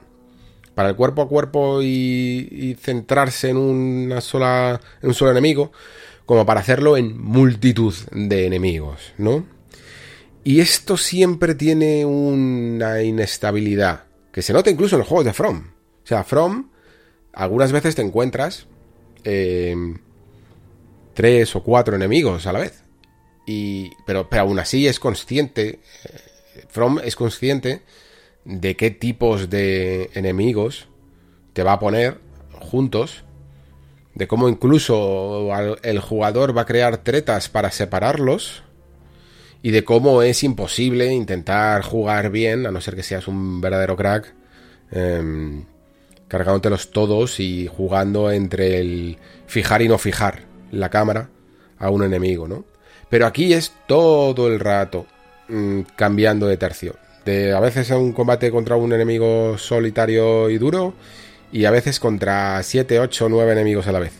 para el cuerpo a cuerpo y, y centrarse en una sola, en un solo enemigo, como para hacerlo en multitud de enemigos, ¿no? Y esto siempre tiene una inestabilidad, que se nota incluso en los juegos de From. O sea, From, algunas veces te encuentras eh, tres o cuatro enemigos a la vez. Y, pero, pero aún así es consciente, eh, From es consciente de qué tipos de enemigos te va a poner juntos, de cómo incluso el jugador va a crear tretas para separarlos y de cómo es imposible intentar jugar bien, a no ser que seas un verdadero crack, eh, cargándotelos todos y jugando entre el fijar y no fijar la cámara a un enemigo, ¿no? Pero aquí es todo el rato mm, cambiando de tercio. De, a veces es un combate contra un enemigo solitario y duro, y a veces contra 7, 8, 9 enemigos a la vez.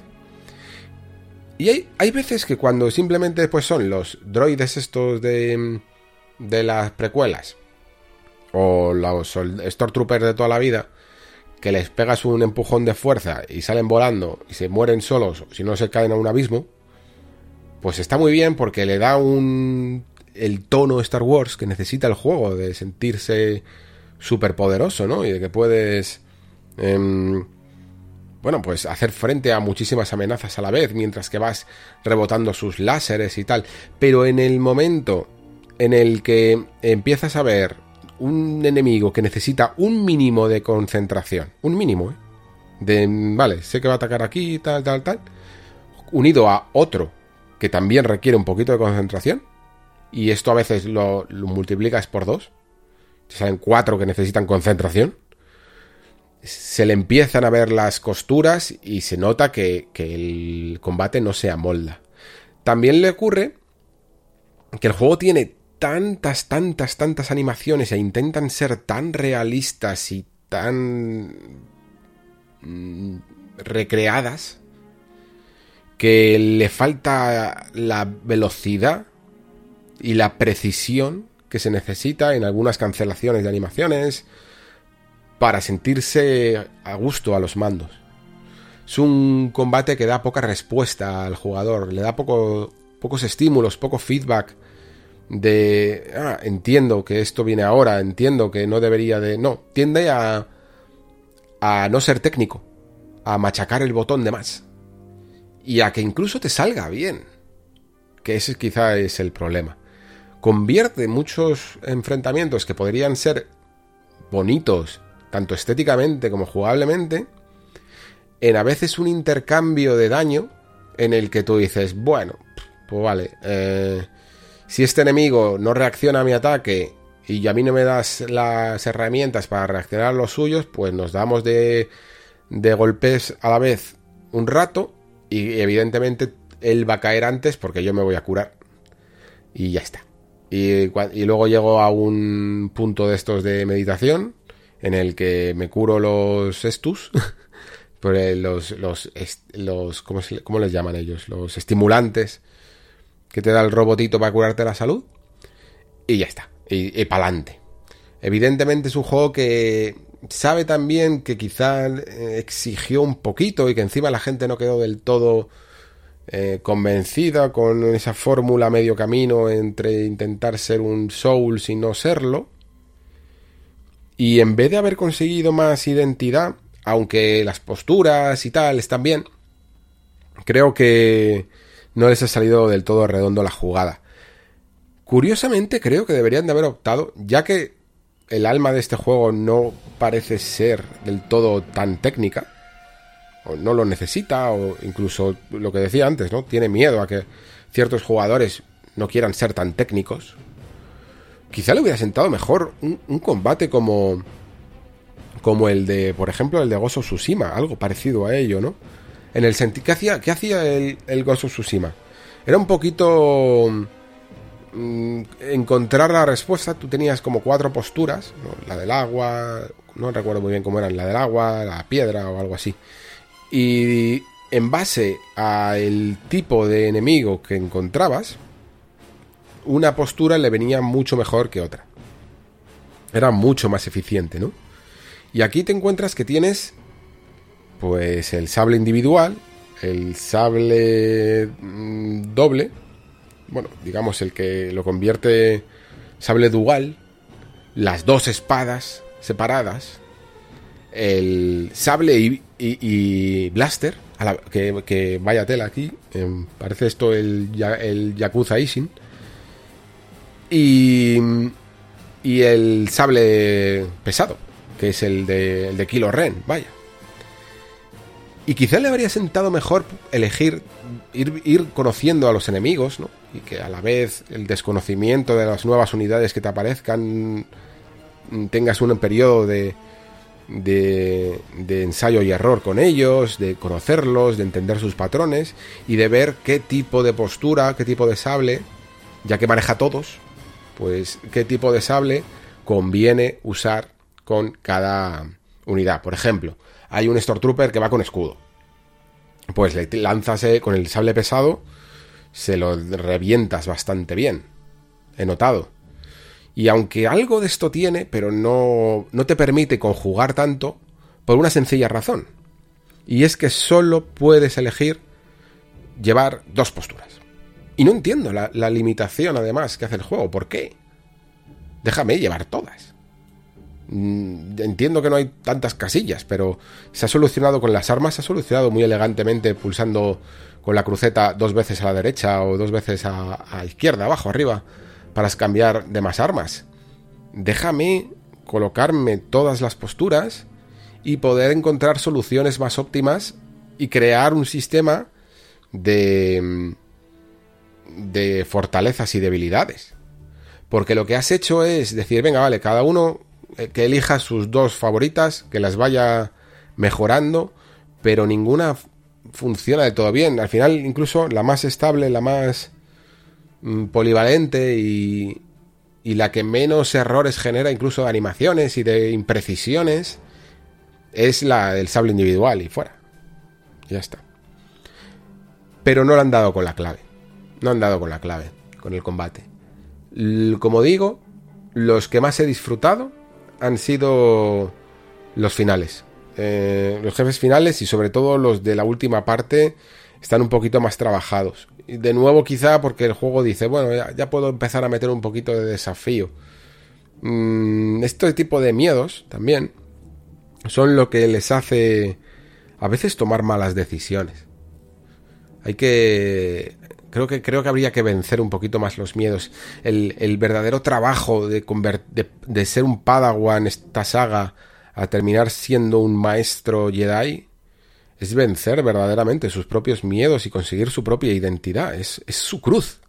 Y hay, veces que cuando simplemente pues son los droides estos de, de las precuelas o los Stormtroopers de toda la vida que les pegas un empujón de fuerza y salen volando y se mueren solos si no se caen a un abismo, pues está muy bien porque le da un el tono Star Wars que necesita el juego de sentirse súper poderoso, ¿no? Y de que puedes em, bueno, pues hacer frente a muchísimas amenazas a la vez mientras que vas rebotando sus láseres y tal. Pero en el momento en el que empiezas a ver un enemigo que necesita un mínimo de concentración, un mínimo, ¿eh? De, vale, sé que va a atacar aquí, tal, tal, tal. Unido a otro que también requiere un poquito de concentración. Y esto a veces lo, multiplicas por dos. Te salen cuatro que necesitan concentración. Se le empiezan a ver las costuras y se nota que, el combate no se amolda. También le ocurre que el juego tiene tantas, tantas, tantas animaciones e intentan ser tan realistas y tan mm, recreadas que le falta la velocidad y la precisión que se necesita en algunas cancelaciones de animaciones para sentirse a gusto a los mandos. Es un combate que da poca respuesta al jugador, le da poco, pocos estímulos, poco feedback de, ah, entiendo que esto viene ahora, entiendo que no debería de... No, tiende a, a no ser técnico, a machacar el botón de más. Y a que incluso te salga bien. Que ese quizá es el problema. Convierte muchos enfrentamientos que podrían ser bonitos, tanto estéticamente como jugablemente, en a veces un intercambio de daño en el que tú dices, bueno, pues vale, eh, si este enemigo no reacciona a mi ataque y a mí no me das las herramientas para reaccionar a los suyos, pues nos damos de, de golpes a la vez un rato y evidentemente él va a caer antes porque yo me voy a curar. Y ya está. Y, y, luego llego a un punto de estos de meditación en el que me curo los estus, [LAUGHS] los, los, los ¿cómo, ¿cómo les llaman ellos? Los estimulantes que te da el robotito para curarte la salud. Y ya está. Y, adelante. Evidentemente es un juego que sabe también que quizá eh, exigió un poquito y que encima la gente no quedó del todo eh, convencida con esa fórmula medio camino entre intentar ser un soul y no serlo. Y en vez de haber conseguido más identidad, aunque las posturas y tal están bien, creo que no les ha salido del todo redondo la jugada. Curiosamente creo que deberían de haber optado, ya que el alma de este juego no parece ser del todo tan técnica, o no lo necesita, o incluso lo que decía antes, ¿no? Tiene miedo a que ciertos jugadores no quieran ser tan técnicos. Quizá le hubiera sentado mejor un, combate como como el de, por ejemplo, el de Gozo Tsushima, algo parecido a ello, ¿no? En el sentido. ¿Qué hacía, hacía el, el of Tsushima? Era un poquito. Mm, encontrar la respuesta. Tú tenías como cuatro posturas: la del agua, no recuerdo muy bien cómo eran, la del agua, la piedra o algo así. Y en base al tipo de enemigo que encontrabas, una postura le venía mucho mejor que otra. Era mucho más eficiente, ¿no? Y aquí te encuentras que tienes pues el sable individual, el sable mm, doble, bueno, digamos el que lo convierte sable dual, las dos espadas separadas, el sable y, blaster, que, vaya tela aquí, em, parece esto el, el Yakuza Ishin, y, y el sable pesado, que es el de, el de Kilo Ren, vaya. Y quizá le habría sentado mejor elegir, ir, conociendo a los enemigos, ¿no? Y que a la vez el desconocimiento de las nuevas unidades que te aparezcan tengas un periodo de, de, de, ensayo y error con ellos, de conocerlos, de entender sus patrones y de ver qué tipo de postura, qué tipo de sable, ya que maneja todos, pues qué tipo de sable conviene usar con cada unidad. Por ejemplo, hay un Stormtrooper que va con escudo. Pues le lanzas eh, con el sable pesado, se lo revientas bastante bien. He notado. Y aunque algo de esto tiene, pero no, no te permite conjugar tanto, por una sencilla razón. Y es que solo puedes elegir llevar dos posturas. Y no entiendo la, limitación, además, que hace el juego. ¿Por qué? Déjame llevar todas. Mm, entiendo que no hay tantas casillas, pero se ha solucionado con las armas, se ha solucionado muy elegantemente pulsando con la cruceta dos veces a la derecha o dos veces a, a izquierda, abajo, arriba, para cambiar de más armas. Déjame colocarme todas las posturas y poder encontrar soluciones más óptimas y crear un sistema de, de fortalezas y debilidades. Porque lo que has hecho es decir, venga, vale, cada uno eh, que elija sus dos favoritas, que las vaya mejorando, pero ninguna funciona de todo bien. Al final, incluso la más estable, la más mm, polivalente y, y la que menos errores genera, incluso de animaciones y de imprecisiones, es la del sable individual y fuera. Ya está. Pero no lo han dado con la clave. No han dado con la clave, con el combate. como digo, los que más he disfrutado han sido los finales. Eh, los jefes finales y sobre todo los de la última parte están un poquito más trabajados. De nuevo quizá porque el juego dice, bueno, ya, puedo empezar a meter un poquito de desafío. Mm, este tipo de miedos también son lo que les hace a veces tomar malas decisiones. Hay que creo que creo que habría que vencer un poquito más los miedos. El, verdadero trabajo de, de, de, ser un Padawan esta saga a terminar siendo un maestro Jedi es vencer verdaderamente sus propios miedos y conseguir su propia identidad. Es, es su cruz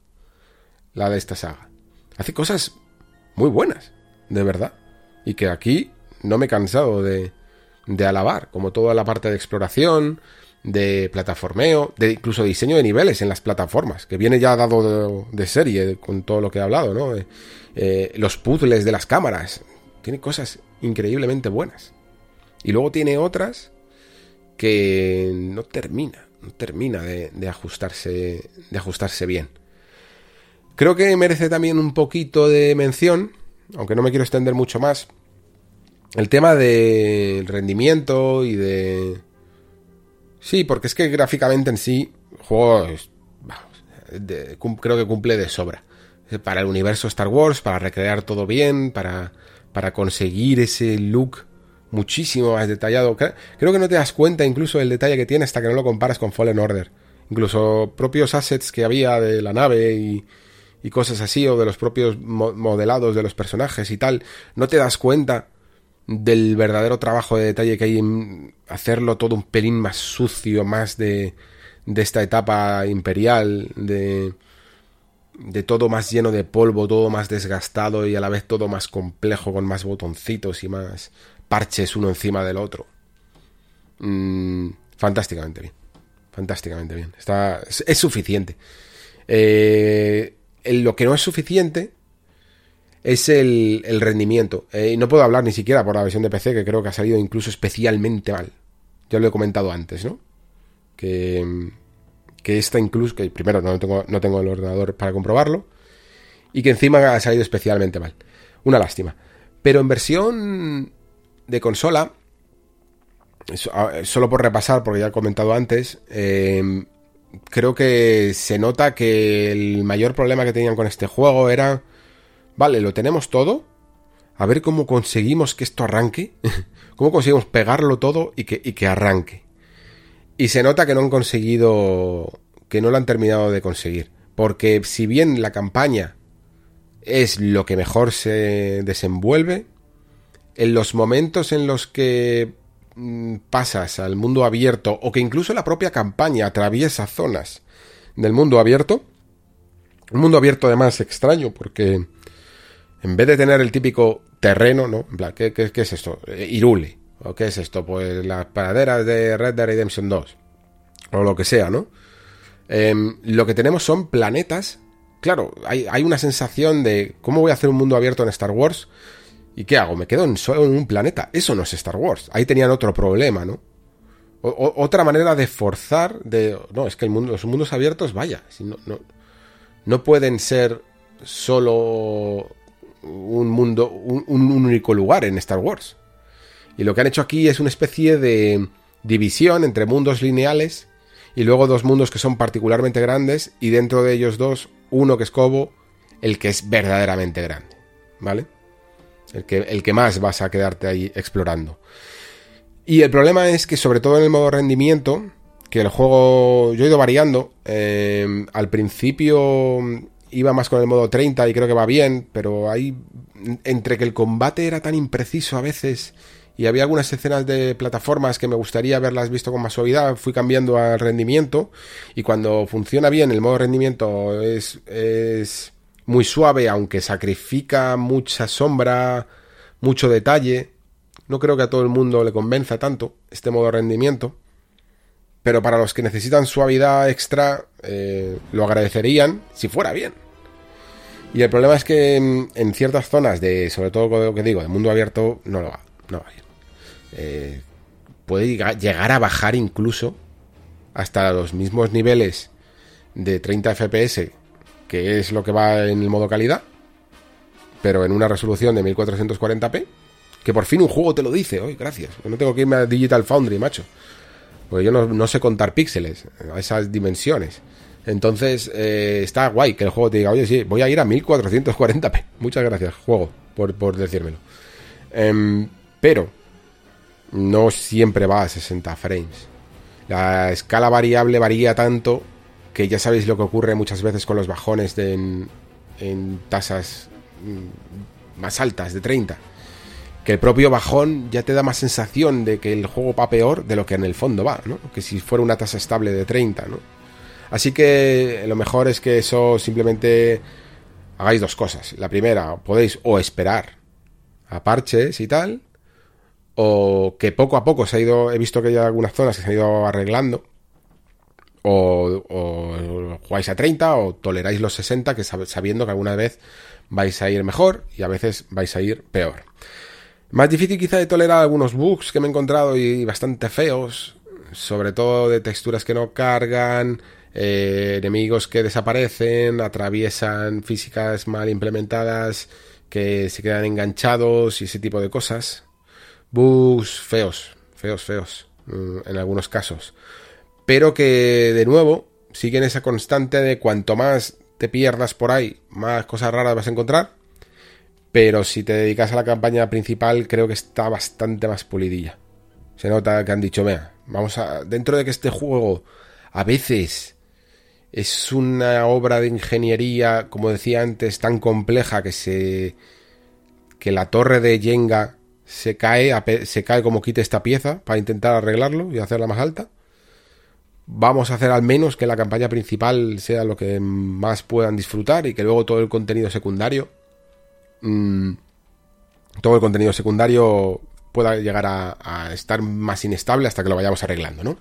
la de esta saga. Hace cosas muy buenas, de verdad. Y que aquí no me he cansado de, de alabar, como toda la parte de exploración, de plataformeo, de incluso diseño de niveles en las plataformas, que viene ya dado de, serie con todo lo que he hablado, ¿no? Eh, eh, los puzzles de las cámaras, tiene cosas increíblemente buenas. Y luego tiene otras que no termina, no termina de, de ajustarse, de ajustarse bien. Creo que merece también un poquito de mención, aunque no me quiero extender mucho más, el tema del rendimiento y de... Sí, porque es que gráficamente en sí, juego creo que cumple de sobra. Para el universo Star Wars, para recrear todo bien, para, para conseguir ese look muchísimo más detallado. Creo que no te das cuenta incluso del detalle que tiene hasta que no lo comparas con Fallen Order. Incluso propios assets que había de la nave y, y cosas así, o de los propios modelados de los personajes y tal, no te das cuenta del verdadero trabajo de detalle que hay en hacerlo todo un pelín más sucio, más de, de esta etapa imperial, de, de todo más lleno de polvo, todo más desgastado y a la vez todo más complejo, con más botoncitos y más parches uno encima del otro. Mm, fantásticamente bien. Fantásticamente bien. Está, es, suficiente. Eh, lo que no es suficiente es el, rendimiento. Eh, y no puedo hablar ni siquiera por la versión de PC, que creo que ha salido incluso especialmente mal. Ya lo he comentado antes, ¿no? Que, que esta incluso, que primero no tengo, no tengo el ordenador para comprobarlo, y que encima ha salido especialmente mal. Una lástima. Pero en versión de consola, solo por repasar, porque ya he comentado antes, em, creo que se nota que el mayor problema que tenían con este juego era Vale, lo tenemos todo. A ver cómo conseguimos que esto arranque. [LAUGHS] cómo conseguimos pegarlo todo y que, y que arranque. Y se nota que no han conseguido. que no lo han terminado de conseguir. Porque si bien la campaña es lo que mejor se desenvuelve, en los momentos en los que mm, pasas al mundo abierto o que incluso la propia campaña atraviesa zonas del mundo abierto, un mundo abierto además extraño porque en vez de tener el típico terreno, ¿no? En plan, ¿qué, es esto? Eh, Irule. ¿O qué es esto? Pues las paraderas de Red Dead Redemption 2. O lo que sea, ¿no? Em, lo que tenemos son planetas. Claro, hay, una sensación de cómo voy a hacer un mundo abierto en Star Wars. ¿Y qué hago? ¿Me quedo en solo en un planeta? Eso no es Star Wars. Ahí tenían otro problema, ¿no? otra manera de forzar de... No, es que los mundos abiertos, vaya, no, no pueden ser solo un mundo, un, único lugar en Star Wars. Y lo que han hecho aquí es una especie de división entre mundos lineales y luego dos mundos que son particularmente grandes y dentro de ellos dos, uno que es Cobo, el que es verdaderamente grande, ¿vale? El que, el que más vas a quedarte ahí explorando. Y el problema es que sobre todo en el modo rendimiento, que el juego yo he ido variando, eh, al principio iba más con el modo 30 y creo que va bien, pero ahí entre que el combate era tan impreciso a veces y había algunas escenas de plataformas que me gustaría haberlas visto con más suavidad, fui cambiando al rendimiento y cuando funciona bien el modo rendimiento es, es muy suave, aunque sacrifica mucha sombra, mucho detalle. No creo que a todo el mundo le convenza tanto este modo rendimiento. Pero para los que necesitan suavidad extra, eh, lo agradecerían si fuera bien. Y el problema es que en, ciertas zonas de, sobre todo lo que digo, de mundo abierto, no lo va, no va bien. Eh, puede llegar a bajar incluso hasta los mismos niveles de 30 FPS, que es lo que va en el modo calidad, pero en una resolución de 1440p, que por fin un juego te lo dice, hoy gracias, no tengo que irme a Digital Foundry, macho, porque yo no sé contar píxeles a esas dimensiones. Entonces, eh, está guay que el juego te diga, oye, sí, voy a ir a 1440p. [LAUGHS] Muchas gracias, juego, por, decírmelo. Em, pero, no siempre va a 60 frames. La escala variable varía tanto que ya sabéis lo que ocurre muchas veces con los bajones de en, en tasas mm, más altas, de 30. Que el propio bajón ya te da más sensación de que el juego va peor de lo que en el fondo va, ¿no? Que si fuera una tasa estable de 30, ¿no? Así que lo mejor es que eso simplemente hagáis dos cosas. La primera, podéis o esperar a parches y tal, o que poco a poco se ha ido, he visto que hay algunas zonas que se han ido arreglando, o, o jugáis a 30 o toleráis los 60, que sabiendo que alguna vez vais a ir mejor y a veces vais a ir peor. Más difícil quizá de tolerar algunos bugs que me he encontrado y bastante feos, sobre todo de texturas que no cargan, eh, enemigos que desaparecen, atraviesan físicas mal implementadas, que se quedan enganchados y ese tipo de cosas. Bugs feos, feos, feos, mm, en algunos casos. Pero que, de nuevo, siguen esa constante de cuanto más te pierdas por ahí, más cosas raras vas a encontrar. Pero si te dedicas a la campaña principal, creo que está bastante más pulidilla. Se nota que han dicho, vea, vamos a. Dentro de que este juego a veces es una obra de ingeniería, como decía antes, tan compleja que se que la torre de Jenga se cae, se cae como quite esta pieza para intentar arreglarlo y hacerla más alta. Vamos a hacer al menos que la campaña principal sea lo que más puedan disfrutar y que luego todo el contenido secundario, mm, todo el contenido secundario pueda llegar a, estar más inestable hasta que lo vayamos arreglando, ¿no?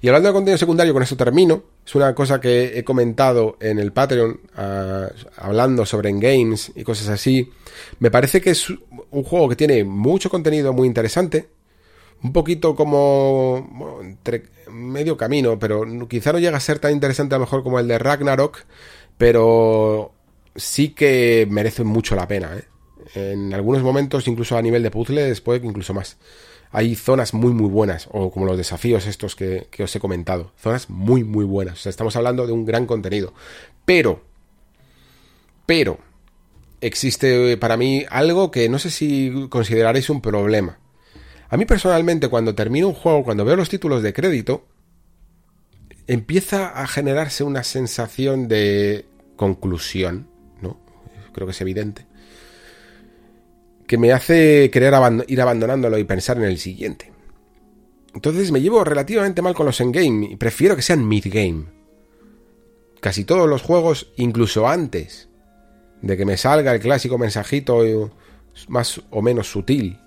Y hablando de contenido secundario, con eso termino. Es una cosa que he comentado en el Patreon, ah, hablando sobre games y cosas así. Me parece que es un juego que tiene mucho contenido muy interesante. Un poquito como entre medio camino, pero quizá no llega a ser tan interesante a lo mejor como el de Ragnarok, pero sí que merece mucho la pena. ¿eh? En algunos momentos, incluso a nivel de puzzles, puede que incluso más hay zonas muy muy buenas, o como los desafíos estos que, os he comentado, zonas muy muy buenas. O sea, estamos hablando de un gran contenido. Pero, pero, existe para mí algo que no sé si consideraréis un problema. A mí personalmente, cuando termino un juego, cuando veo los títulos de crédito, empieza a generarse una sensación de conclusión. Creo que es evidente que me hace querer ir abandonándolo y pensar en el siguiente. Entonces me llevo relativamente mal con los endgame y prefiero que sean mid-game. Casi todos los juegos, incluso antes de que me salga el clásico mensajito más o menos sutil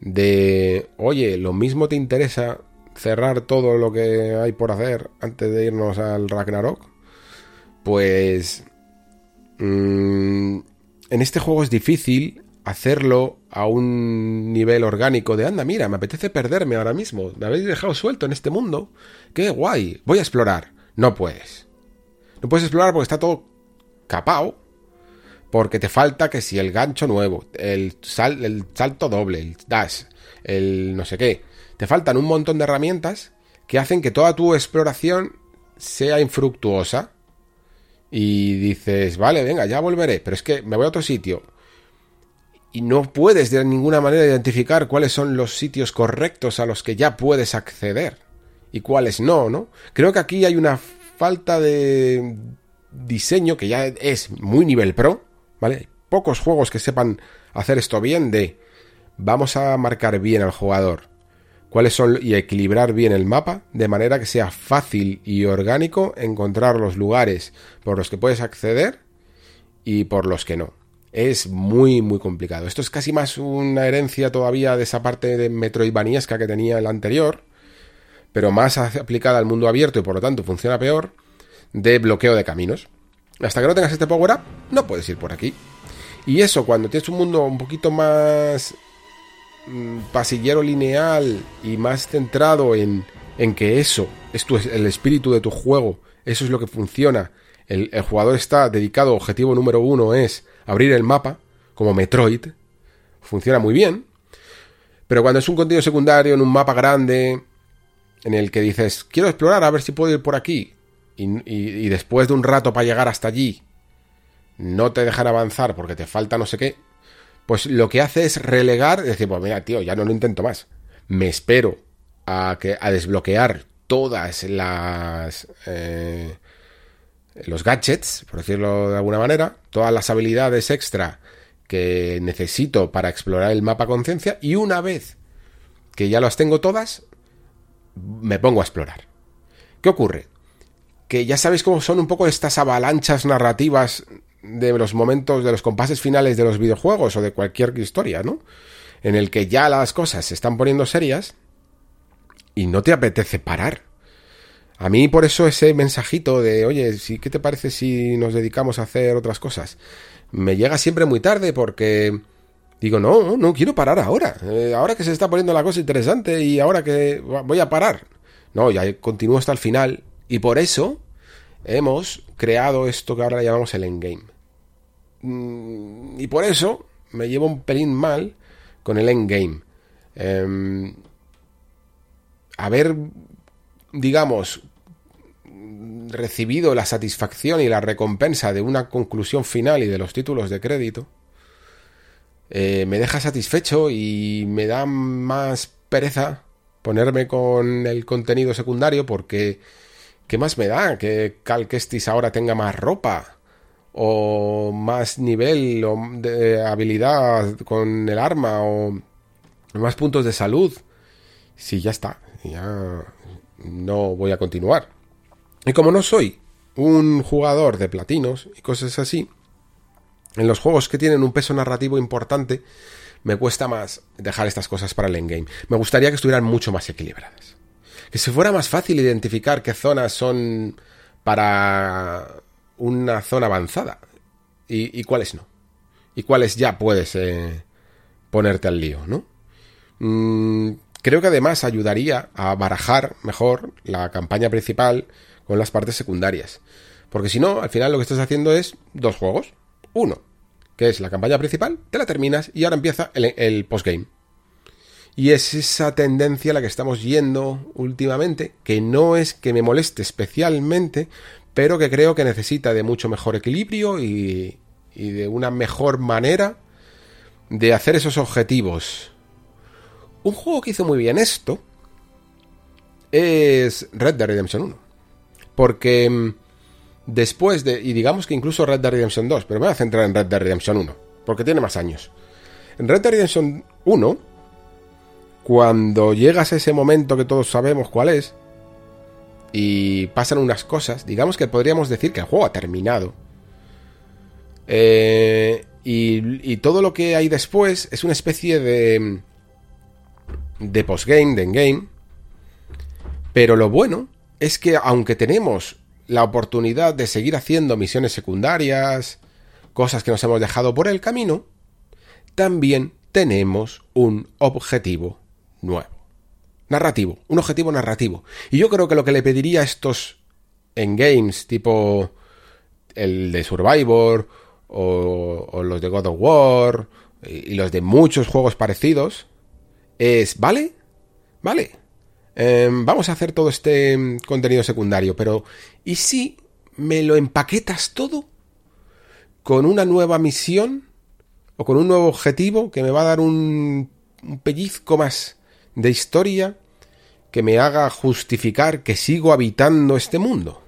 de, oye, lo mismo te interesa cerrar todo lo que hay por hacer antes de irnos al Ragnarok, pues mm, en este juego es difícil hacerlo a un nivel orgánico de, anda, mira, me apetece perderme ahora mismo, me habéis dejado suelto en este mundo, qué guay, voy a explorar. No puedes. No puedes explorar porque está todo capao, porque te falta que si el gancho nuevo, el, sal, el salto doble, el dash, el no sé qué, te faltan un montón de herramientas que hacen que toda tu exploración sea infructuosa. Y dices, vale, venga, ya volveré, pero es que me voy a otro sitio y no puedes de ninguna manera identificar cuáles son los sitios correctos a los que ya puedes acceder y cuáles no, ¿no? Creo que aquí hay una falta de diseño que ya es muy nivel pro, ¿vale? Pocos juegos que sepan hacer esto bien de vamos a marcar bien al jugador cuáles son y equilibrar bien el mapa de manera que sea fácil y orgánico encontrar los lugares por los que puedes acceder y por los que no. Es muy muy complicado. Esto es casi más una herencia todavía de esa parte de Metroidvaniesca que tenía el anterior, pero más aplicada al mundo abierto y por lo tanto funciona peor, de bloqueo de caminos. Hasta que no tengas este power up, no puedes ir por aquí. Y eso, cuando tienes un mundo un poquito más pasillero lineal y más centrado en, en que eso es el espíritu de tu juego, eso es lo que funciona. El, el jugador está dedicado, objetivo número uno es abrir el mapa, como Metroid, funciona muy bien. Pero cuando es un contenido secundario en un mapa grande, en el que dices, quiero explorar a ver si puedo ir por aquí, y, después de un rato para llegar hasta allí no te dejan avanzar porque te falta no sé qué, pues lo que hace es relegar, decir, pues mira, tío, ya no lo intento más. Me espero a, que, a desbloquear todas las... Eh, los gadgets, por decirlo de alguna manera, todas las habilidades extra que necesito para explorar el mapa conciencia y una vez que ya las tengo todas, me pongo a explorar. ¿Qué ocurre? que ya sabéis cómo son un poco estas avalanchas narrativas de los momentos, de los compases finales de los videojuegos o de cualquier historia, ¿no? En el que ya las cosas se están poniendo serias y no te apetece parar. A mí por eso ese mensajito de, oye, ¿qué te parece si nos dedicamos a hacer otras cosas? Me llega siempre muy tarde porque digo, no, no quiero parar ahora. Eh, ahora que se está poniendo la cosa interesante y ahora que voy a parar. No, ya continúo hasta el final y por eso hemos creado esto que ahora le llamamos el endgame. Mm, y por eso me llevo un pelín mal con el endgame. Eh, haber, digamos, recibido la satisfacción y la recompensa de una conclusión final y de los títulos de crédito, eh, me deja satisfecho y me da más pereza ponerme con el contenido secundario porque ¿Qué más me da que Cal Kestis ahora tenga más ropa? O más nivel o de habilidad con el arma o más puntos de salud. Sí, ya está. Ya no voy a continuar. Y como no soy un jugador de platinos y cosas así, en los juegos que tienen un peso narrativo importante, me cuesta más dejar estas cosas para el endgame. Me gustaría que estuvieran mucho más equilibradas que si fuera más fácil identificar qué zonas son para una zona avanzada y, cuáles no. Y cuáles ya puedes eh, ponerte al lío, ¿no? Mm, creo que además ayudaría a barajar mejor la campaña principal con las partes secundarias. Porque si no, al final lo que estás haciendo es dos juegos. Uno, que es la campaña principal, te la terminas y ahora empieza el, el postgame. Y es esa tendencia a la que estamos yendo últimamente, que no es que me moleste especialmente, pero que creo que necesita de mucho mejor equilibrio y, de una mejor manera de hacer esos objetivos. Un juego que hizo muy bien esto es Red Dead Redemption 1. Porque mm, después de, y digamos que incluso Red Dead Redemption 2, pero me voy a centrar en Red Dead Redemption 1, porque tiene más años. En Red Dead Redemption 1 cuando llegas a ese momento que todos sabemos cuál es, y pasan unas cosas, digamos que podríamos decir que el juego ha terminado. Eh, y, y, todo lo que hay después es una especie de. de postgame, de endgame. Pero lo bueno es que, aunque tenemos la oportunidad de seguir haciendo misiones secundarias, cosas que nos hemos dejado por el camino, también tenemos un objetivo nuevo. Narrativo, un objetivo narrativo. Y yo creo que lo que le pediría a estos en games tipo el de Survivor o, los de God of War y, los de muchos juegos parecidos es, ¿vale? Vale. Em, vamos a hacer todo este contenido secundario, pero ¿y si me lo empaquetas todo con una nueva misión o con un nuevo objetivo que me va a dar un, un pellizco más de historia que me haga justificar que sigo habitando este mundo.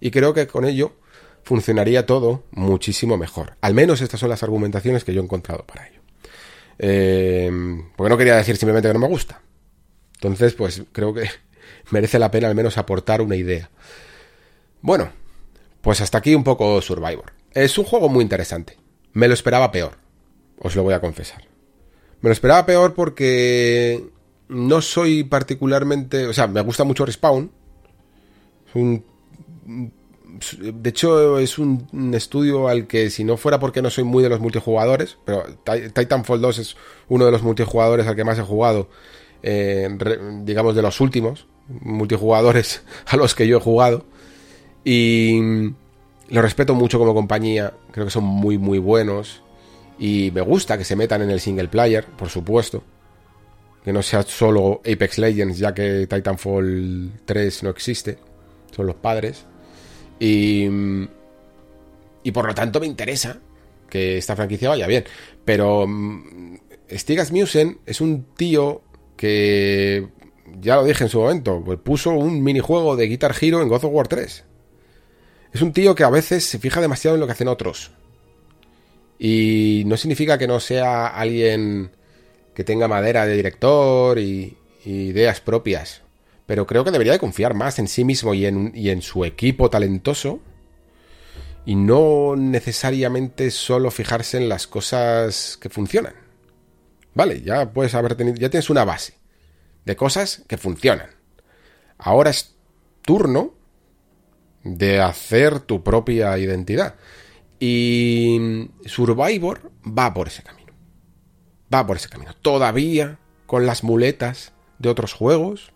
Y creo que con ello funcionaría todo muchísimo mejor. Al menos estas son las argumentaciones que yo he encontrado para ello. Eh, porque no quería decir simplemente que no me gusta. Entonces, pues creo que [LAUGHS] merece la pena al menos aportar una idea. Bueno, pues hasta aquí un poco Survivor. Es un juego muy interesante. Me lo esperaba peor, os lo voy a confesar. Me lo esperaba peor porque no soy particularmente... O sea, me gusta mucho Respawn. un, de hecho, es un, estudio al que si no fuera porque no soy muy de los multijugadores, pero Titanfall 2 es uno de los multijugadores al que más he jugado, eh, digamos de los últimos multijugadores [LAUGHS] a los que yo he jugado. Y lo respeto mucho como compañía, creo que son muy muy buenos. Y me gusta que se metan en el single player, por supuesto. Que no sea solo Apex Legends, ya que Titanfall 3 no existe. Son los padres. Y, y por lo tanto me interesa que esta franquicia vaya bien. Pero mm, Stig Asmussen es un tío que, ya lo dije en su momento, pues puso un minijuego de Guitar Hero en God of War 3. Es un tío que a veces se fija demasiado en lo que hacen otros. Y no significa que no sea alguien que tenga madera de director y, ideas propias. Pero creo que debería de confiar más en sí mismo y en, y en su equipo talentoso. Y no necesariamente solo fijarse en las cosas que funcionan. Vale, ya puedes haber tenido, ya tienes una base de cosas que funcionan. Ahora es turno de hacer tu propia identidad. Y Survivor va por ese camino. Va por ese camino. Todavía con las muletas de otros juegos.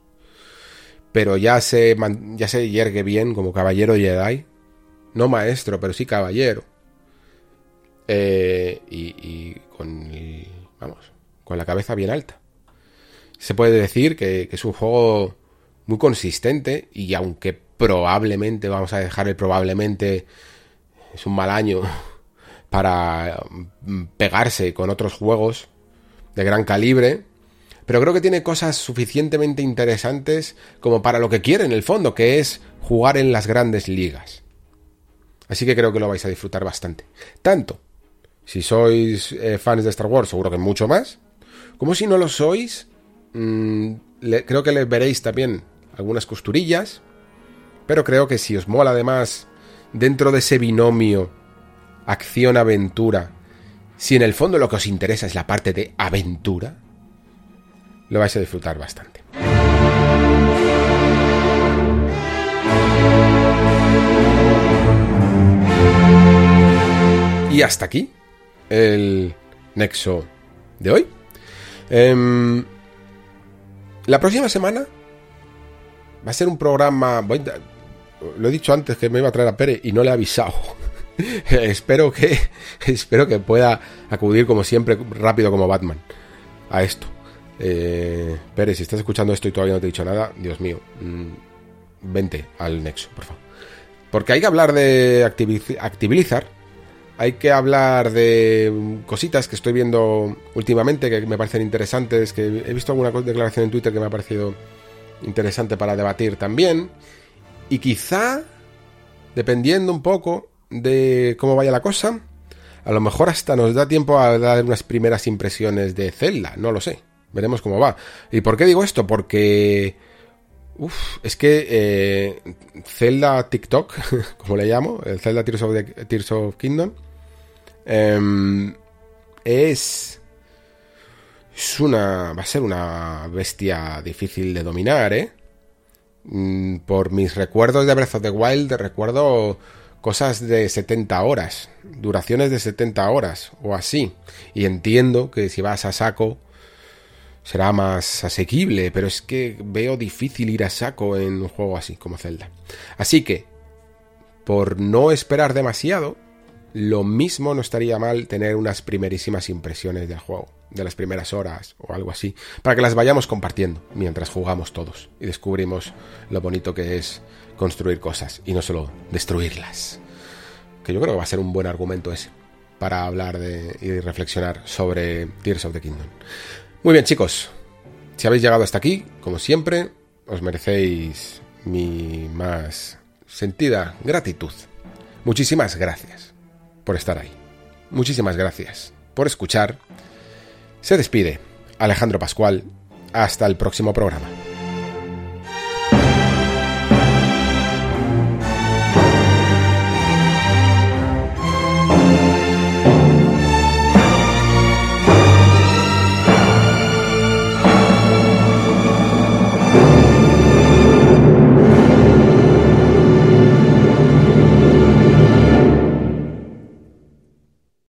Pero ya se, ya se yergue bien como caballero Jedi. No maestro, pero sí caballero. Eh, y, con, vamos, con la cabeza bien alta. Se puede decir que, que es un juego muy consistente y aunque probablemente, vamos a dejar el probablemente es un mal año [LAUGHS] para mm, pegarse con otros juegos de gran calibre, pero creo que tiene cosas suficientemente interesantes como para lo que quiere en el fondo, que es jugar en las grandes ligas. Así que creo que lo vais a disfrutar bastante. Tanto si sois eh, fans de Star Wars, seguro que mucho más, como si no lo sois, mm, creo que le veréis también algunas costurillas, pero creo que si os mola además dentro de ese binomio acción-aventura, si en el fondo lo que os interesa es la parte de aventura, lo vais a disfrutar bastante. Y hasta aquí el nexo de hoy. Em, la próxima semana va a ser un programa lo he dicho antes que me iba a traer a Pere y no le he avisado. [LAUGHS] espero que [LAUGHS] espero que pueda acudir como siempre rápido como Batman a esto. Eh, Pere, si estás escuchando esto y todavía no te he dicho nada, Dios mío, mm, vente al Nexo, por favor. Porque hay que hablar de Activilizar, hay que hablar de cositas que estoy viendo últimamente que me parecen interesantes, que he visto alguna declaración en Twitter que me ha parecido interesante para debatir también. Y quizá, dependiendo un poco de cómo vaya la cosa, a lo mejor hasta nos da tiempo a dar unas primeras impresiones de Zelda, no lo sé. Veremos cómo va. ¿Y por qué digo esto? Porque... Uf, es que eh, Zelda TikTok, [LAUGHS] como le llamo, el Zelda Tears of, Kingdom, em, es... Es una... va a ser una bestia difícil de dominar, ¿eh? Mm, por mis recuerdos de Breath of the Wild, recuerdo cosas de 70 horas, duraciones de 70 horas o así. Y entiendo que si vas a saco será más asequible, pero es que veo difícil ir a saco en un juego así como Zelda. Así que, por no esperar demasiado, lo mismo no estaría mal tener unas primerísimas impresiones del juego de las primeras horas o algo así, para que las vayamos compartiendo mientras jugamos todos y descubrimos lo bonito que es construir cosas y no solo destruirlas. Que yo creo que va a ser un buen argumento ese para hablar de, y reflexionar sobre Tears of the Kingdom. Muy bien chicos, si habéis llegado hasta aquí, como siempre, os merecéis mi más sentida gratitud. Muchísimas gracias por estar ahí. Muchísimas gracias por escuchar Se despide Alejandro Pascual. Hasta el próximo programa.